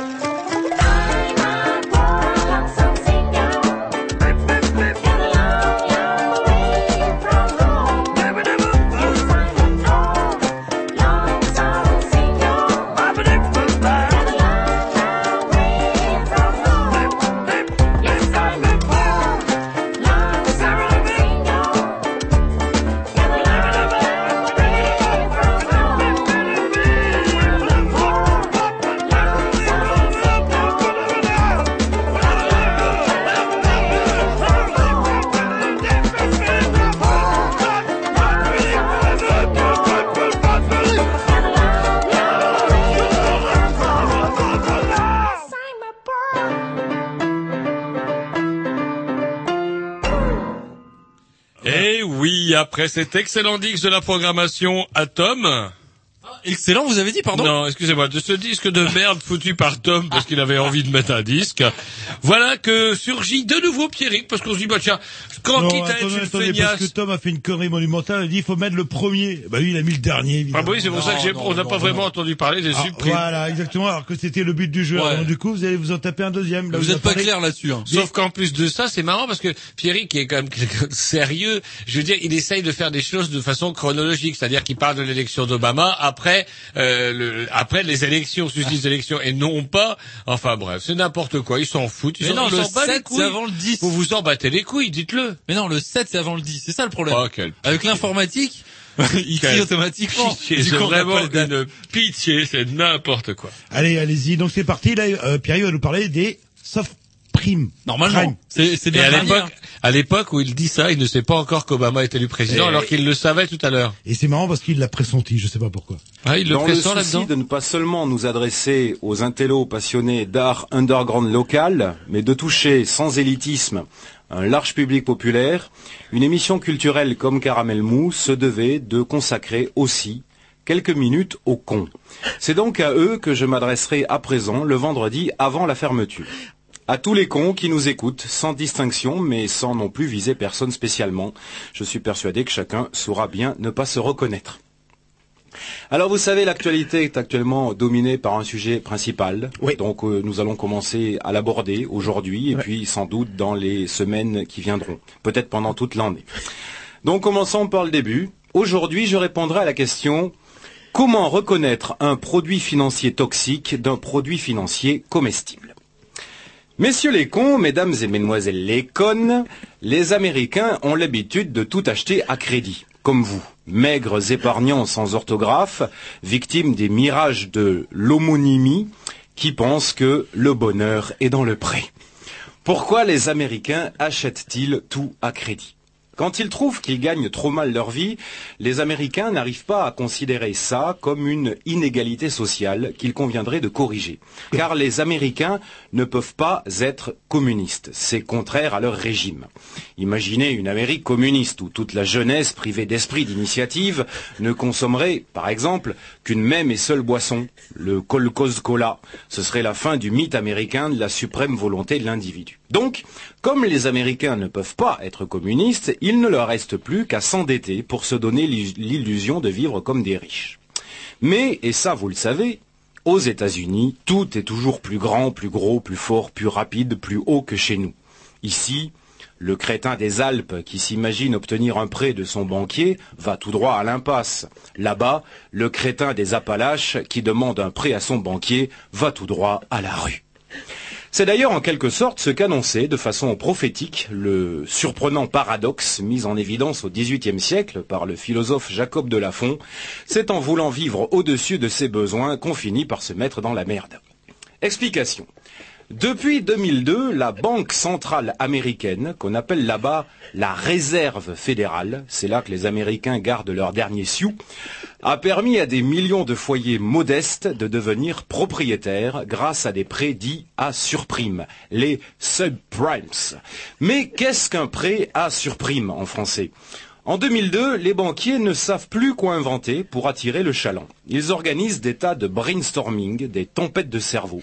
Speaker 17: Après cet excellent dix de la programmation Atom, excellent, vous avez dit, pardon
Speaker 3: Non, excusez-moi, de ce disque de merde foutu par Tom parce qu'il avait envie de mettre un disque. Voilà que surgit de nouveau Pierrick parce qu'on se dit, bah tiens, quand
Speaker 4: Non,
Speaker 3: quitte à être
Speaker 4: attendez,
Speaker 3: une
Speaker 4: parce que Tom a fait une connerie monumentale, il a dit il faut mettre le premier. Bah lui, il a mis le dernier, évidemment.
Speaker 3: Ah bah oui, c'est pour ça que j'ai, on n'a pas vraiment entendu parler des
Speaker 4: Ah,
Speaker 3: supprimes.
Speaker 4: Voilà, exactement, alors que c'était le but du jeu.
Speaker 3: Ouais.
Speaker 4: Alors, du coup, vous allez vous en taper un deuxième. Là,
Speaker 3: Vous
Speaker 4: vous
Speaker 3: êtes pas clair là-dessus.
Speaker 17: hein.
Speaker 3: Sauf qu'en plus de ça, c'est marrant parce que Pierrick qui est quand même quelqu'un de sérieux, je veux dire, il essaye de faire des choses de façon chronologique, c'est-à-dire qu'il parle de l'élection d'Obama après euh, le, après les élections, les élections et non pas. Enfin bref, c'est n'importe quoi. Ils s'en foutent. Ils
Speaker 17: Mais
Speaker 3: s'en-
Speaker 17: non,
Speaker 3: ils
Speaker 17: le
Speaker 3: s'en battent les
Speaker 17: 7,
Speaker 3: couilles.
Speaker 17: c'est avant le 10.
Speaker 3: Vous vous en battez les couilles, dites-le.
Speaker 17: Mais non, le 7, c'est avant le 10. C'est ça le problème.
Speaker 3: Oh, quel
Speaker 17: Avec l'informatique, il
Speaker 3: Quel
Speaker 17: trie automatiquement.
Speaker 3: C'est
Speaker 17: coup, on n'a
Speaker 3: vraiment
Speaker 17: pas les dates.
Speaker 3: une pitié, c'est n'importe quoi.
Speaker 4: Allez, allez-y. Donc c'est parti. Là, euh, Pierre va nous parler des soft primes.
Speaker 17: Normalement. C'est, c'est
Speaker 3: Et
Speaker 17: bien
Speaker 3: à l'époque, à l'époque où il dit ça, il ne sait pas encore qu'Obama est élu président,
Speaker 20: Et-
Speaker 3: alors qu'il le savait tout à l'heure.
Speaker 4: Et c'est marrant parce qu'il l'a pressenti, je sais pas pourquoi.
Speaker 3: Ah, il le
Speaker 20: Dans le souci de ne pas seulement nous adresser aux intellos passionnés d'art underground local, mais de toucher sans élitisme un large public populaire, une émission culturelle comme Caramel Mou se devait de consacrer aussi quelques minutes aux cons. C'est donc à eux que je m'adresserai à présent le vendredi avant la fermeture. À tous les cons qui nous écoutent, sans distinction, mais sans non plus viser personne spécialement, je suis persuadé que chacun saura bien ne pas se reconnaître. Alors vous savez, l'actualité est actuellement dominée par un sujet principal. Donc euh, nous allons commencer à l'aborder aujourd'hui et puis sans doute dans les semaines qui viendront, peut-être pendant toute l'année. Donc commençons par le début. Aujourd'hui, je répondrai à la question comment reconnaître un produit financier toxique d'un produit financier comestible? Messieurs les cons, mesdames et mesdemoiselles les connes, les Américains ont l'habitude de tout acheter à crédit, comme vous, maigres épargnants sans orthographe, victimes des mirages de l'homonymie, qui pensent que le bonheur est dans le pré. Pourquoi les Américains achètent-ils tout à crédit? Quand ils trouvent qu'ils gagnent trop mal leur vie, les Américains n'arrivent pas à considérer ça comme une inégalité sociale qu'il conviendrait de corriger. Car les Américains ne peuvent pas être communistes. C'est contraire à leur régime. Imaginez une Amérique communiste où toute la jeunesse privée d'esprit d'initiative ne consommerait, par exemple, qu'une même et seule boisson, le Kolkhoz Cola. Ce serait la fin du mythe américain de la suprême volonté de l'individu. Donc, comme les Américains ne peuvent pas être communistes, il ne leur reste plus qu'à s'endetter pour se donner l'illusion de vivre comme des riches. Mais, et ça vous le savez, aux États-Unis, tout est toujours plus grand, plus gros, plus fort, plus rapide, plus haut que chez nous. Ici, le crétin des Alpes qui s'imagine obtenir un prêt de son banquier va tout droit à l'impasse. Là-bas, le crétin des Appalaches qui demande un prêt à son banquier va tout droit à la rue. C'est d'ailleurs en quelque sorte ce qu'annonçait de façon prophétique le surprenant paradoxe mis en évidence au XVIIIe siècle par le philosophe Jacob de Lafont. C'est en voulant vivre au-dessus de ses besoins qu'on finit par se mettre dans la merde. Explication. Depuis 2002, la Banque centrale américaine, qu'on appelle là-bas la Réserve fédérale, c'est là que les Américains gardent leur dernier sioux, a permis à des millions de foyers modestes de devenir propriétaires grâce à des prêts dits à surprime, les subprimes. Mais qu'est-ce qu'un prêt à surprime en français? En 2002, les banquiers ne savent plus quoi inventer pour attirer le chaland. Ils organisent des tas de brainstorming, des tempêtes de cerveau.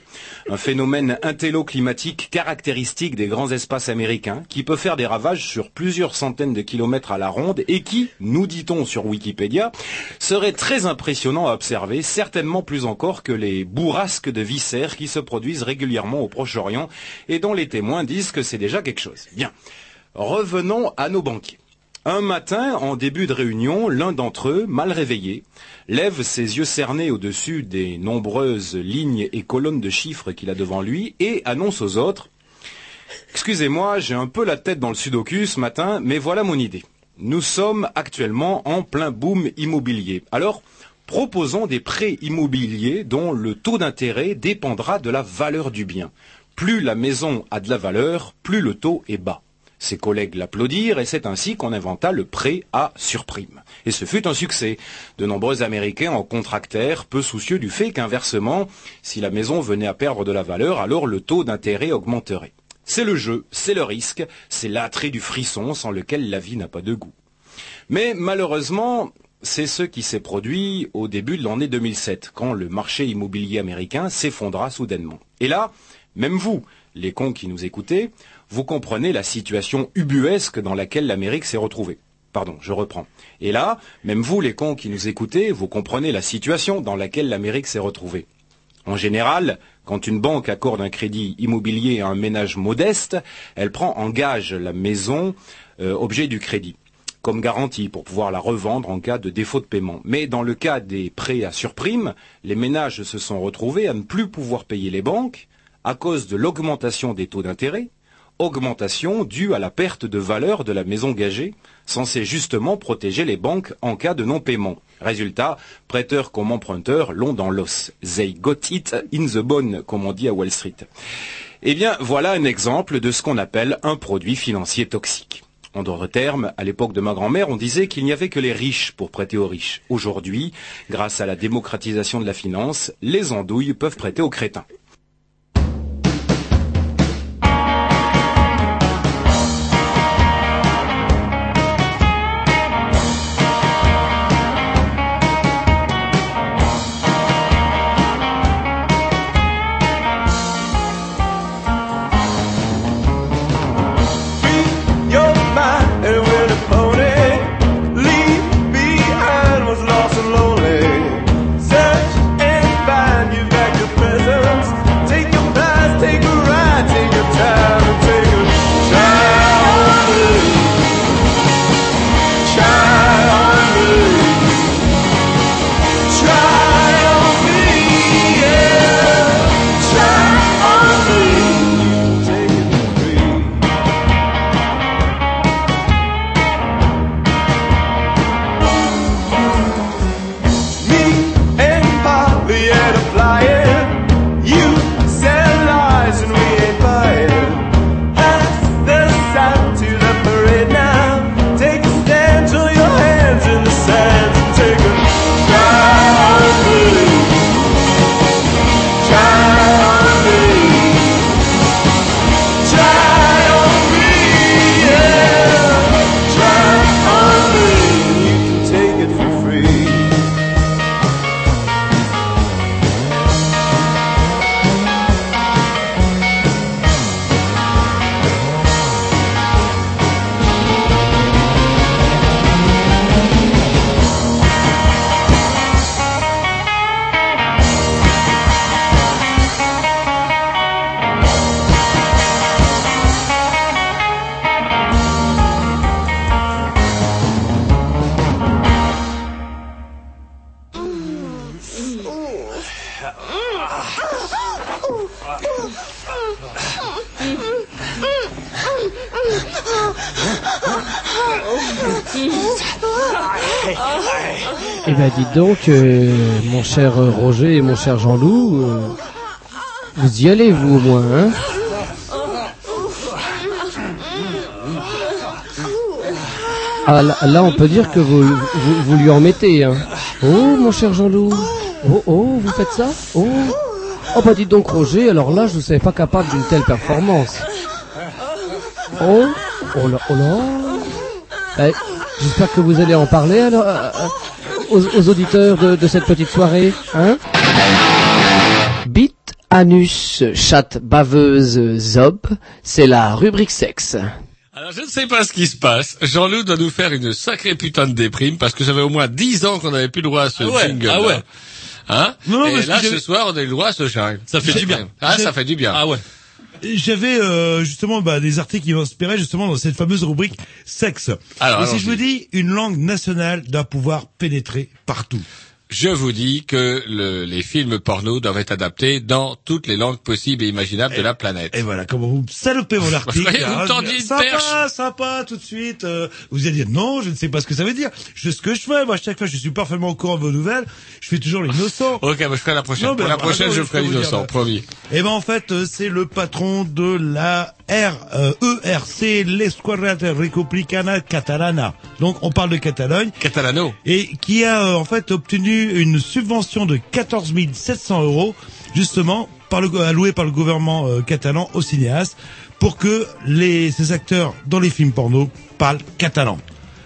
Speaker 20: Un phénomène intello-climatique caractéristique des grands espaces américains qui peut faire des ravages sur plusieurs centaines de kilomètres à la ronde et qui, nous dit-on sur Wikipédia, serait très impressionnant à observer, certainement plus encore que les bourrasques de viscères qui se produisent régulièrement au Proche-Orient et dont les témoins disent que c'est déjà quelque chose. Bien. Revenons à nos banquiers. Un matin, en début de réunion, l'un d'entre eux, mal réveillé, lève ses yeux cernés au-dessus des nombreuses lignes et colonnes de chiffres qu'il a devant lui et annonce aux autres Excusez-moi, j'ai un peu la tête dans le sudoku ce matin, mais voilà mon idée. Nous sommes actuellement en plein boom immobilier. Alors, proposons des prêts immobiliers dont le taux d'intérêt dépendra de la valeur du bien. Plus la maison a de la valeur, plus le taux est bas. Ses collègues l'applaudirent et c'est ainsi qu'on inventa le prêt à surprime. Et ce fut un succès. De nombreux Américains en contractèrent, peu soucieux du fait qu'inversement, si la maison venait à perdre de la valeur, alors le taux d'intérêt augmenterait. C'est le jeu, c'est le risque, c'est l'attrait du frisson sans lequel la vie n'a pas de goût. Mais malheureusement, c'est ce qui s'est produit au début de l'année 2007, quand le marché immobilier américain s'effondra soudainement. Et là, même vous, les cons qui nous écoutez, vous comprenez la situation ubuesque dans laquelle l'Amérique s'est retrouvée. Pardon, je reprends. Et là, même vous, les cons qui nous écoutez, vous comprenez la situation dans laquelle l'Amérique s'est retrouvée. En général, quand une banque accorde un crédit immobilier à un ménage modeste, elle prend en gage la maison euh, objet du crédit comme garantie pour pouvoir la revendre en cas de défaut de paiement. Mais dans le cas des prêts à surprime, les ménages se sont retrouvés à ne plus pouvoir payer les banques à cause de l'augmentation des taux d'intérêt, augmentation due à la perte de valeur de la maison gagée, censée justement protéger les banques en cas de non-paiement. Résultat, prêteurs comme emprunteurs l'ont dans l'os. They got it in the bone, comme on dit à Wall Street. Eh bien, voilà un exemple de ce qu'on appelle un produit financier toxique. En d'autres termes, à l'époque de ma grand-mère, on disait qu'il n'y avait que les riches pour prêter aux riches. Aujourd'hui, grâce à la démocratisation de la finance, les andouilles peuvent prêter aux crétins.
Speaker 24: Donc, euh, mon cher Roger et mon cher Jean-Loup, euh, vous y allez vous au moins, hein Ah là, on peut dire que vous, lui en mettez, hein. Oh mon cher Jean-Loup, oh oh, vous faites ça? Oh. Oh bah dites donc Roger, alors là je ne savais pas capable d'une telle performance. Oh Oh là, oh là. Eh, J'espère que vous allez en parler alors euh, aux, aux auditeurs de, de cette petite soirée, hein Bite, anus, chatte, baveuse, zob, c'est la rubrique sexe.
Speaker 3: Alors je ne sais pas ce qui se passe. Jean-Loup doit nous faire une sacrée putain de déprime parce que ça fait au moins dix ans qu'on n'avait plus le droit à ce
Speaker 17: Ah ouais,
Speaker 3: jingle.
Speaker 17: ah ouais.
Speaker 3: Hein?
Speaker 4: Non, non,
Speaker 3: Et là ce
Speaker 4: j'avais-
Speaker 3: soir on a eu le droit à ce jingle.
Speaker 17: Ça fait du bien.
Speaker 3: Ah ça fait du bien.
Speaker 17: Ah ouais.
Speaker 4: J'avais euh, justement bah, des articles qui m'inspiraient justement dans cette fameuse rubrique sexe.
Speaker 3: Alors,
Speaker 4: Et si je vous dis une langue nationale doit pouvoir pénétrer partout.
Speaker 3: Je vous dis que le- les films porno doivent être adaptés dans toutes les langues possibles et imaginables de la planète.
Speaker 4: Et voilà comment vous salopez mon article.
Speaker 3: Vous
Speaker 4: hein,
Speaker 3: une
Speaker 4: sympa,
Speaker 3: perche.
Speaker 4: sympa, tout de suite. euh, vous allez dire non, je ne sais pas ce que ça veut dire. Je sais ce que je fais. Moi, chaque fois, je suis parfaitement au courant de vos nouvelles. Je fais toujours l'innocent.
Speaker 3: Ok, bah, je ferai la prochaine.
Speaker 4: Non,
Speaker 3: Pour la
Speaker 4: bah,
Speaker 3: prochaine, je
Speaker 4: je
Speaker 3: ferai l'innocent,
Speaker 4: là.
Speaker 3: promis.
Speaker 4: Eh ben en fait, euh, c'est le patron de la R, euh, ERC, l'Esquadra Republicana Catalana. Donc on parle de Catalogne.
Speaker 3: Catalano.
Speaker 4: Et qui a euh, en fait obtenu une subvention de 14 700 euros, justement, par le, allouée par le gouvernement euh, catalan aux cinéastes, pour que les, ces acteurs dans les films porno parlent catalan.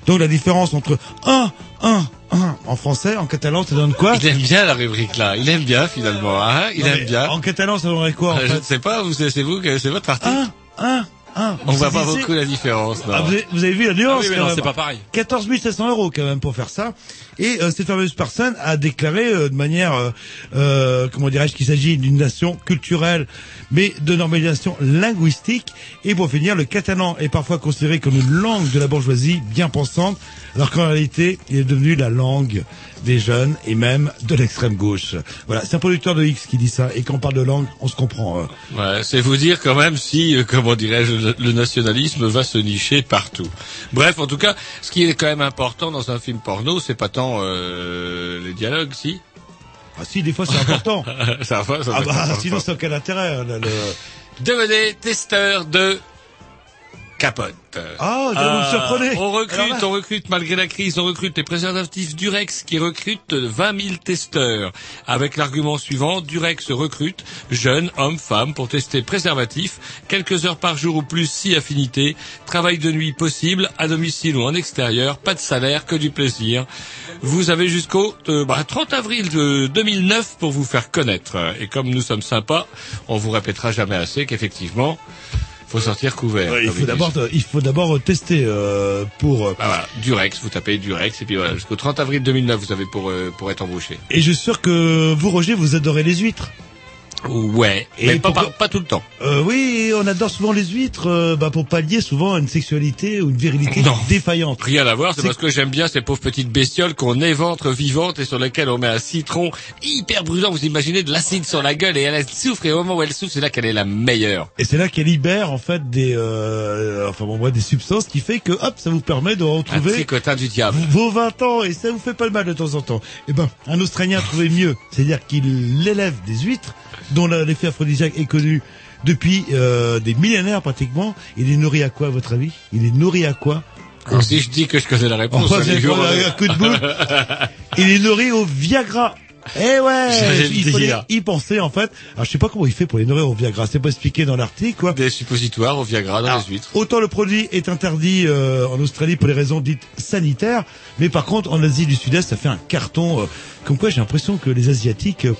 Speaker 4: Donc la différence entre 1, 1, 1 en français, en catalan, ça donne quoi?
Speaker 3: Il aime bien la rubrique là. Il aime bien finalement. Hein il
Speaker 4: Non,
Speaker 3: aime bien.
Speaker 4: En catalan, ça donnerait quoi en
Speaker 3: Euh, je ne sais pas. vous- C'est vous, que- c'est votre.
Speaker 4: 1, 1, 1.
Speaker 3: On voit pas beaucoup la différence. non.
Speaker 4: Ah, vous, avez, vous avez vu la nuance
Speaker 17: Ah oui, mais
Speaker 4: quand
Speaker 17: non, c'est pas pareil.
Speaker 4: 14 700 euros quand même pour faire ça. Et euh, cette fameuse personne a déclaré euh, de manière, euh, euh, comment dirais-je, qu'il s'agit d'une nation culturelle, mais de normalisation linguistique. Et pour finir, le catalan est parfois considéré comme une langue de la bourgeoisie bien pensante, alors qu'en réalité, il est devenu la langue des jeunes et même de l'extrême gauche. Voilà, c'est un producteur de X qui dit ça. Et quand on parle de langue, on se comprend. euh.
Speaker 3: Ouais, c'est vous dire quand même si, euh, comment dirais-je, le, le nationalisme va se nicher partout. Bref, en tout cas, ce qui est quand même important dans un film porno, c'est pas tant euh, les dialogues, si?
Speaker 4: Ah si, des fois c'est important.
Speaker 3: ça ça
Speaker 4: Ah bah, sinon c'est aucun intérêt. le- le-
Speaker 3: DVD testeur de capote.
Speaker 4: Ah, je vous me surprenez.
Speaker 3: On recrute, on recrute, malgré la crise, on recrute les préservatifs Durex qui recrutent 20 000 testeurs. Avec l'argument suivant, Durex recrute jeunes, hommes, femmes pour tester préservatifs, quelques heures par jour ou plus si affinité, travail de nuit possible, à domicile ou en extérieur, pas de salaire, que du plaisir. Vous avez jusqu'au euh, bah, 30 avril de 2009 pour vous faire connaître. Et comme nous sommes sympas, on vous répétera jamais assez qu'effectivement, faut sortir couvert.
Speaker 4: Ouais, il faut d'abord, il faut d'abord tester euh, pour. euh,
Speaker 3: Ah, voilà, Durex, vous tapez Durex et puis voilà, jusqu'au 30 avril 2009 vous avez pour euh, pour être embauché.
Speaker 4: Et je suis sûr que vous, Roger, vous adorez les huîtres.
Speaker 3: Ouais,
Speaker 4: Et
Speaker 3: mais pas, pas, pas tout le temps.
Speaker 4: Euh, oui, on adore souvent les huîtres euh, bah, pour pallier souvent une sexualité ou une virilité
Speaker 3: Non.
Speaker 4: défaillante.
Speaker 3: Rien à voir, c'est parce que j'aime bien ces pauvres petites bestioles qu'on éventre vivantes et sur lesquelles on met un citron hyper brûlant. Vous imaginez de l'acide sur la gueule et elle souffre et au moment où elle souffre, c'est là qu'elle est la meilleure.
Speaker 4: Et c'est là qu'elle libère en fait des, euh, enfin bon, bref, des substances qui fait que hop, ça vous permet de
Speaker 3: Un
Speaker 4: retrouver
Speaker 3: tricotin du diable.
Speaker 4: vos 20 ans et ça vous fait pas de mal de temps en temps. Eh ben, un Australien a trouvé mieux, c'est-à-dire qu'il élève des huîtres dont l'effet aphrodisiaque est connu depuis euh, des millénaires pratiquement. Il est nourri à quoi à votre avis? Il est nourri à quoi?
Speaker 3: Alors si je dis que je connais la réponse,
Speaker 4: Oh,
Speaker 3: je-
Speaker 4: pas un coup de boule. Il est nourri au Viagra. Eh ouais, il fallait y penser en fait. Alors je sais pas comment il fait pour les nourrir au Viagra, c'est pas expliqué dans l'article quoi.
Speaker 3: Des suppositoires au Viagra dans
Speaker 4: Alors,
Speaker 3: les huîtres.
Speaker 4: Autant le produit est interdit euh, en Australie pour des raisons dites sanitaires, mais par contre en Asie du Sud-Est ça fait un carton. euh, comme quoi j'ai l'impression que les Asiatiques, euh,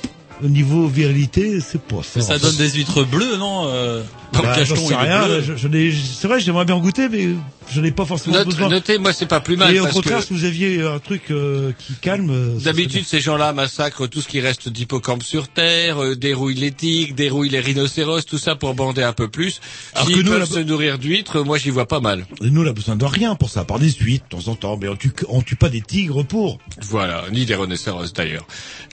Speaker 4: au niveau virilité, c'est pas ça.
Speaker 17: Mais ça donne des huîtres bleues, non euh,
Speaker 4: Bah,
Speaker 17: Le
Speaker 4: j'en
Speaker 17: cacheton,
Speaker 4: sais
Speaker 17: il
Speaker 4: rien,
Speaker 17: bleu.
Speaker 4: je- je n'ai- c'est vrai, j'aimerais bien en goûter, mais je n'ai pas forcément
Speaker 3: Note-
Speaker 4: besoin.
Speaker 3: notez, moi c'est pas plus mal
Speaker 4: Et au contraire, si vous aviez un truc euh, qui calme, euh,
Speaker 3: D'habitude, ces gens-là massacrent tout ce qui reste d'hippocampe sur Terre, euh, dérouillent les tigres, dérouillent les rhinocéros, tout ça pour bander un peu plus.
Speaker 4: Alors que
Speaker 3: S'ils
Speaker 4: nous,
Speaker 3: peuvent
Speaker 4: là-
Speaker 3: se nourrir d'huîtres, moi j'y vois pas mal.
Speaker 4: Et nous, on a besoin de rien pour ça, par des suites, de temps en temps, mais on tue, on tue pas des tigres pour.
Speaker 3: Voilà, ni des rhinocéros d'ailleurs.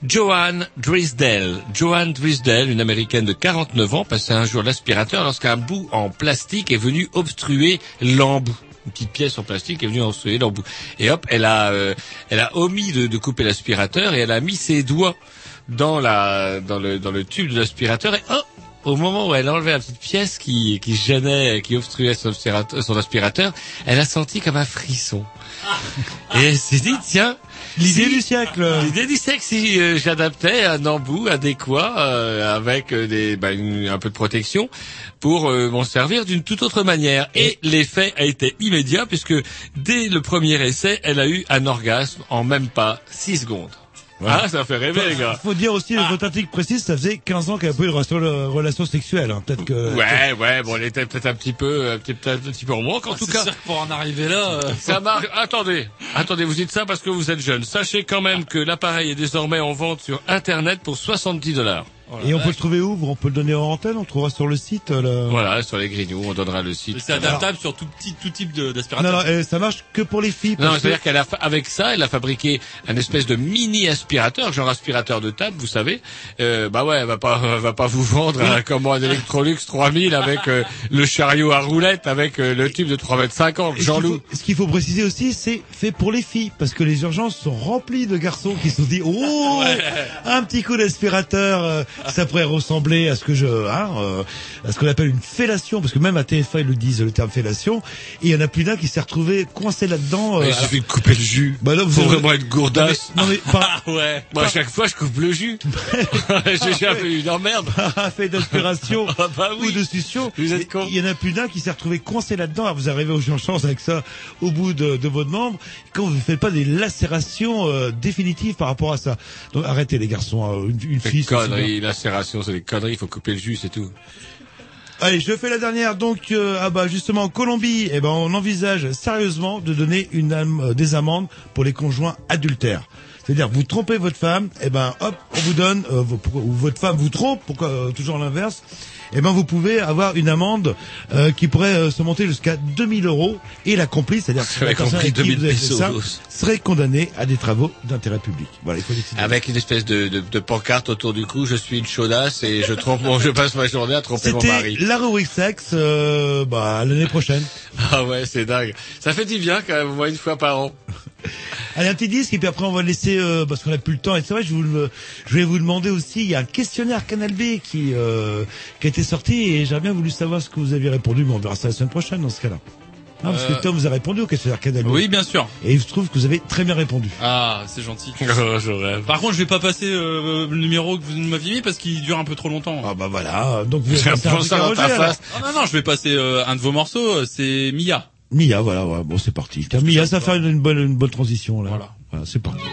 Speaker 3: Joanne Drisdale. Joanne Drisdale, une américaine de 49 ans, passait un jour l'aspirateur lorsqu'un bout en plastique est venu obstruer l'embout. Une petite pièce en plastique est venue obstruer l'embout. Et hop, elle a, euh, elle a omis de, de couper l'aspirateur et elle a mis ses doigts dans la, dans le, dans le tube de l'aspirateur et hop, au moment où elle enlevait la petite pièce qui, qui gênait, qui obstruait son aspirateur, son aspirateur, elle a senti comme un frisson. Et elle s'est dit, tiens,
Speaker 4: L'idée
Speaker 3: si-
Speaker 4: du siècle.
Speaker 3: L'idée du siècle, si euh, j'adaptais un embout adéquat euh, avec euh, des, bah, une- un peu de protection pour euh, m'en servir d'une toute autre manière. Et l'effet a été immédiat puisque dès le premier essai, elle a eu un orgasme en même pas 6 secondes. Ah, ça fait rêver, les gars.
Speaker 4: Faut dire aussi, votre article précise, ça faisait 15 ans qu'elle a pas eu de relation, de relation sexuelle. Hein. Peut-être que...
Speaker 3: Ouais, ouais, bon, elle était peut-être un petit peu, un petit, peut-être un petit peu en manque, en tout
Speaker 17: C'est
Speaker 3: cas.
Speaker 17: sûr que pour en arriver là, euh,
Speaker 3: Ça marche. Attendez, attendez, vous dites ça parce que vous êtes jeune. Sachez quand même que l'appareil est désormais en vente sur Internet pour 70 dollars.
Speaker 4: Et on peut le trouver où On peut le donner en antenne? On trouvera sur le site euh, le...
Speaker 3: Voilà, sur les grignoux, on donnera le site.
Speaker 17: c'est adaptable sur tout, petit, tout type de-
Speaker 4: Non,
Speaker 17: d'aspirateur.
Speaker 4: non, euh, ça marche que pour les filles.
Speaker 3: Non,
Speaker 4: que-
Speaker 3: c'est-à-dire qu'elle a, fa- avec ça, elle a fabriqué un espèce de mini aspirateur, genre aspirateur de table, vous savez. Euh, bah ouais, elle va pas, elle va pas vous vendre un, comment, un Electrolux 3000 avec euh, le chariot à roulettes, avec euh, le tube de 3 mètres 50,
Speaker 4: Et ce qu'il
Speaker 3: Jean-Loup.
Speaker 4: faut- Ce qu'il faut préciser aussi, c'est fait pour les filles, parce que les urgences sont remplies de garçons qui se sont dit, oh, un petit coup d'aspirateur, euh, ça pourrait ressembler à ce que je, hein, euh, à ce qu'on appelle une fellation, parce que même à TF1 ils le disent le terme fellation. Et il y en a plus d'un qui s'est retrouvé coincé là-dedans.
Speaker 3: Mais il suffit de couper le jus.
Speaker 4: Bah là, vous
Speaker 3: Faut
Speaker 4: avez-
Speaker 3: vraiment être gourdasse.
Speaker 4: Non mais, non, mais
Speaker 3: Ah ouais. Moi, à chaque fois, je coupe le jus. J'ai jamais eu d'emmerde.
Speaker 4: fait d'inspiration
Speaker 3: Ah bah oui.
Speaker 4: ou de succion.
Speaker 3: Vous êtes con.
Speaker 4: Il y en a plus d'un qui s'est retrouvé coincé là-dedans. Alors, vous arrivez aux chance avec ça au bout de, de votre membre. Quand vous ne faites pas des lacérations euh, définitives par rapport à ça. Donc arrêtez les garçons. hein. Une, une fille.
Speaker 3: Lacération, c'est des conneries, il faut couper le jus, c'est tout.
Speaker 4: Allez, je fais la dernière. Donc, euh, ah bah justement, en Colombie, eh ben, on envisage sérieusement de donner une euh, des amendes pour les conjoints adultères. C'est-à-dire, vous trompez votre femme, eh ben, hop, on vous donne, euh, ou votre femme vous trompe, pourquoi euh, toujours l'inverse Eh ben, vous pouvez avoir une amende euh, qui pourrait euh, se monter jusqu'à 2000 euros, et la complice, c'est-à-dire la personne qui
Speaker 3: 2000
Speaker 4: vous avez fait ça, serait condamnée à des travaux d'intérêt public. Voilà, il faut décider.
Speaker 3: Avec une espèce de, de, de pancarte autour du cou, je suis une chaudasse et je trompe mon, je passe ma journée à tromper mon mari.
Speaker 4: la rubrique sexe, euh, bah, l'année prochaine.
Speaker 3: Ah ouais, c'est dingue. Ça fait du bien quand même, au moins une fois par an.
Speaker 4: Allez, un petit disque, et puis après, on va laisser, euh, parce qu'on a plus le temps. Et c'est vrai, je, vous je voulais vous demander aussi, il y a un questionnaire Canal B qui, euh, qui a été sorti, et j'aurais bien voulu savoir ce que vous aviez répondu, mais on verra ça la semaine prochaine, dans ce cas-là. Non, parce
Speaker 17: Euh,
Speaker 4: que Tom vous a répondu au questionnaire Canal B.
Speaker 17: Oui, bien sûr.
Speaker 4: Et il se trouve que vous avez très bien répondu.
Speaker 17: Ah, c'est gentil.
Speaker 3: Oh, je rêve.
Speaker 17: Par contre, je vais pas passer euh, le numéro que vous m'aviez mis parce qu'il dure un peu trop longtemps.
Speaker 4: Ah bah voilà, donc vous avez passé un truc
Speaker 3: ça
Speaker 4: à Roger, alors.
Speaker 17: Non, non, non, je vais passer euh, un de vos morceaux, euh, c'est Mia.
Speaker 4: Mia, voilà, ouais, bon, c'est parti. Mia, ça faire une, une bonne, une bonne transition, là.
Speaker 17: Voilà.
Speaker 4: Voilà, c'est parti.